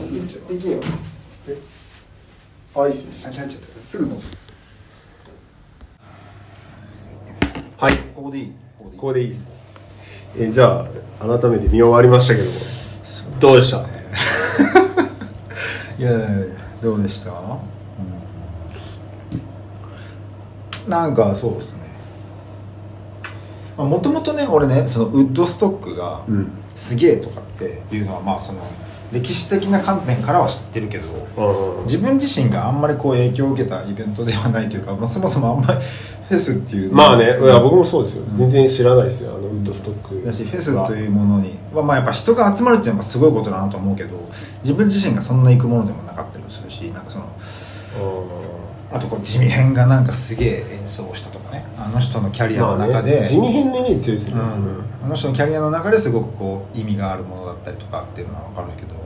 ういいけよ。あいいっす。よ先入っちゃったすぐ戻る。はい。ここでいい？ここでいい。ここでいいっす。えじゃあ改めて見終わりましたけどどうでした？いやいやいやどうでした、なんかそうですね。もともとね俺ねそのウッドストックがうんすげえとかっていうのはまあその歴史的な観点からは知ってるけど自分自身があんまりこう影響を受けたイベントではないというか、まあ、そもそもあんまりフェスっていうまあねいや僕もそうですよ。全然知らないですよあのウッドストック。だしフェスというものにはまあやっぱ人が集まるっていうのはやっぱすごいことだなと思うけど自分自身がそんな行くものでもなかったりもするしなんかそのあとこう地味編がなんかすげえ演奏したとかね。あの人のキャリアの中で、まあね地味編のイメージ強いですね、うん、あの人のキャリアの中ですごくこう意味があるものだったりとかっていうのは分かるけど。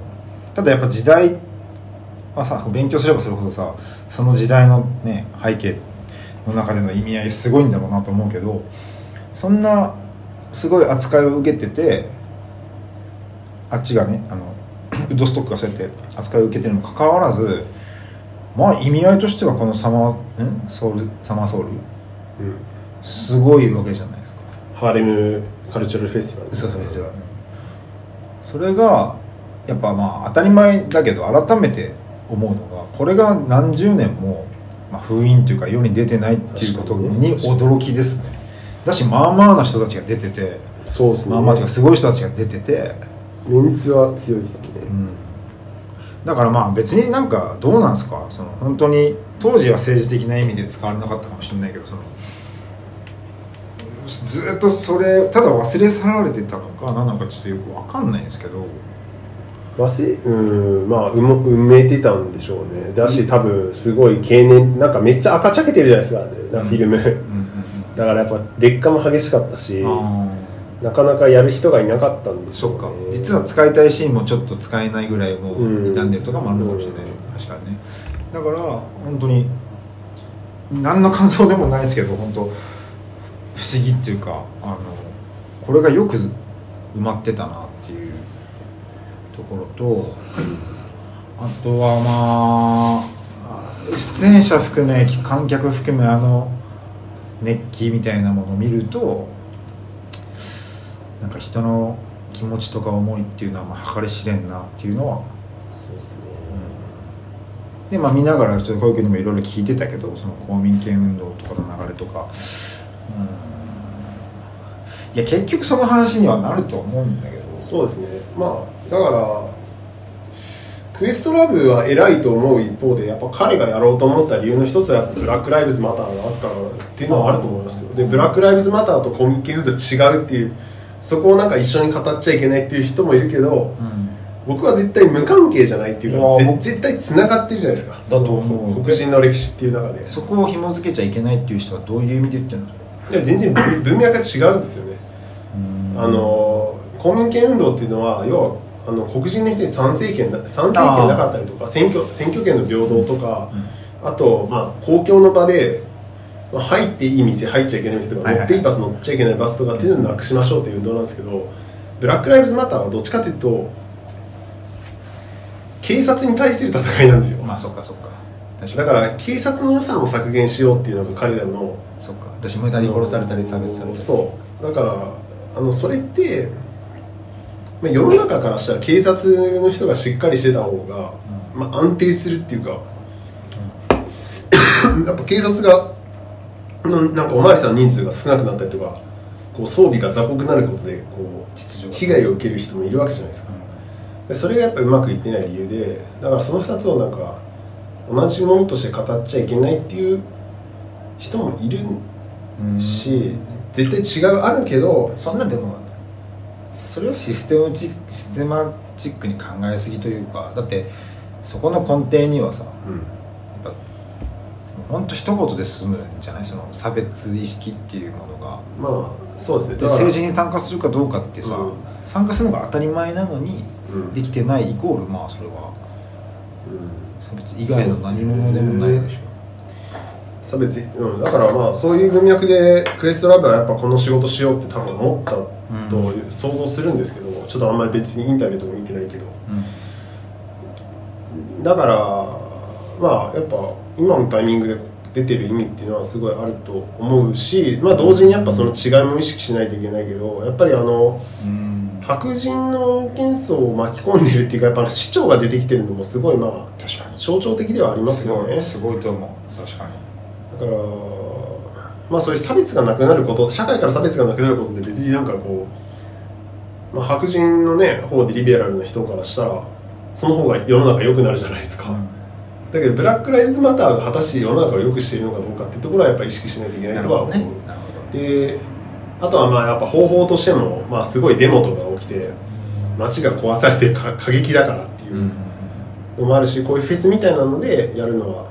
ただやっぱ時代はさ勉強すればするほどさその時代のね背景の中での意味合いすごいんだろうなと思うけどそんなすごい扱いを受けててあっちがねあの ウッドストックがそうやって扱いを受けてるにもかかわらずまあ意味合いとしてはこのサマーんソウル？サマーソウル？うんすごいわけじゃないですか。ハーレムカルチャラルフェスティバル。そうそうそうそれがやっぱまあ当たり前だけど改めて思うのがこれが何十年も、まあ、封印というか世に出てないっていうことに驚きですね。だしまあまあな人たちが出ててそうですね。まあまあというかすごい人たちが出てて、メンツは強いですね、うん、だからまあ別になんかどうなんですか？その本当に当時は政治的な意味で使われなかったかもしれないけどそのずっとそれただ忘れ去られてたのか何なのかちょっとよく分かんないんですけど。忘れうんまあ埋も埋めてたんでしょうね。だし多分すごい経年なんかめっちゃ赤ちゃけてるじゃないですかなん。かフィルム、だからやっぱ劣化も激しかったし。うんあなかなかやる人がいなかったんでーそっか。しょうね実は使いたいシーンもちょっと使えないぐらいもう傷んでるとかもあるのかもしれない、うん確かにね。だから本当に何の感想でもないですけど本当不思議っていうかあのこれがよく埋まってたなっていうところとあとはまあ出演者含め観客含めあの熱気みたいなものを見るとなんか人の気持ちとか思いっていうのはまあ計り知れんなっていうのは。そうですね。でまあ見ながらちょっと小池にもいろいろ聞いてたけどその公民権運動とかの流れとか。うん。いや結局その話にはなると思うんだけど。そうですね。まあだからクエストラブは偉いと思う一方でやっぱ彼がやろうと思った理由の一つはやっぱブラック・ライブズ・マターがあったっていうのはあると思いますよ。でブラック・ライブズ・マターとコミケンと違うっていうそこをなんか一緒に語っちゃいけないっていう人もいるけどうん僕は絶対無関係じゃないっていうか絶対つながってるじゃないですか。だと思う。黒人の歴史っていう中で。そこを紐付けちゃいけないっていう人はどういう意味で言ってるの？いや全然文文脈が違うんですよね。あの公民権運動っていうのは要はあの黒人の人に参政権な参政権なかったりとか選挙選挙権の平等とか、あと、まあ、公共の場で、まあ、入っていい店入っちゃいけない店とか、乗っていい。バス乗っちゃいけないバスとかっていうのをなくしましょうっていう運動なんですけどブラック・ライブズ・マターはどっちかというと警察に対する戦いなんですよ。まあそっかそっか。確だから警察の予算を削減しようっていうのが彼らのそっか。私無駄に殺されたり差別されたり。そう。だからあのそれって、まあ、世の中からしたら警察の人がしっかりしてた方が、まあ、安定するっていうか、やっぱ警察がうんなんかおまわりさんの人数が少なくなったりとかこう装備が雑魚くなることでこう被害を受ける人もいるわけじゃないですか。でそれがやっぱうまくいってない理由でだからその2つをなんか同じものとして語っちゃいけないっていう人もいるうん。し絶対違うあるけどそんなでもそれをシステムチシステマチックに考えすぎというかだってそこの根底にはさやっぱ本当一言で済むんじゃない？その差別意識っていうものが。まあそうですね。で政治に参加するかどうかってさ、うん。参加するのが当たり前なのにうん。できてないイコールまあそれはうん。差別以外の何者でもないでしょ。差別、うん、だからまあそういう文脈でクエストラブはやっぱこの仕事しようって多分思ったと想像するんですけど、ちょっとあんまり別にインタビューとか見てないけど。だからまあやっぱ今のタイミングで出てる意味っていうのはすごいあると思うしまあ同時にやっぱその違いも意識しないといけないけどやっぱりあのうん。白人の運転層を巻き込んでるっていうかやっぱ市長が出てきてるのもすごいまあ確かに。象徴的ではありますすよね。すごいと思う。確かに。だからまあそういう差別がなくなること社会から差別がなくなることで別になんかこう、まあ、白人のね方でリベラルな人からしたらその方が世の中良くなるじゃないですか、だけどブラック・ライブズ・マターが果たして世の中を良くしているのかどうかっていうところはやっぱり意識しないといけないとは思う、ね。であとはまあやっぱ方法としても、まあ、すごいデモとか起きて街が壊されてか過激だからっていううん。のもあるしこういうフェスみたいなのでやるのは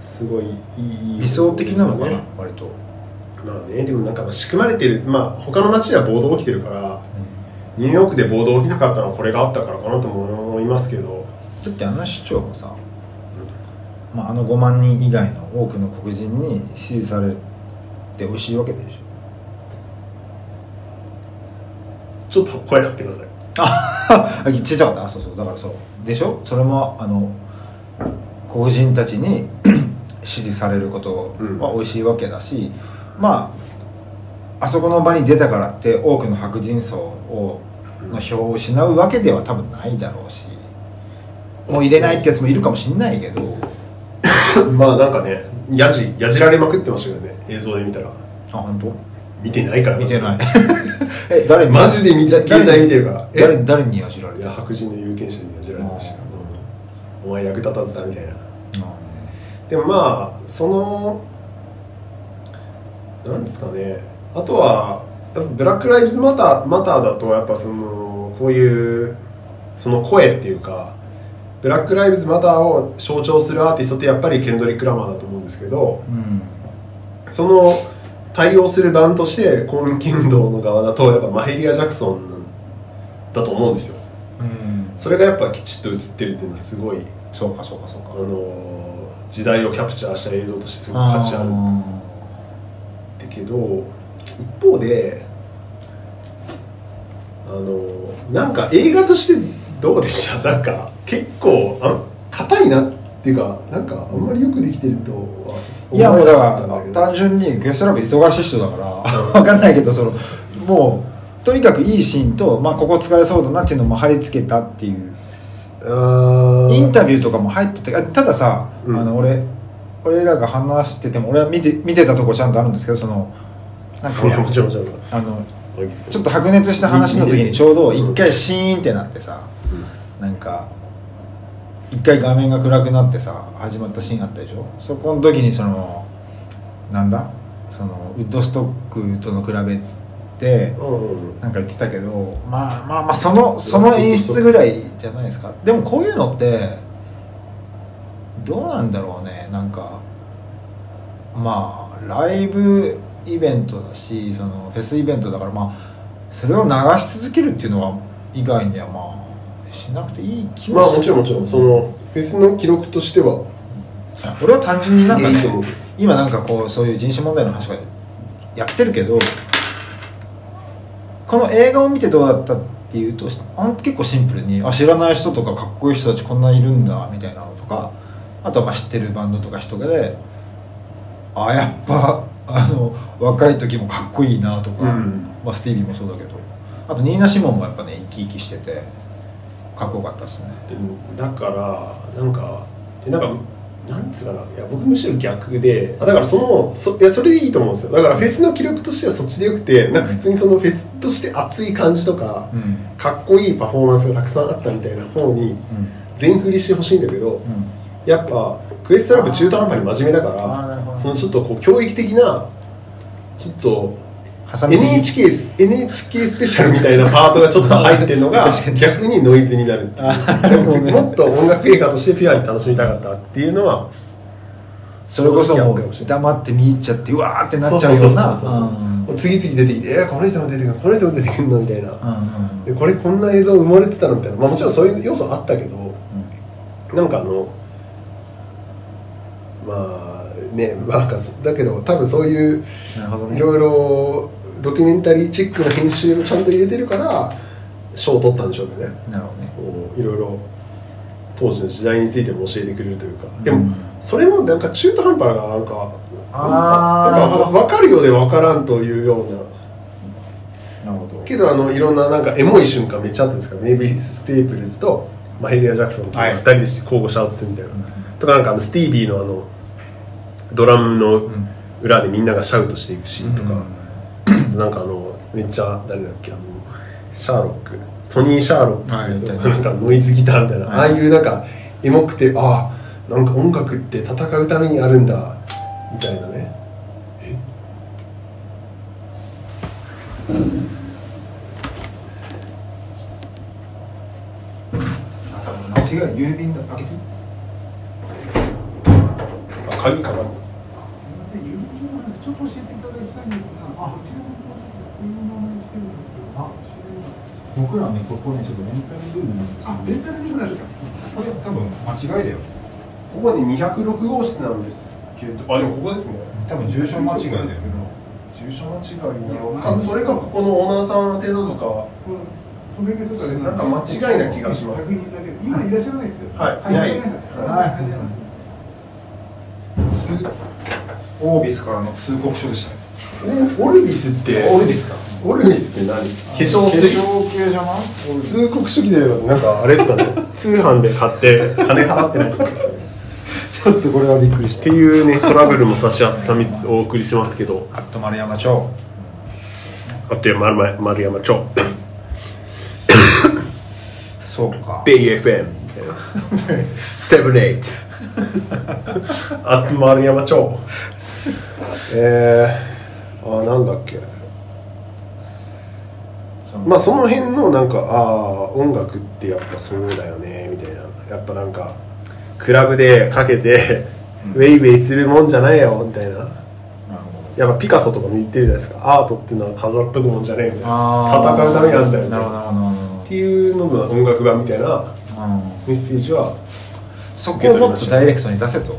すごいいい理想的なのかな割と。まあねでもなんか仕組まれてるまあ他の街では暴動起きてるからニューヨークで暴動起きなかったのはこれがあったからかなとも思いますけど。だってあの市長もさまあ、あの5万人以外の多くの黒人に支持されて美味しいわけでしょ。ちょっと声張ってください。あちっちゃかった？あそうそう。だからそう。でしょ？それもあの黒人たちに 支持されることは美味しいわけだし、まああそこの場に出たからって多くの白人層をの票を失うわけでは多分ないだろうしもう入れないってやつもいるかもしんないけど まあなんかねやじやじられまくってましたよね。映像で見たら。あ本当？見てないから。見てない。え誰に？マジで見て携帯見てるから。え誰誰にやじられいたや白人の有権者にやじられました。お前役立たずだみたいな。あでもまあそのなんですかね。あとはブラック・ライブズマター・マターだとやっぱそのこういうその声っていうかブラック・ライブズ・マターを象徴するアーティストってやっぱりケンドリック・ラマーだと思うんですけどうんその対応する版として公民権運動の側だとやっぱマヘリア・ジャクソンだと思うんですよ。うんそれがやっぱきちっと映ってるっていうのはすごいそうかそうかそうか。あの時代をキャプチャーした映像としてすごく価値ある。んだけど一方であのなんか映画としてどうでした？なんか結構あ硬いなっていうかなんかあんまりよくできてるとはいやもうだから単純にゲストラブ忙しい人だから 分かんないけどそのもうとにかくいいシーンと、まあ、ここ使えそうだなっていうのも貼り付けたっていうインタビューとかも入っててあたださ、うん。あの俺俺らが話してても俺は見て見てたとこちゃんとあるんですけどそのなんか あのちょっと白熱した話の時にちょうど一回シーンってなってさなんか一回画面が暗くなってさ始まったシーンあったでしょ？そこの時にそのなんだ？そのウッドストックとの比べてなんか言ってたけどまあまあまあそのその演出ぐらいじゃないですか？でもこういうのってどうなんだろうね？なんかまあライブイベントだしそのフェスイベントだからまあそれを流し続けるっていうのは以外にはまあしなくていい気まあもちろんもちろん。そのフェスの記録としては。俺は単純になんかね今なんかこうそういう人種問題の話とかやってるけどこの映画を見てどうだったっていうとあん結構シンプルにあ知らない人とかかっこいい人たちこんないるんだみたいなのとかあとはまあ知ってるバンドとか人がであやっぱあの若い時もかっこいいなとか、うん。まあ、スティービーもそうだけどあとニーナ・シモンもやっぱね生き生きしててかっこよかったですね。うんだからなんかえなんかなんつうかな。いや僕むしろ逆であだからそのそいやそれでいいと思うんですよ。だからフェスの記録としてはそっちでよくてなんか普通にそのフェスとして熱い感じとか、うん。かっこいいパフォーマンスがたくさんあったみたいな方にうん。全振りしてほしいんだけど、うん。やっぱクエストラブ中途半端に真面目だからそのちょっとこう教育的なちょっと NHK, ス NHK スペシャルみたいなパートがちょっと入ってるのが 逆にノイズになるっていう。でももっと音楽映画としてピュアに楽しみたかったっていうのはそれこそもう黙って見入っちゃってうわーってなっちゃうような。次々出てきて「えー、この人も出てくるこの人も出てくるの?」みたいな、うんうん。でこれこんな映像生まれてたのみたいな、まあ、もちろんそういう要素あったけど、なんかあのまあねなんかそだけど多分そういういろいろドキュメンタリーチックな編集をちゃんと入れてるから賞を取ったんでしょうけどね。なるほどね。こういろいろ当時の時代についても教えてくれるというか。でも、うんそれもなんか中途半端がなんかあー。なんか分かるようで分からんというような。なるほど。けどあのいろんななんかエモい瞬間めっちゃあったんですからメイビー・ステープルズとマヘリア・ジャクソンとはい。2人で交互シャウトするみたいな、とかなんかあのスティービーのあのドラムの裏でみんながシャウトしていくシーンとか、なんかあのめっちゃ誰だっけあのシャーロック。ソニー・シャーロック、はいみたいな。なんかノイズギターみたいな、はい。ああいうなんかエモくてああなんか音楽って戦うためにあるんだ。みたいなね。え？多分間違い郵便だ開けていいあ鍵かかってますすみません、郵便の話ちょっと教えていただきたいんですが、あ、こちらの方こういう名前にしてるんですけど、あ、知りません僕らねここねちょっとレンタルルームなんですよ。あ、レンタルルームなんですか？これ多分間違いだよ。ここに206号室なんですけど。あでもここですね。多分住所間違いだよ。ね住所間違いなのかそれかここのオーナーさん宛てのとか。それがちょっとねなんか間違いな気がします。確認だけど今いらっしゃらないですよ。はい。いないです。はい。通オービスからの通告書でしたね。オルビスって？オルビスかオルビスって何？化粧化水。粧系じゃない通告書記でなんかあれですかね。通販で買って金払ってないとかですよね。ちょっとこれはびっくりしっていうねトラブルも差し挟みつつお送りしますけど。あっと丸山町。あと丸山丸山町。そうか。BFM みたいな78あと丸山町。えー、あなんだっけまあその辺のなんかああ音楽ってやっぱそうだよねみたいな。やっぱなんかクラブでかけて、ウェイウェイするもんじゃないよみたいな。やっぱピカソとかも言ってるじゃないですか。アートっていうのは飾っとくもんじゃねえみたいな戦うためなんだよね。なるほどなるほどなるっていうのの音楽版みたいなメッセージはそこをもっとダイレクトに出せと。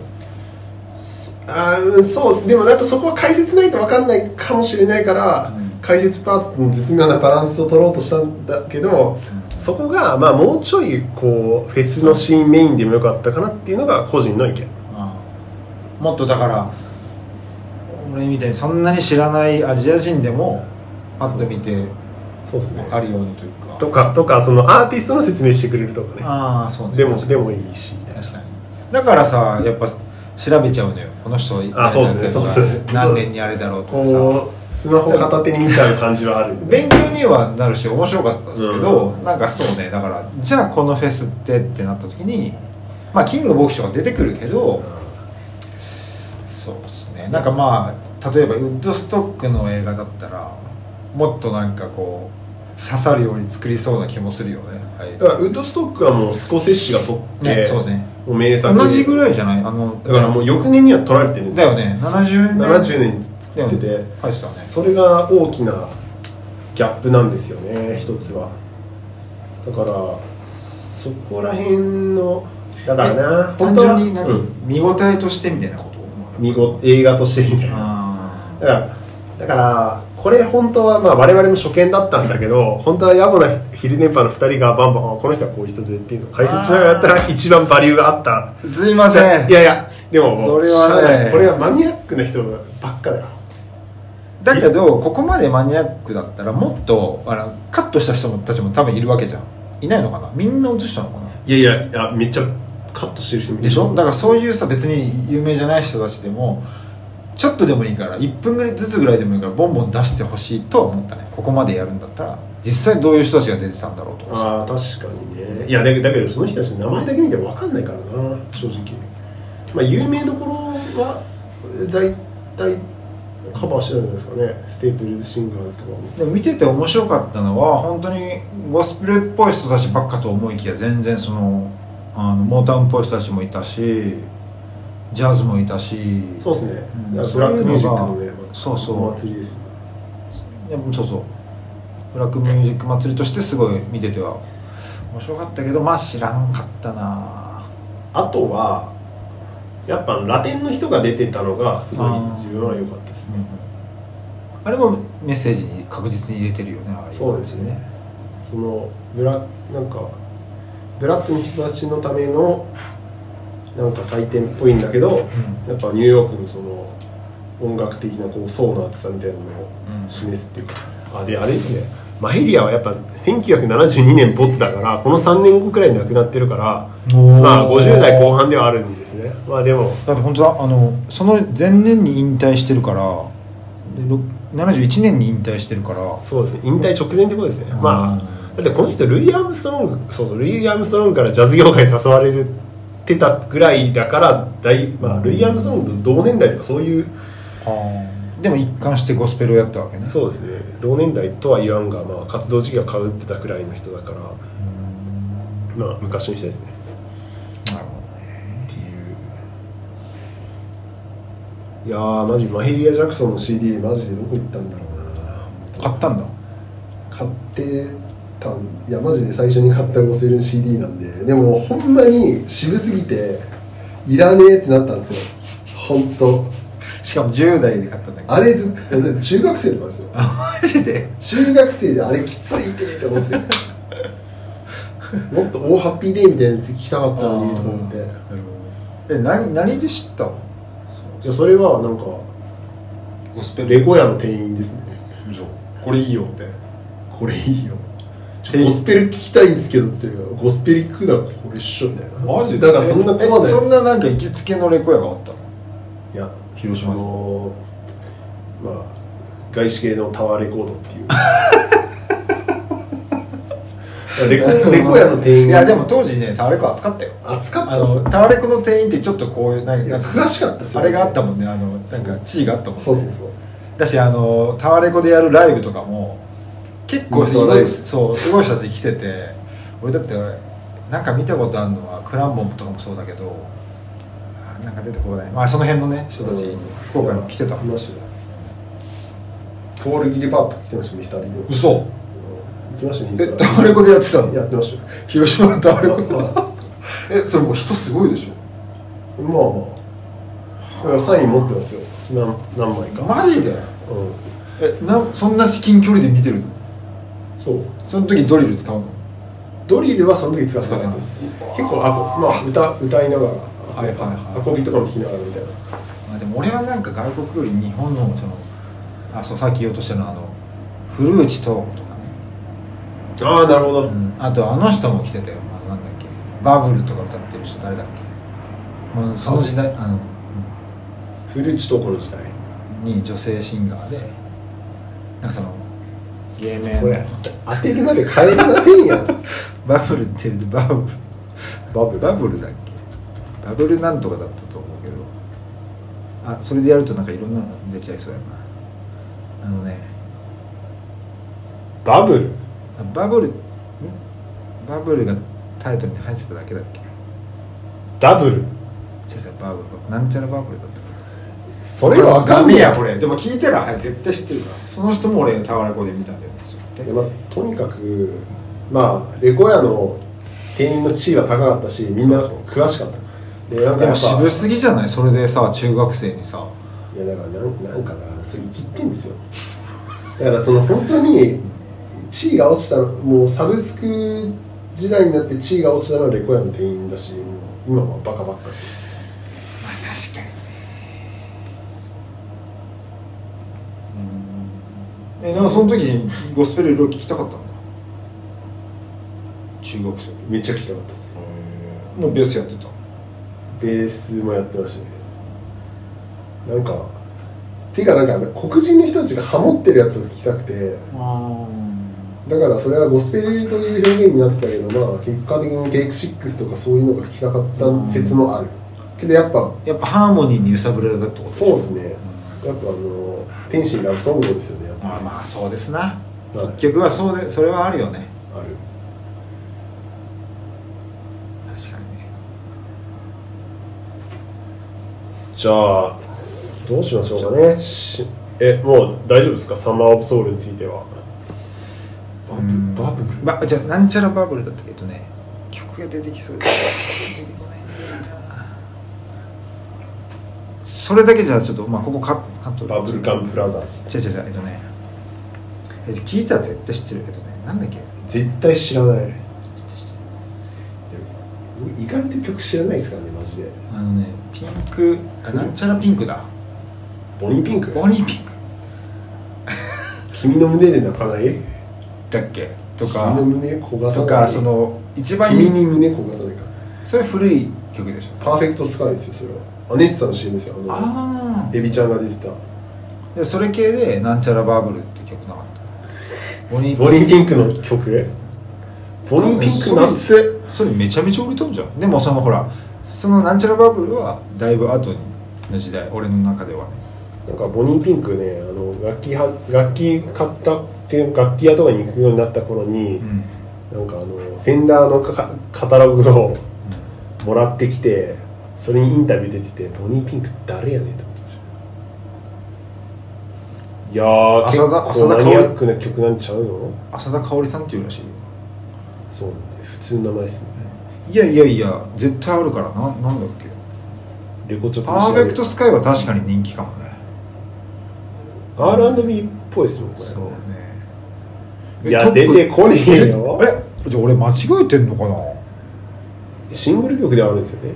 あそうでもやっぱそこは解説ないと分かんないかもしれないから、うん解説パートの絶妙なバランスを取ろうとしたんだけど、そこがまあもうちょいこうフェスのシーンメインでもよかったかなっていうのが個人の意見。もっとだから俺みたいにそんなに知らないアジア人でもパッと見てそう。ですね。分かるようにというか。とかとかそのアーティストの説明してくれるとかね。ああそうね。でもでもいいし確かに。だからさやっぱ調べちゃうのよ。この人あそうですね。そうですね。何年にあれだろうとかさスマホ片手に見ちゃう感じはある勉強にはなるし面白かったんですけど、なんかそうねだからじゃあこのフェスってってなった時にまあキングボクションが出てくるけど、そうですね。なんかまあ例えばウッドストックの映画だったらもっとなんかこう刺さるように作りそうな気もするよね、はい。だからウッドストックはもうスコセッシが撮って、ねそうね。もう名作同じぐらいじゃない？あのだからもう翌年には撮られてるんですだよね。70年。70年に作ってて、それが大きなギャップなんですよね一つは。だからそこら辺のだからな。単本当に何、うん。見応えとしてみたいなこと？見事映画としてみたいな。あだからだからこれ本当はまあ我々も初見だったんだけど本当は野暮な昼電波の2人がバンバンあこの人はこういう人でっていうのを解説しながらやったら一番バリューがあった。ーすいません。いやいやでもそれはね。これはマニアックな人ばっかだよだけどここまでマニアックだったらもっとあのカットした人たちも多分いるわけじゃん。いないのかな？みんな映したのかな？いやいやいやめっちゃカットしてる人もいる。でしょ？だからそういうさ別に有名じゃない人たちでもちょっとでもいいから1分ぐらいずつぐらいでもいいからボンボン出してほしいとは思ったね。ここまでやるんだったら。実際どういう人たちが出てたんだろうとかさ。ああ確かにね。いやだけどだけどその人たちの名前だけ見ても分かんないからな正直。まあ有名どころは大体カバーしてるんですかね？ステープルズシンガーズとかも。でも見てて面白かったのは本当にゴスペルっぽい人たちばっかと思いきや全然そのあのモータウンっぽい人たちもいたしジャズもいたし。そうですね、うん。ブラックミュージックのねそうそう。お祭りですよいやそうそう。ブラックミュージック祭りとしてすごい見てては面白かったけどまあ知らんかったな。あとはやっぱラテンの人が出てたのがすごい自分は良かったですね。あれもメッセージに確実に入れてるよねああいそうですね。そのブラなんかブラックの人たちのためのなんか祭典っぽいんだけど、やっぱニューヨークのその音楽的なこう層の厚さみたいなのをうん。示すっていうか、あであれですねマヘリアはやっぱ1972年没だからこの3年後くらいに亡くなってるからまあ50代後半ではあるんですね。まあでもだって本当だあのその前年に引退してるからでろ71年に引退してるから。そうですね。引退直前ってことですね、うん。まあだってこの人ルイ・アームストロングそうそうルイ・アームストロングからジャズ業界に誘われてたぐらいだから大、まあ、ルイ・アームストロングと同年代とかそういうでも一貫してゴスペルをやったわけね。そうですね。同年代とは言わんが、まあ、活動時期がかぶってたくらいの人だからまあ昔の人ですね。なるほどね。っていう。いやーマジマヘリア・ジャクソンの CD マジでどこ行ったんだろうな。買ったんだ。買ってたんいやマジで最初に買ったゴスペルの CD なんででもほんまに渋すぎていらねえってなったんですよ。本当しかも10代で買ったんだけど。あれず中学生とかですよ。あマジで？中学生であれきついってって思って。もっと大ハッピーデーみたいなやつ聞きたかったのにと思って。いえ何何で知ったの？やそれはなんかゴスペル。レコヤの店員ですね。これいいよって。これいいよ。ちょゴスペル聞きたいんですけどっていうかゴスペル聞くならこれっしょみたいな。だからそんなえコアなやつそんななんか行きつけのレコヤがあったの？広島のーまあ外資系のタワーレコードっていう。レコレコヤの店員。いやでも当時ねタワレコ扱ったよ。熱かった？あのタワレコの店員ってちょっとこういうなんか詳しかったっすよあれがあったもんねあのなんか地位があったもんね。そうそうそう。だしあのタワレコでやるライブとかも結構すごいそうすごい人たち来てて俺だってなんか見たことあるのはクランボンとかもそうだけどあなんか出てこない。まあその辺のね人たちうん。福岡にも来てた。いましたよ。トールギリパート来てましたミスタービデオ嘘。行きましたねえスタタワレコでやってたの？やってましたよ。広島のタワレコでまえそれもう人すごいでしあまあ。だからサイン持ってますよ。何何枚か。ょマジで？うん。えなそんな至近距離で見てるの？そう。その時ドリル使うの？ドリルはその時使ってなかったです結構あこまあ歌歌いながらはいはいはい。アコギとかも弾きながらみたいな。あでも俺はなんか外国より日本のそのあそうさっき言おうとしたのはあの古内東子とかね、ああなるほど、うん、あとあの人も来てたよ。あのなんだっけ。バブルとか歌ってる人誰だっけ。もうその時代あの、古内とこの時代。うんに女性シンガーでなんかその芸名これ当てるまで変えるなてんやん。バブルって言うんでバブル。バブル？バブルだっけバブルなんとかだったと思うけど。あそれでやるとなんかいろんなの出ちゃいそうやな。あのね。バブル？あバブル？ん？バブルがタイトルに入ってただけだっけ？ダブル？違う違うバブル。なんちゃらバブルだったそれはわかんねえや。これ。でも聞いたら、はい、絶対知ってるから。その人も俺タワレコで見たんだよ。でまあ、とにかくまあレコヤの店員の地位は高かったしみんな詳しかったでも渋すぎじゃない？それでさ中学生にさ。いやだからなんなんかだからそれ生きってんですよ。だからその本当に地位が落ちたのもうサブスク時代になって地位が落ちたのはレコヤの店員だしもう今はバカばっかですまあ確かにね。えなんかその時にゴスペルいろいろ聞きたかったんだ中学生。めっちゃ聞きたかったです。もうベースやってたベースもやってましたね。なんかていうかなんか黒人の人たちがハモってるやつを聞きたくて。だからそれはゴスペルという表現になってたけどまあ結果的にテイク6とかそういうのが聞きたかった説もある。けどやっぱやっぱハーモニーに揺さぶられたってことそうですね。やっぱあの天心ラブソングですよねまあまあそうですな。はい。結局はそうでそれはあるよね。ある確かにねじゃあどうしましょうかね。しえもう大丈夫ですか？サマー・オブ・ソウルについては。バブうんバブル？ばじゃあなんちゃらバブルだったけどね。曲が出てきそうだ出てこない。んだよなそれだけじゃちょっとまあここカッカットバブルガンブラザーズ。違う違う違うえっとね。え聞いたら絶対知ってるけどね。なんだっけ？絶対知らない。意外と曲知らないですからねマジで。あのねピンクあなんちゃらピンクだ。ボニーピンク？ボニーピンク。君の胸で泣かない？だっけ？と君かの胸焦がさないとかその一番君に胸焦がさないか。それ古い曲でしょ。パーフェクトスカイですよそれは。アネッサの CM ですよあの。あエビちゃんが出てた。でそれ系でなんちゃらバブルって曲なかった。ボニーボニーピンクの曲？ボニーピンクなんつそれめちゃめちゃ売れとんじゃん。でもそのほらそのなんちゃらバブルはだいぶ後の時代俺の中では。ねなんかボニーピンクねあの楽器は楽器買ったっていう楽器屋とかに行くようになった頃に、うん。なんかあのフェンダーのカカタログをもらってきてそれにインタビュー出ててボニーピンク誰やねんと思ってました。いやー結浅田構浅田香織。マニアックな曲なんちゃうの？浅田香織さんっていうらしいよ。そうなんで普通の名前ですねいやいやいや絶対あるからな。なんだっけ。レコチョパーフェクトスカイは確かに人気かもね。R&B っぽいですもんこれ。そうね。いや出てこねえよ。えじゃあ俺間違えてんのかな。シングル曲ではあるんですよね。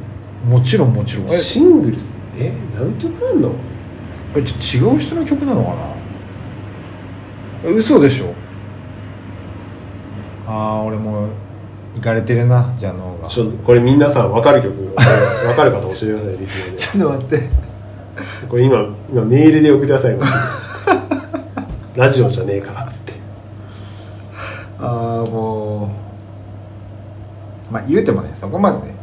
もちろんもちろん。えシングルスえ何曲あんの？えじゃあ違う人の曲なのかな？え嘘でしょ。ああ俺もういかれてるなじゃあ脳が。ちょこれ皆さん分かる曲分かる方教えてくださいリスナーで。ちょっと待って。これ今今メールで送ってください ラジオじゃねえからっつって。ああもうまあ言うてもねそこまでね。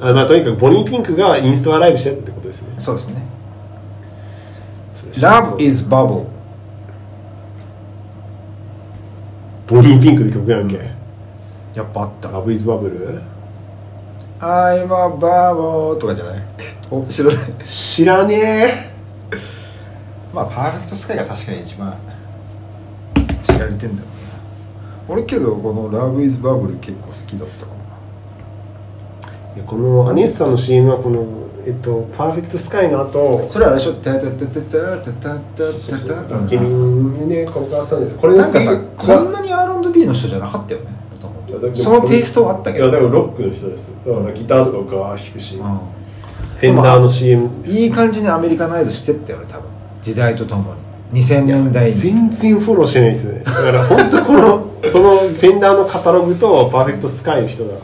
あまあとにかくボニーピンクがインストアライブしてたってことですね。そうですね。Love is Bubble ボニーピンクの曲やんけ、やっぱあった。ラブイズバブル I'm a bubble とかじゃない？お知らない。知らねまあパーフェクトスカイが確かに一番知られてんだろうな。俺けどこの Love is Bubble 結構好きだったかもえいやこのアネスさんの CM はこのえっとパーフェクトスカイの後なそれあれでしょ。タタタタタタタタタタ君にねここがさんですこれのなんかさ次こんなに R&B の人じゃなかったよねそのテイストはあったけど。いやだからロックの人ですだからギターとかガーッ弾くし、うん。フェンダーの CM いい感じにアメリカナイズしてったよね多分。時代とともに。2000年代に。全然フォローしてないですよね。だから本当この そのフェンダーのカタログとパーフェクトスカイの人だか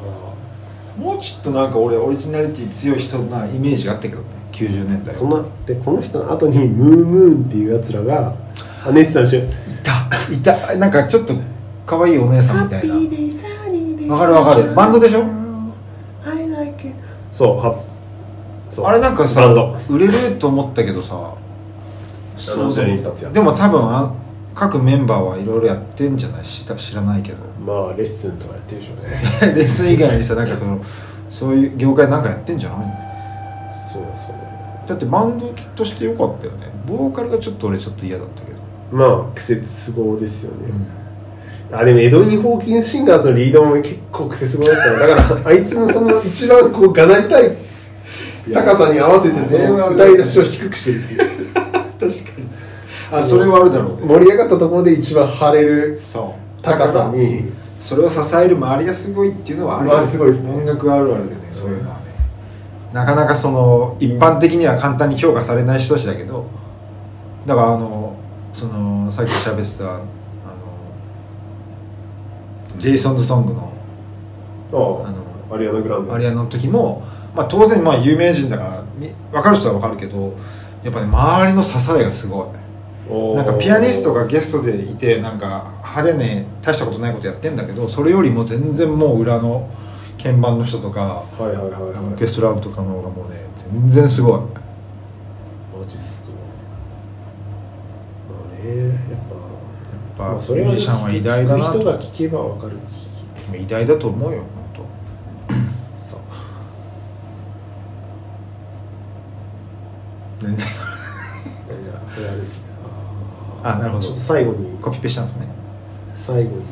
ら。もうちょっとなんか俺オリジナリティ強い人なイメージがあったけどね。90年代そんなでこの人の後にムームーンっていうやつらがアネスさんの CM いた。いた。なんかちょっと可愛いお姉さんみたいなわかるわかる。バンドでしょ？そうはそう。あれなんかさバンド。売れると思ったけどさ。そうじゃ一発やでも多分あ各メンバーはいろいろやってんじゃない？知ら知らないけど。まあレッスンとかやってるでしょうね。レッスン以外にさなんかそのそういう業界なんかやってんじゃない？そうそうだ。ってバンドとしてよかったよね。ボーカルがちょっと俺ちょっと嫌だったけど。まあ癖すごですよね、あでもエドウィン・ホーキンス・シンガーズのリードも結構癖すごだったのだからあいつのその一番こうがなりたい高さに合わせてその歌い出しを低くしてるっていう 確かに。あそれはあるだろうね。盛り上がったところで一番張れる高さにそれを支える周りがすごいっていうのはある周りすごいですね。音楽あるあるでねそういうのはね。なかなかその一般的には簡単に評価されない人たちだけどだからあのそのさっき喋ってたジェイソンズソングのああのあアリアナ・グランデアリアの時も、まあ、当然まあ有名人だからみ分かる人は分かるけどやっぱね周りの支えがすごい。なんかピアニストがゲストでいてなんか派手ね大したことないことやってんだけどそれよりも全然もう裏の鍵盤の人とかはいはいはいはい。オーケストラ部とかの方がもうね全然すごい。マジっすか。まあねやっやぱっぱまあそれはミュージシャンは偉大だな聞く人がと聞けばわかる。偉大だと思うよ本さ当。いやこれあれですねあなるほど。ちょっと最後に。コピペしたんですね。最後に。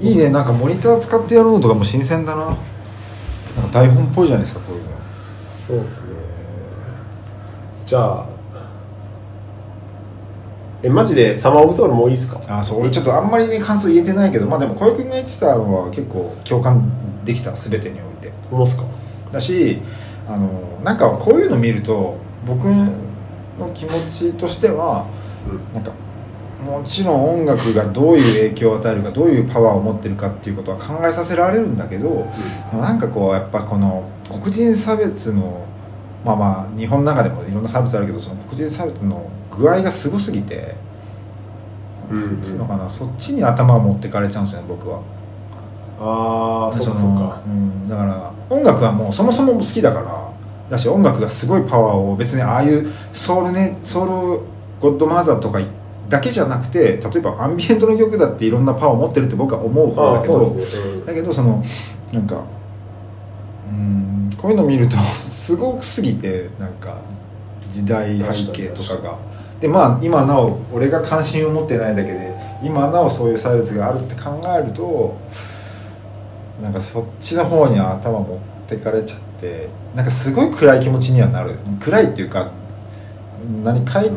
いいねなんかモニター使ってやるのとかも新鮮だな。なんか台本っぽいじゃないですかこういうの。そうっすね。じゃあえマジで？サマーオブソウルもういいっすか？あそう。俺ちょっとあんまりね感想言えてないけどまあでも小池君が言ってたのは結構共感できた全てにおいて。思うっすか？だしあのなんかこういうの見ると僕の気持ちとしてはなんかもちろん音楽がどういう影響を与えるかどういうパワーを持ってるかっていうことは考えさせられるんだけど、でもなんかこうやっぱこの黒人差別のまあまあ日本の中でもいろんな差別あるけどその黒人差別の具合がすごすぎて、うんなんつうのかなそっちに頭を持ってかれちゃうんですよね僕は。ああそうかそうか。うん、だから音楽はもうそもそも好きだからだし音楽がすごいパワーを別にああいうソウルねソウルゴッドマザーとかだけじゃなくて例えばアンビエントの曲だっていろんなパワーを持ってるって僕は思う方だけどね、うん。だけどそのなんかうんこういうの見るとすごくすぎてなんか時代背景とかがでまあ今なお俺が関心を持ってないだけで今なおそういう差別があるって考えるとなんかそっちの方に頭持ってかれちゃってなんかすごい暗い気持ちにはなる。暗いっていうか何かい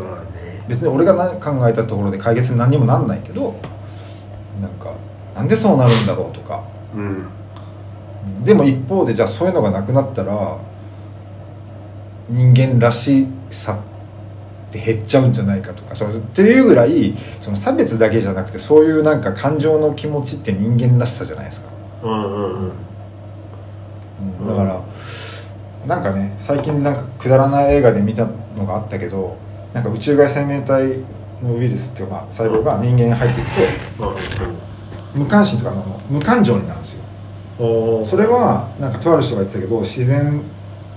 別に俺が何考えたところで解決に何にもなんないけどなんかなんでそうなるんだろうとか。うん。でも一方でじゃあそういうのがなくなったら人間らしさって減っちゃうんじゃないかとかそうっていうぐらいその差別だけじゃなくてそういうなんか感情の気持ちって人間らしさじゃないですか、うんうんうん。うんだからなんかね最近なんかくだらない映画で見たのがあったけどなんか宇宙外生命体のウイルスっていうか、まあ、細胞が人間に入っていくと無関心とかあの無感情になるんですよ。それはなんかとある人が言ってたけど自然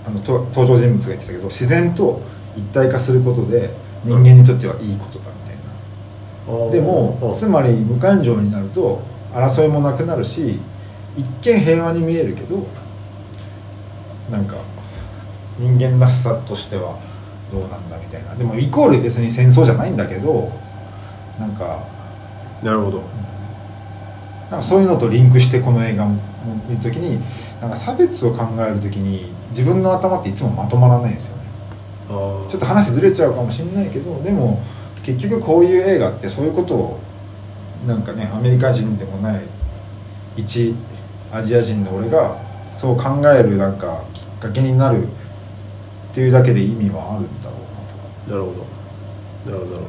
あのと登場人物が言ってたけど自然と一体化することで人間にとってはいいことだみたいな、でもつまり無感情になると争いもなくなるし一見平和に見えるけどなんか人間らしさとしてはどうなんだみたいな。でもイコール別に戦争じゃないんだけどなんかなるほど。なんかそういうのとリンクしてこの映画を見るときになんか差別を考えるときに自分の頭っていつもまとまらないんですよちょっと話ずれちゃうかもしれないけどでも結局こういう映画ってそういうことをなんかねアメリカ人でもない一アジア人の俺がそう考えるなんかきっかけになるっていうだけで意味はあるんだろうなとか。なるほど。なるほどなる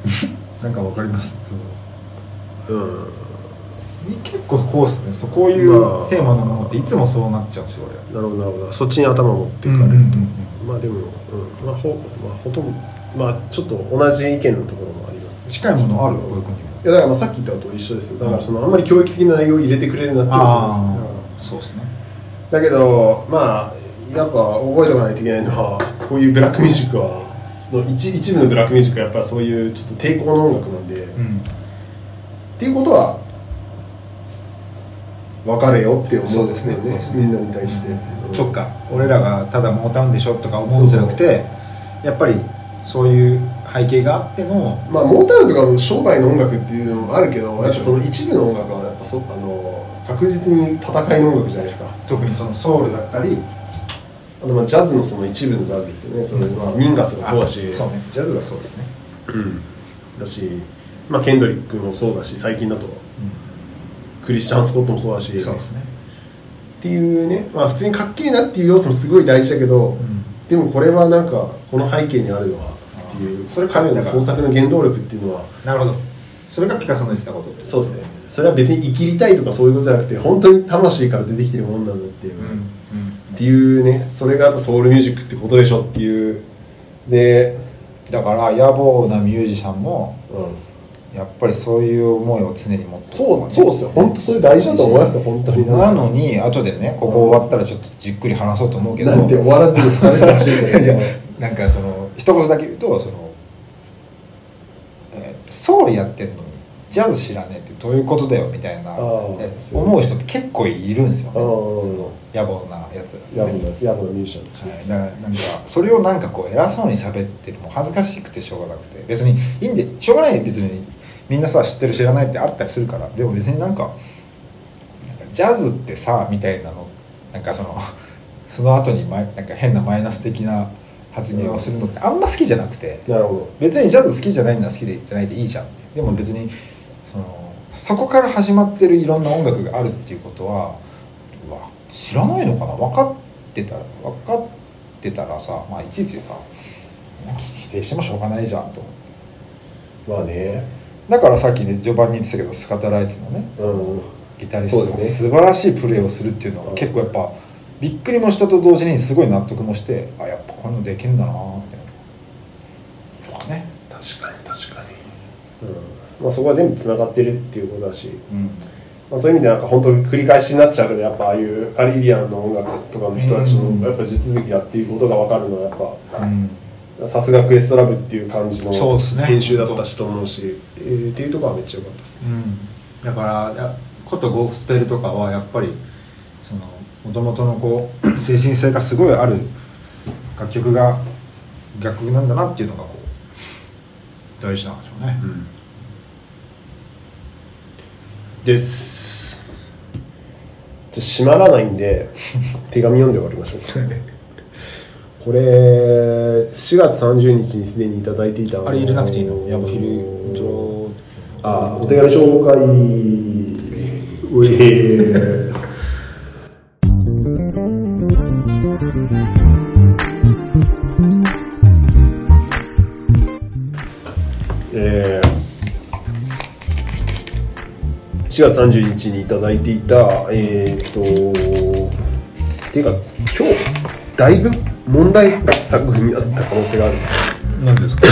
なんかわかります？ほどうん。結構こうですね。そうこういうまあ。テーマのものっていつもそうなっちゃうんですよ俺。なるほどなるほど。そっちに頭持っていかれると、まあでも、うんまあほまあ、ほとんどまあちょっと同じ意見のところもあります近いものある小田君にもいやだからまあさっき言ったのと一緒ですよ。だからそのあんまり教育的な内容を入れてくれるなっていうのそうですそうですね。だけどまあやっぱ覚えておかないといけないのはこういうブラックミュージックはの一一部のブラックミュージックはやっぱりそういうちょっと抵抗の音楽なんで、っうん。ていうことは別れよって思そうですね。ね。みんなに対して、そっか俺らがただモータウンでしょとか思うんじゃなくてやっぱりそういう背景があってのまあモータウンとかも商売の音楽っていうのもあるけどやっぱその一部の音楽はやっぱそあの確実に戦いの音楽じゃないですか。特にそのソウルだったりあとまあジャズのその一部のジャズですよね。それはミンガスがそうだし。あそうね。ジャズがそうですね。うん。だし、まあ、ケンドリックもそうだし最近だとクリスチャン・スコットもそうだし。そうですねっていうね、まあ、普通にかっけえなっていう要素もすごい大事だけど、ん。でもこれはなんかこの背景にあるのはっていうそれ彼の創作の原動力っていうのはなるほど。それがピカソの言ってたこと。そうですね。それは別に生きりたいとかそういうことじゃなくて本当に魂から出てきてるものなんだっていう、っていうねそれがやっぱソウルミュージックってことでしょっていう。で、だから野暮なミュージシャンもうんやっぱりそういう思いを常に持ってそうそうですよ。本当それ大事だと思いますよ本当に。なのに後でねここ終わったらちょっとじっくり話そうと思うけど。なんて終わらずに疲れてほしいけいやどなんかその一言だけ言うとその、えーっとソウルやってんのにジャズ知らねえってどういうことだよみたいな思う人って結構いるんですよあねー野暮なやつ。ヤブのヤブのミュージシャンですはい、だからなんかそれをなんかこう偉そうに喋ってるもう恥ずかしくてしょうがなくて。別にいいんでしょうがない別にみんなさ知ってる知らないってあったりするから。でも別になんかジャズってさみたいなのなんかその その後にマイなんか変なマイナス的な発言をするのってあんま好きじゃなくてなるほ別にジャズ好きじゃないなら好きでじゃないでいいじゃんでも別にそのそこから始まってるいろんな音楽があるっていうことは知らないのかな？分かってたら分かってたらさまあいちいちさ否定してもしょうがないじゃんと思って。どまあねだからさっきね序盤に言ってたけどスカタライツのねうんギタリストが素晴らしいプレーをするっていうのが結構やっぱびっくりもしたと同時にすごい納得もしてあやっぱこういうのできるんだなってとかね。確かに確かに、うん。まあ、そこは全部つながってるっていうことだし、うん。まあ、そういう意味でなんか本当に繰り返しになっちゃうけどやっぱああいうカリビアンの音楽とかの人たちうん。のやっぱ地続きやっていうことが分かるのはやっうん。ぱさすがクエストラブっていう感じの編集だったしと思うし、えーっていうところはめっちゃ良かったです。うん、だからやことゴスペルとかはやっぱりそのもともとのこう 精神性がすごいある楽曲が楽曲なんだなっていうのがこう大事なんでしょうね、です。じと閉まらないんで 手紙読んで終わりましょうか これ4月30日にすでにいただいていたあれ入れなくていいの？ヤブヒルイントロあお手紙紹介うええー4月30日にいただいていたえっ、とっていうか今日？だいぶ問題作になった可能性がある。何ですか？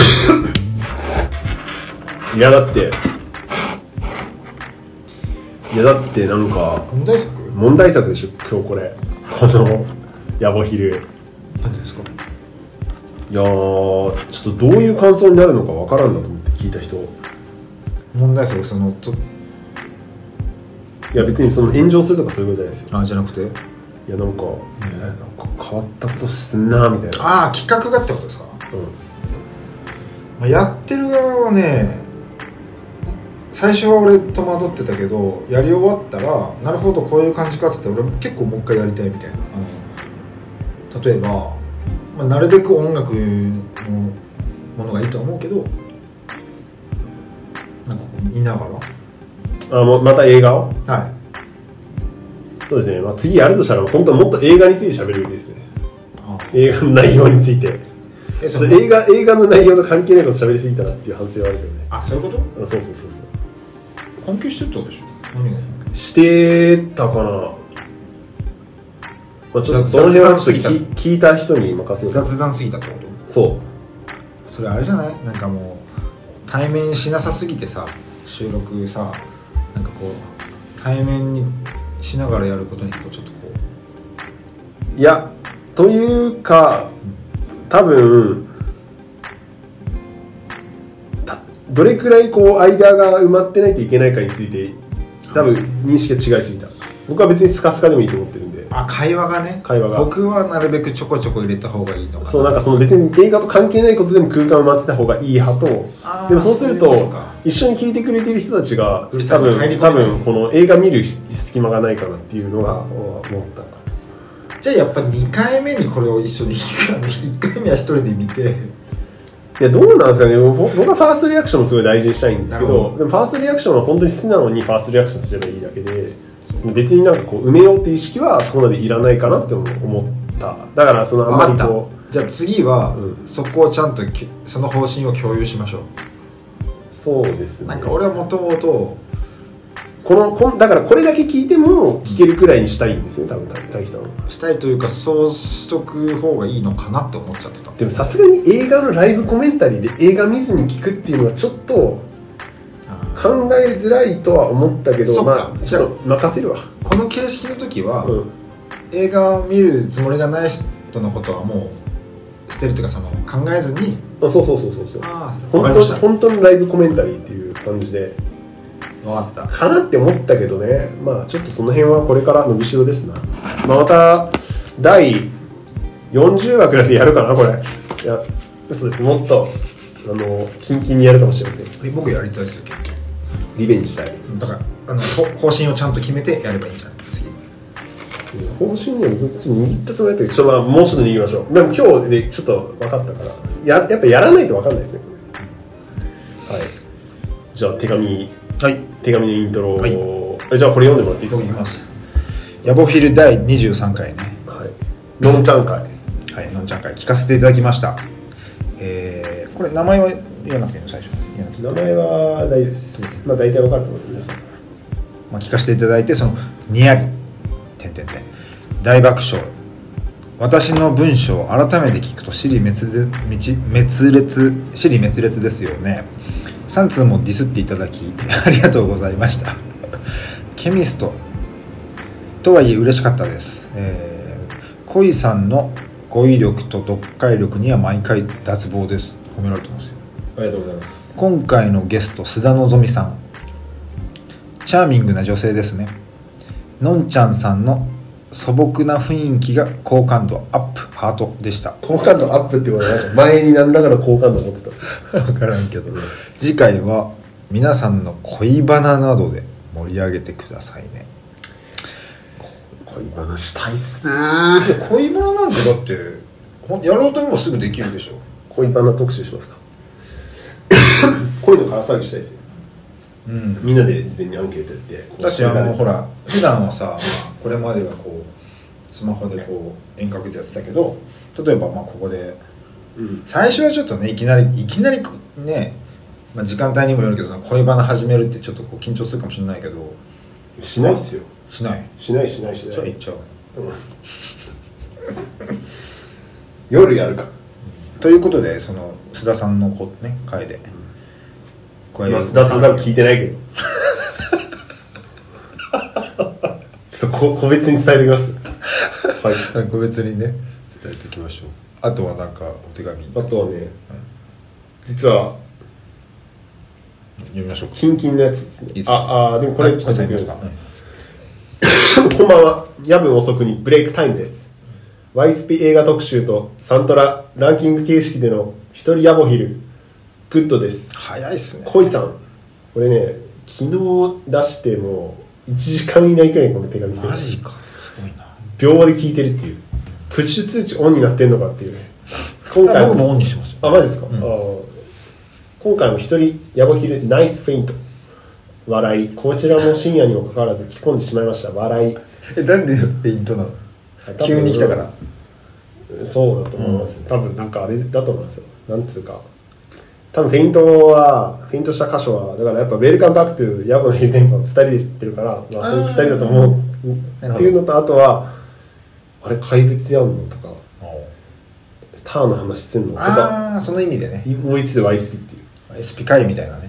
いやだっていやだってなんか問題作？問題作でしょ今日これ。このヤボヒル。何ですか？いやーちょっとどういう感想になるのかわからんなと思って聞いた人。い問題作そのとや別にその炎上するとかそういうことじゃないですよ。あじゃなくて？いやなんか,、えなんか変わったことすんなみたいな。ああ企画がってことですか、うん。まあ、やってる側はね最初は俺戸惑ってたけどやり終わったらなるほどこういう感じかっつって俺結構もう一回やりたいみたいな。あの例えば、まあ、なるべく音楽のものがいいとは思うけどなんかこう見ながあもうまた映画を？らはいそうですね、まあ、次やるとしたら本当はもっと映画について喋るべきですね。あ。映画の内容について。えちょっと映画映画の内容と関係ないこと喋りすぎたなっていう反省はあるけどね。あそういうこと？あそうそうそうそう。関係してったでしょ？何が？してたかな、まあ、ちょっとその辺はちょっと聞聞いた人に任せよう雑談すぎたってこと？そう。それあれじゃない？なんかもう対面しなさすぎてさ収録さなんかこう対面にしながらやることにこうちょっとこう。いやというか多分どれくらいこう間が埋まってないといけないかについて多分認識が違いすぎた。僕は別にスカスカでもいいと思ってるあ会話がね。会話が。僕はなるべくちょこちょこ入れた方がいいのかな。そうなんかその別に映画と関係ないことでも空間を待ってた方がいい派と。でもそうすると一緒に聞いてくれてる人たちが多分多分この映画見る隙間がないかなっていうのが思った。じゃあやっぱ2回目にこれを一緒に聞くか ら1回目は一人で見て。いやどうなんですかね。僕僕はファーストリアクションもすごい大事にしたいんですけどでもファーストリアクションは本当に好きなのにファーストリアクションすればいいだけで別になんかこう埋めようっていう意識はそこまでいらないかなって思った。だからそのあんまりこじゃあ次は、うん。そこをちゃんときその方針を共有しましょう。うそうですね。なんか俺はもともとこのこんだからこれだけ聞いても聞けるくらいにしたいんですよ多分大樹さんはしたいというかそうしとく方がいいのかなって思っちゃってた。でもさすがに映画のライブコメンタリーで映画見ずに聞くっていうのはちょっと考えづらいとは思ったけどまあちょっと任せるわ。この形式の時は、うん。映画を見るつもりがない人のことはもう捨てるというかその考えずにあそうそうそうそうそう。ああ本当本当のライブコメンタリーっていう感じで。分かった。かなって思ったけどね。まあちょっとその辺はこれから伸びしろですな、まあ、また第40話くらいでやるかなこれ。いや嘘です。もっとあのキンキンにやるかもしれません。え僕やりたいですよ結リベンジしたい。構だからあのほ方針をちゃんと決めてやればいいんじゃない？次。方針ね僕ちょっと握ったつもりだったけどちょっとまあもうちょっと握りましょう。でも今日でちょっと分かったから。ややっぱやらないと分かんないですね。はい。じゃあ手紙。はい。手紙のイントロ。を、はい。えじゃあこれ読んでもらっていいですか？ます。ヤボフィル第23回ね。はい。のんちゃん会。はいのんちゃん会。聞かせていただきました。えー、これ名前は言わなくていいの？最初言わなくていい名前は大丈夫ですまあ大体分かると思う皆さんまあ、聞かせていただいてその「にやり」「てんてんてん」大爆笑。私の文章を改めて聞くと尻滅裂滅裂尻滅裂ですよね。3通もディスっていただきありがとうございました。ケミスト。とはいえ嬉しかったです、えー、恋さんの語彙力と読解力には毎回脱帽です。褒められてますよ。ありがとうございます。今回のゲスト須田希さん。チャーミングな女性ですね。のんちゃんさんの素朴な雰囲気が好感度アップハート。でした。好感度アップってことはなんか前に何らかの好感度持ってた。分からんけど。次回は皆さんの恋バナなどで盛り上げてくださいね。恋バナしたいっすね。恋バナなんてだってやろうと思えばすぐできるでしょ。恋バナ特集しますか恋のから騒ぎしたいですよ。うん。みんなで事前にアンケートやってこう私あこれからのほら普段はさ、まあこれまではこうスマホでこう遠隔でやってたけど例えばまあここでうん。最初はちょっとねいきなりいきなりね、まあ、時間帯にもよるけど恋バナ始めるってちょっとこう緊張するかもしれないけどしないっすよ。しない？しないしないしない。じゃあ行っちゃううん。夜やるか。ということでその須田さんのこね回でこれまあ須田さん多分聞いてないけど。ちょっとこ個別に伝えておきます。はい。個別にね。伝えておきましょう。あとはなんかお手紙。あとはね実は読みましょうか。キンキンのやつですね。ああでもこれちょっと読みます。かます こんばんは。夜分遅くにブレイクタイムです。ワイスピ映画特集とサントラランキング形式での一人ヤボヒルグッドです。早いっすね。恋さん。これね昨日出しても1時間以内くらいにこの手紙来てる。マジか。すごいな。秒で聞いてるっていう。プッシュ通知オンになってんのかっていうね。今回僕もオンにしてますよ。あマジですか、うん。あー。今回も一人ヤボヒルナイスフェイント。笑い。こちらも深夜にもかかわらず着込んでしまいました。笑い。えなんでペイントなの？急に来たから。そうだと思います、多分なんかあれだと思いますよ。なんつうか多分フェイントはフェイントした箇所はだからやっぱウェルカムバックトゥヤボのヒルテンパー2人で知ってるから、まあ、そういう2人だと思う。っていうのとあとはあれ怪物やんのとか。ターンの話すんのとか。ああその意味でね。もう一度 YSP っていう。SP 会みたいなね。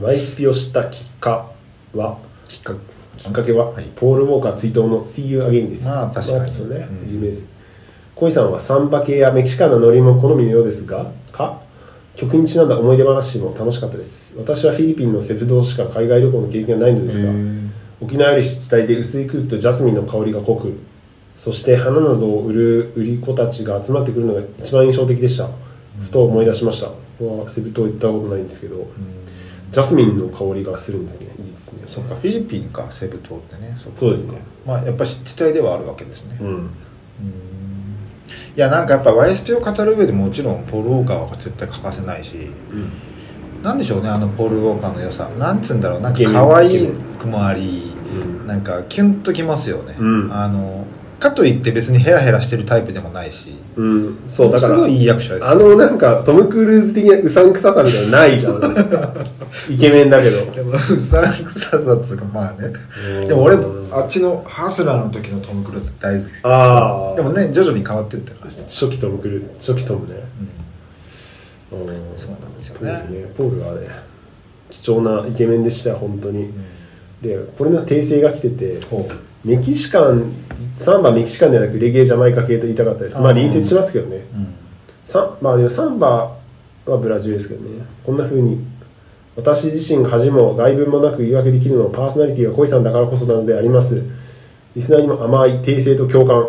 YSP を知ったきっかはきっかきっかけは、はい。ポール・ウォーカー追悼の See You Again です。まあ確かに。そうね、うん。有名です。小井さんはサンバ系やメキシカンな乗り物好みのようですが、か？曲にちなんだ思い出話も楽しかったです。私はフィリピンのセブ島しか海外旅行の経験がないのですが沖縄より湿地で薄い空気とジャスミンの香りが濃く、そして花などを売る売り子たちが集まってくるのが一番印象的でした。ふと思い出しました。僕はセブ島行ったことないんですけど、ジャスミンの香りがするんですね。いいですね。そっかフィリピンかセブ島ってねそうですねまあやっぱ湿地帯ではあるわけですね、いうん。やなんかやっぱ YSP を語る上でもちろんポール・ウォーカーは絶対欠かせないし、なんでしょうねあのポール・ウォーカーの良さ。なんつうんだろうなんか可愛くもあり、うん。なんかキュンときますよね、うん。あのかといって別にヘラヘラしてるタイプでもないしうん、そうだからすごいいい役者ですよ。あのなんかトム・クルーズ的なうさんくささみたいなのないじゃないですか。イケメンだけど。でもうさんくささっつうかまあね。うん。でも俺あっちのハスラーの時のトム・クルーズ大好き。ああでもね徐々に変わってってる感じ初期トム・クルーズ初期トムね。うん。そうなんですよポーねポールはね貴重なイケメンでしたよ本当に、でこれの訂正が来ててほメキシカンサンバメキシカンではなくレゲエジャマイカ系と言いたかったです。まあ隣接しますけどね、う、うん。サンまあでもサンバはブラジルですけどね。こんな風に私自身が恥も外文もなく言い訳できるのはパーソナリティが恋さんだからこそなのであります。リスナーにも甘い訂正と共感。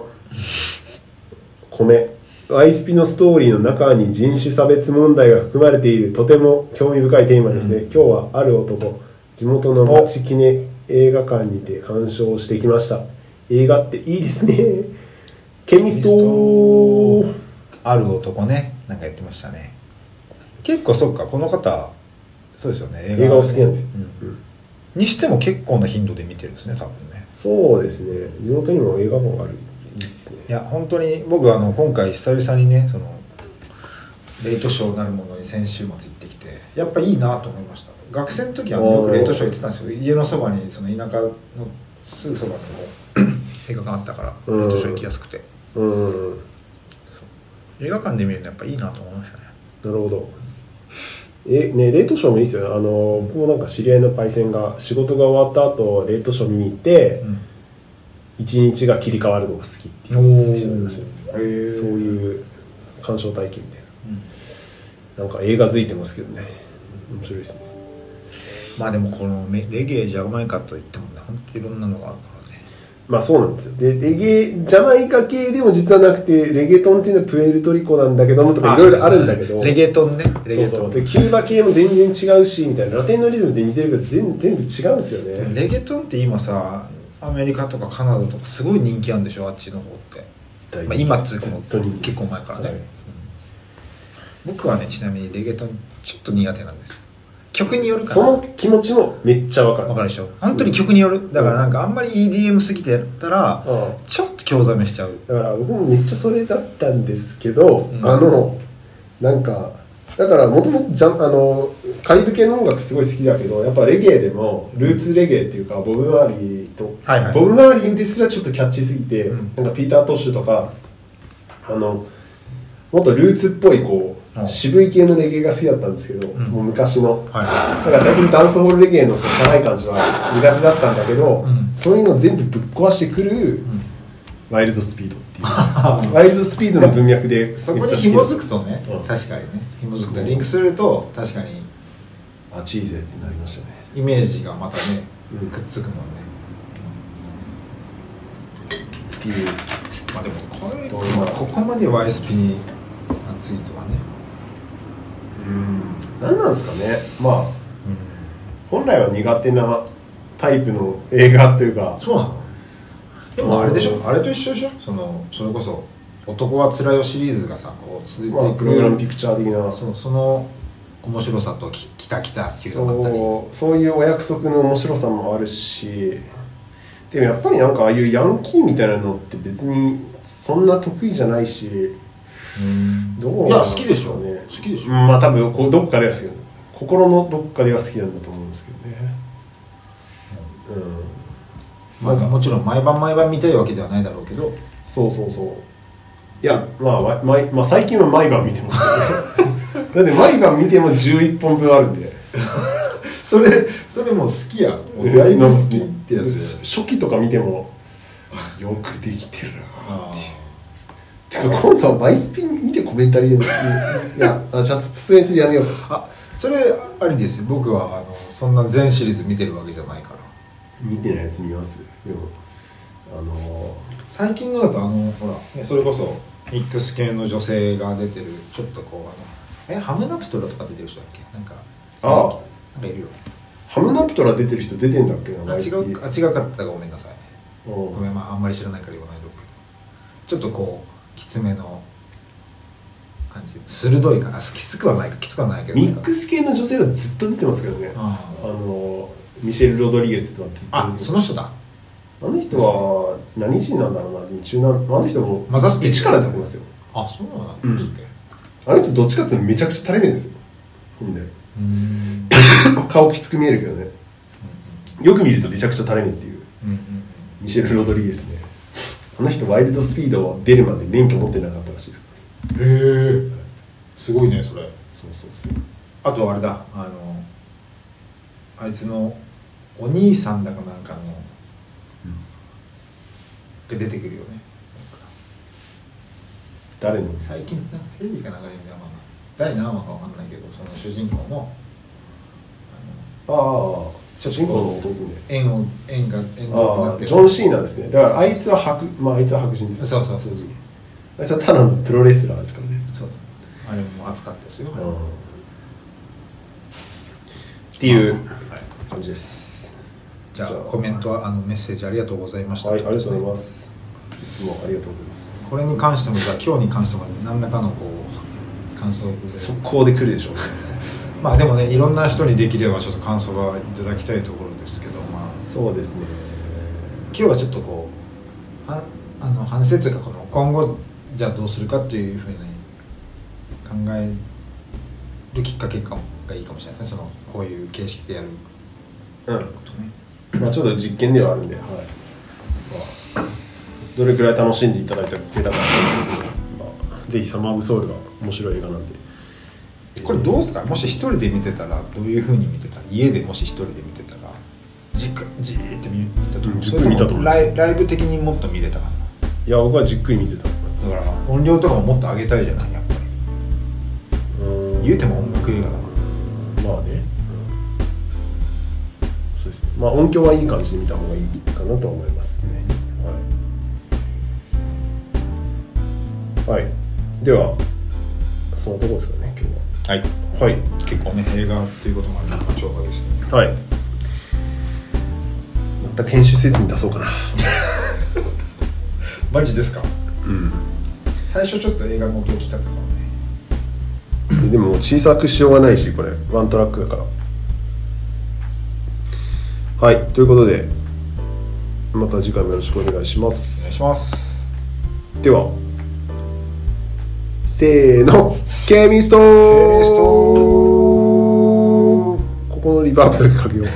米。アイスピのストーリーの中に人種差別問題が含まれているとても興味深いテーマですね、今日はある男。地元の町記念映画館にて鑑賞してきました。映画っていいですね。ケミストある男ね。なんか言ってましたね。結構そっかこの方そうですよね。映画。お好きなんですよ、うん。うん。にしても結構な頻度で見てるんですね多分ね。そうですね。地元にも映画館があるいいですね。いや本当に僕あの今回久々にねそのレイトショーなるものに先週末行ってきてやっぱいいなと思いました学生の時はあのよくレイトショー行ってたんですよ。家のそばにその田舎のすぐそばに 映画館あったからうん。レイトショー行きやすくて。うん。映画館で見るのやっぱいいなと思いましたね。なるほど。えねレートショーもいいですよね。あの僕もなんか知り合いのパイセンが仕事が終わった後レートショー見に行って一、日が切り替わるのが好きっておいう人がいましたね。そういう鑑賞体験みたいな、なんか映画づいてますけどね。面白いですねまあでもこのメレゲエジャマイカといってもね本当いろんなのがあるからね。まあそうなんですよ。でレゲエジャマイカ系でも実はなくてレゲトンっていうのはプエルトリコなんだけどもとかいろいろあるんだけど。レゲトンねレゲトンそうそう。でキューバ系も全然違うしみたいな。ラテンのリズムで似てるけど全全部違うんですよね。レゲトンって今さアメリカとかカナダとかすごい人気あるんでしょあっちの方って。大まあ今っつうか結構前からね。はい。僕はねちなみにレゲトンちょっと苦手なんですよ曲によるかそなの気持ちもめっちゃわかる。わかるでしょ。本当に曲による。だからなんかあんまり EDM すぎてやったらうん。ちょっと興ざめしちゃう。だから僕もめっちゃそれだったんですけど、ん。あのなんかだからもともとカリブ系の音楽すごい好きだけどやっぱレゲエでもルーツレゲエっていうかボブ・マーリーと、はいはい。ボブ・マーリーですらちょっとキャッチーすぎて、うん。なんかピーター・トッシュとかあのもっとルーツっぽいこう、うん渋い系のレゲエが好きだったんですけど、ん。もう昔の、はだから最近ダンスホールレゲエのこうチャラい感じは苦手だったんだけど、うん。そういうのを全部ぶっ壊してくる、ワイルドスピードっていう。ワイルドスピードの文脈でいそこに紐づくとねうん。確かにね。紐づくと。リンクすると確かに。あチーゼってなりましたね。イメージがまたねうん。くっつくもんね。っていう。まあでもこれどういう。ここまで YSP に熱いとはね。うん何なんですかね。まあ本来は苦手なタイプの映画というか。そうなの。でもあれでしうん。ょあれと一緒でしょ。そのそれこそ「男はつらいよ」シリーズがさこう続いていく、まあプログラムピクチャー的な。そうその面白さとき「きたきた」っていうのがあったり。そうそういうお約束の面白さもあるし。でもやっぱりなんかああいうヤンキーみたいなのって別にそんな得意じゃないし。うんどういや好きでしょ。ね好きでしょ。うん。まあ多分こうどっかでは好きなの心のどっかでは好きなんだと思うんですけどね。うん。まあ、もちろん毎晩毎晩見たいわけではないだろうけど。そうそうそう。いやまあわ毎、まあ、最近は毎晩見てますけどね。だって毎晩見ても11本分あるんで。それそれもう好きやん。もうだいぶ好きってやつ。で初期とか見ても よくできてるなあてか今度はマイスピン見てコメンタリーでもいやあじゃあさすがにそれやめよう。あそれありです。よ僕はあのそんな全シリーズ見てるわけじゃないから。見てないやつ見ます。でもあの最近のだとあのほら、ね、それこそミックス系の女性が出てるちょっとこうあのえハムナプトラとか出てる人だっけ？なんかああなんかいるよ。ハムナプトラ出てる人出てんだっけ？なあ違うあ違うかったらごめんなさいう。んごめんまああんまり知らないから言わないでおく。けどちょっとこうきつめの感じ。鋭いかなきつくはないかきつくはないけど。ミックス系の女性はずっと出てますけどね。ああ。のミシェル・ロドリゲスとはずっとあその人だ。あの人は何人なんだろうな中南あの人も一から出てますよ。あそうなんだ。うん。あの人どっちかっていうとめちゃくちゃ垂れ目ですよ。ほんで。うん。顔きつく見えるけどね。よく見るとめちゃくちゃ垂れ目っていう。うんうん。ミシェル・ロドリゲスねあの人ワイルドスピード出るまで免許持ってなかったらしいです。うんへえ。すごいねそれ。そうそうそう。あとあれだ。あのあいつのお兄さんだかなんかの、が出てくるよね。誰の？最近なんかテレビかなんかで見たかな。第何話かわかんないけどその主人公のああ主人公の弟ね縁を縁が縁遠くなってジョン・シーナですね。だからあいつは白まああいつは白人です。そうそうそうそう。あいつはただのプロレスラーですからね。そう。あれも熱かったですよ、うん。っていう感じです。じゃあコメントはあのメッセージありがとうございました。はいありがとうございます。いつもありがとうございます。これに関してもじゃあ今日に関しても何らかのこう感想を。速攻で来るでしょうねまあでもねいろんな人にできればちょっと感想はいただきたいところですけどまあ。そうですね。今日はちょっとこうはあの反省というかこの今後じゃあどうするかっていうふうに考えるきっかけがいいかもしれないですね。そのこういう形式でやるうんことね。まあちょっと実験ではあるんで、はい。まあ、どれくらい楽しんでいただいたかけたかったんですけど、まあ、ぜひサマー・オブ・ソウルが面白い映画なんでこれどうですか？もし一人で見てたらどういうふうに見てた？家でもし一人で見てたらじっくじーって見見たと思ううんじっくり見たと思う。ライライブ的にもっと見れたかいや僕はじっくり見てた。なだから音量とかももっと上げたいじゃない？やっぱり。うん。言うても音楽映画だから。まあね、うんそうですね。まあ音響はいい感じで見た方がいいかなとは思いますね。はい、はい、ではそのところですかね。今はい。日ははい。結構ね映画っていうこともあるから超過ですね。はい。た編集せずに出そうかな。マジですか？うん。最初ちょっと映画の音大きかったからねでも小さくしようがないしこれ。ワントラックだから。はい。ということでまた次回もよろしくお願いしまおす願いします。ではせーの。ケミストここのリバーブだけかけよう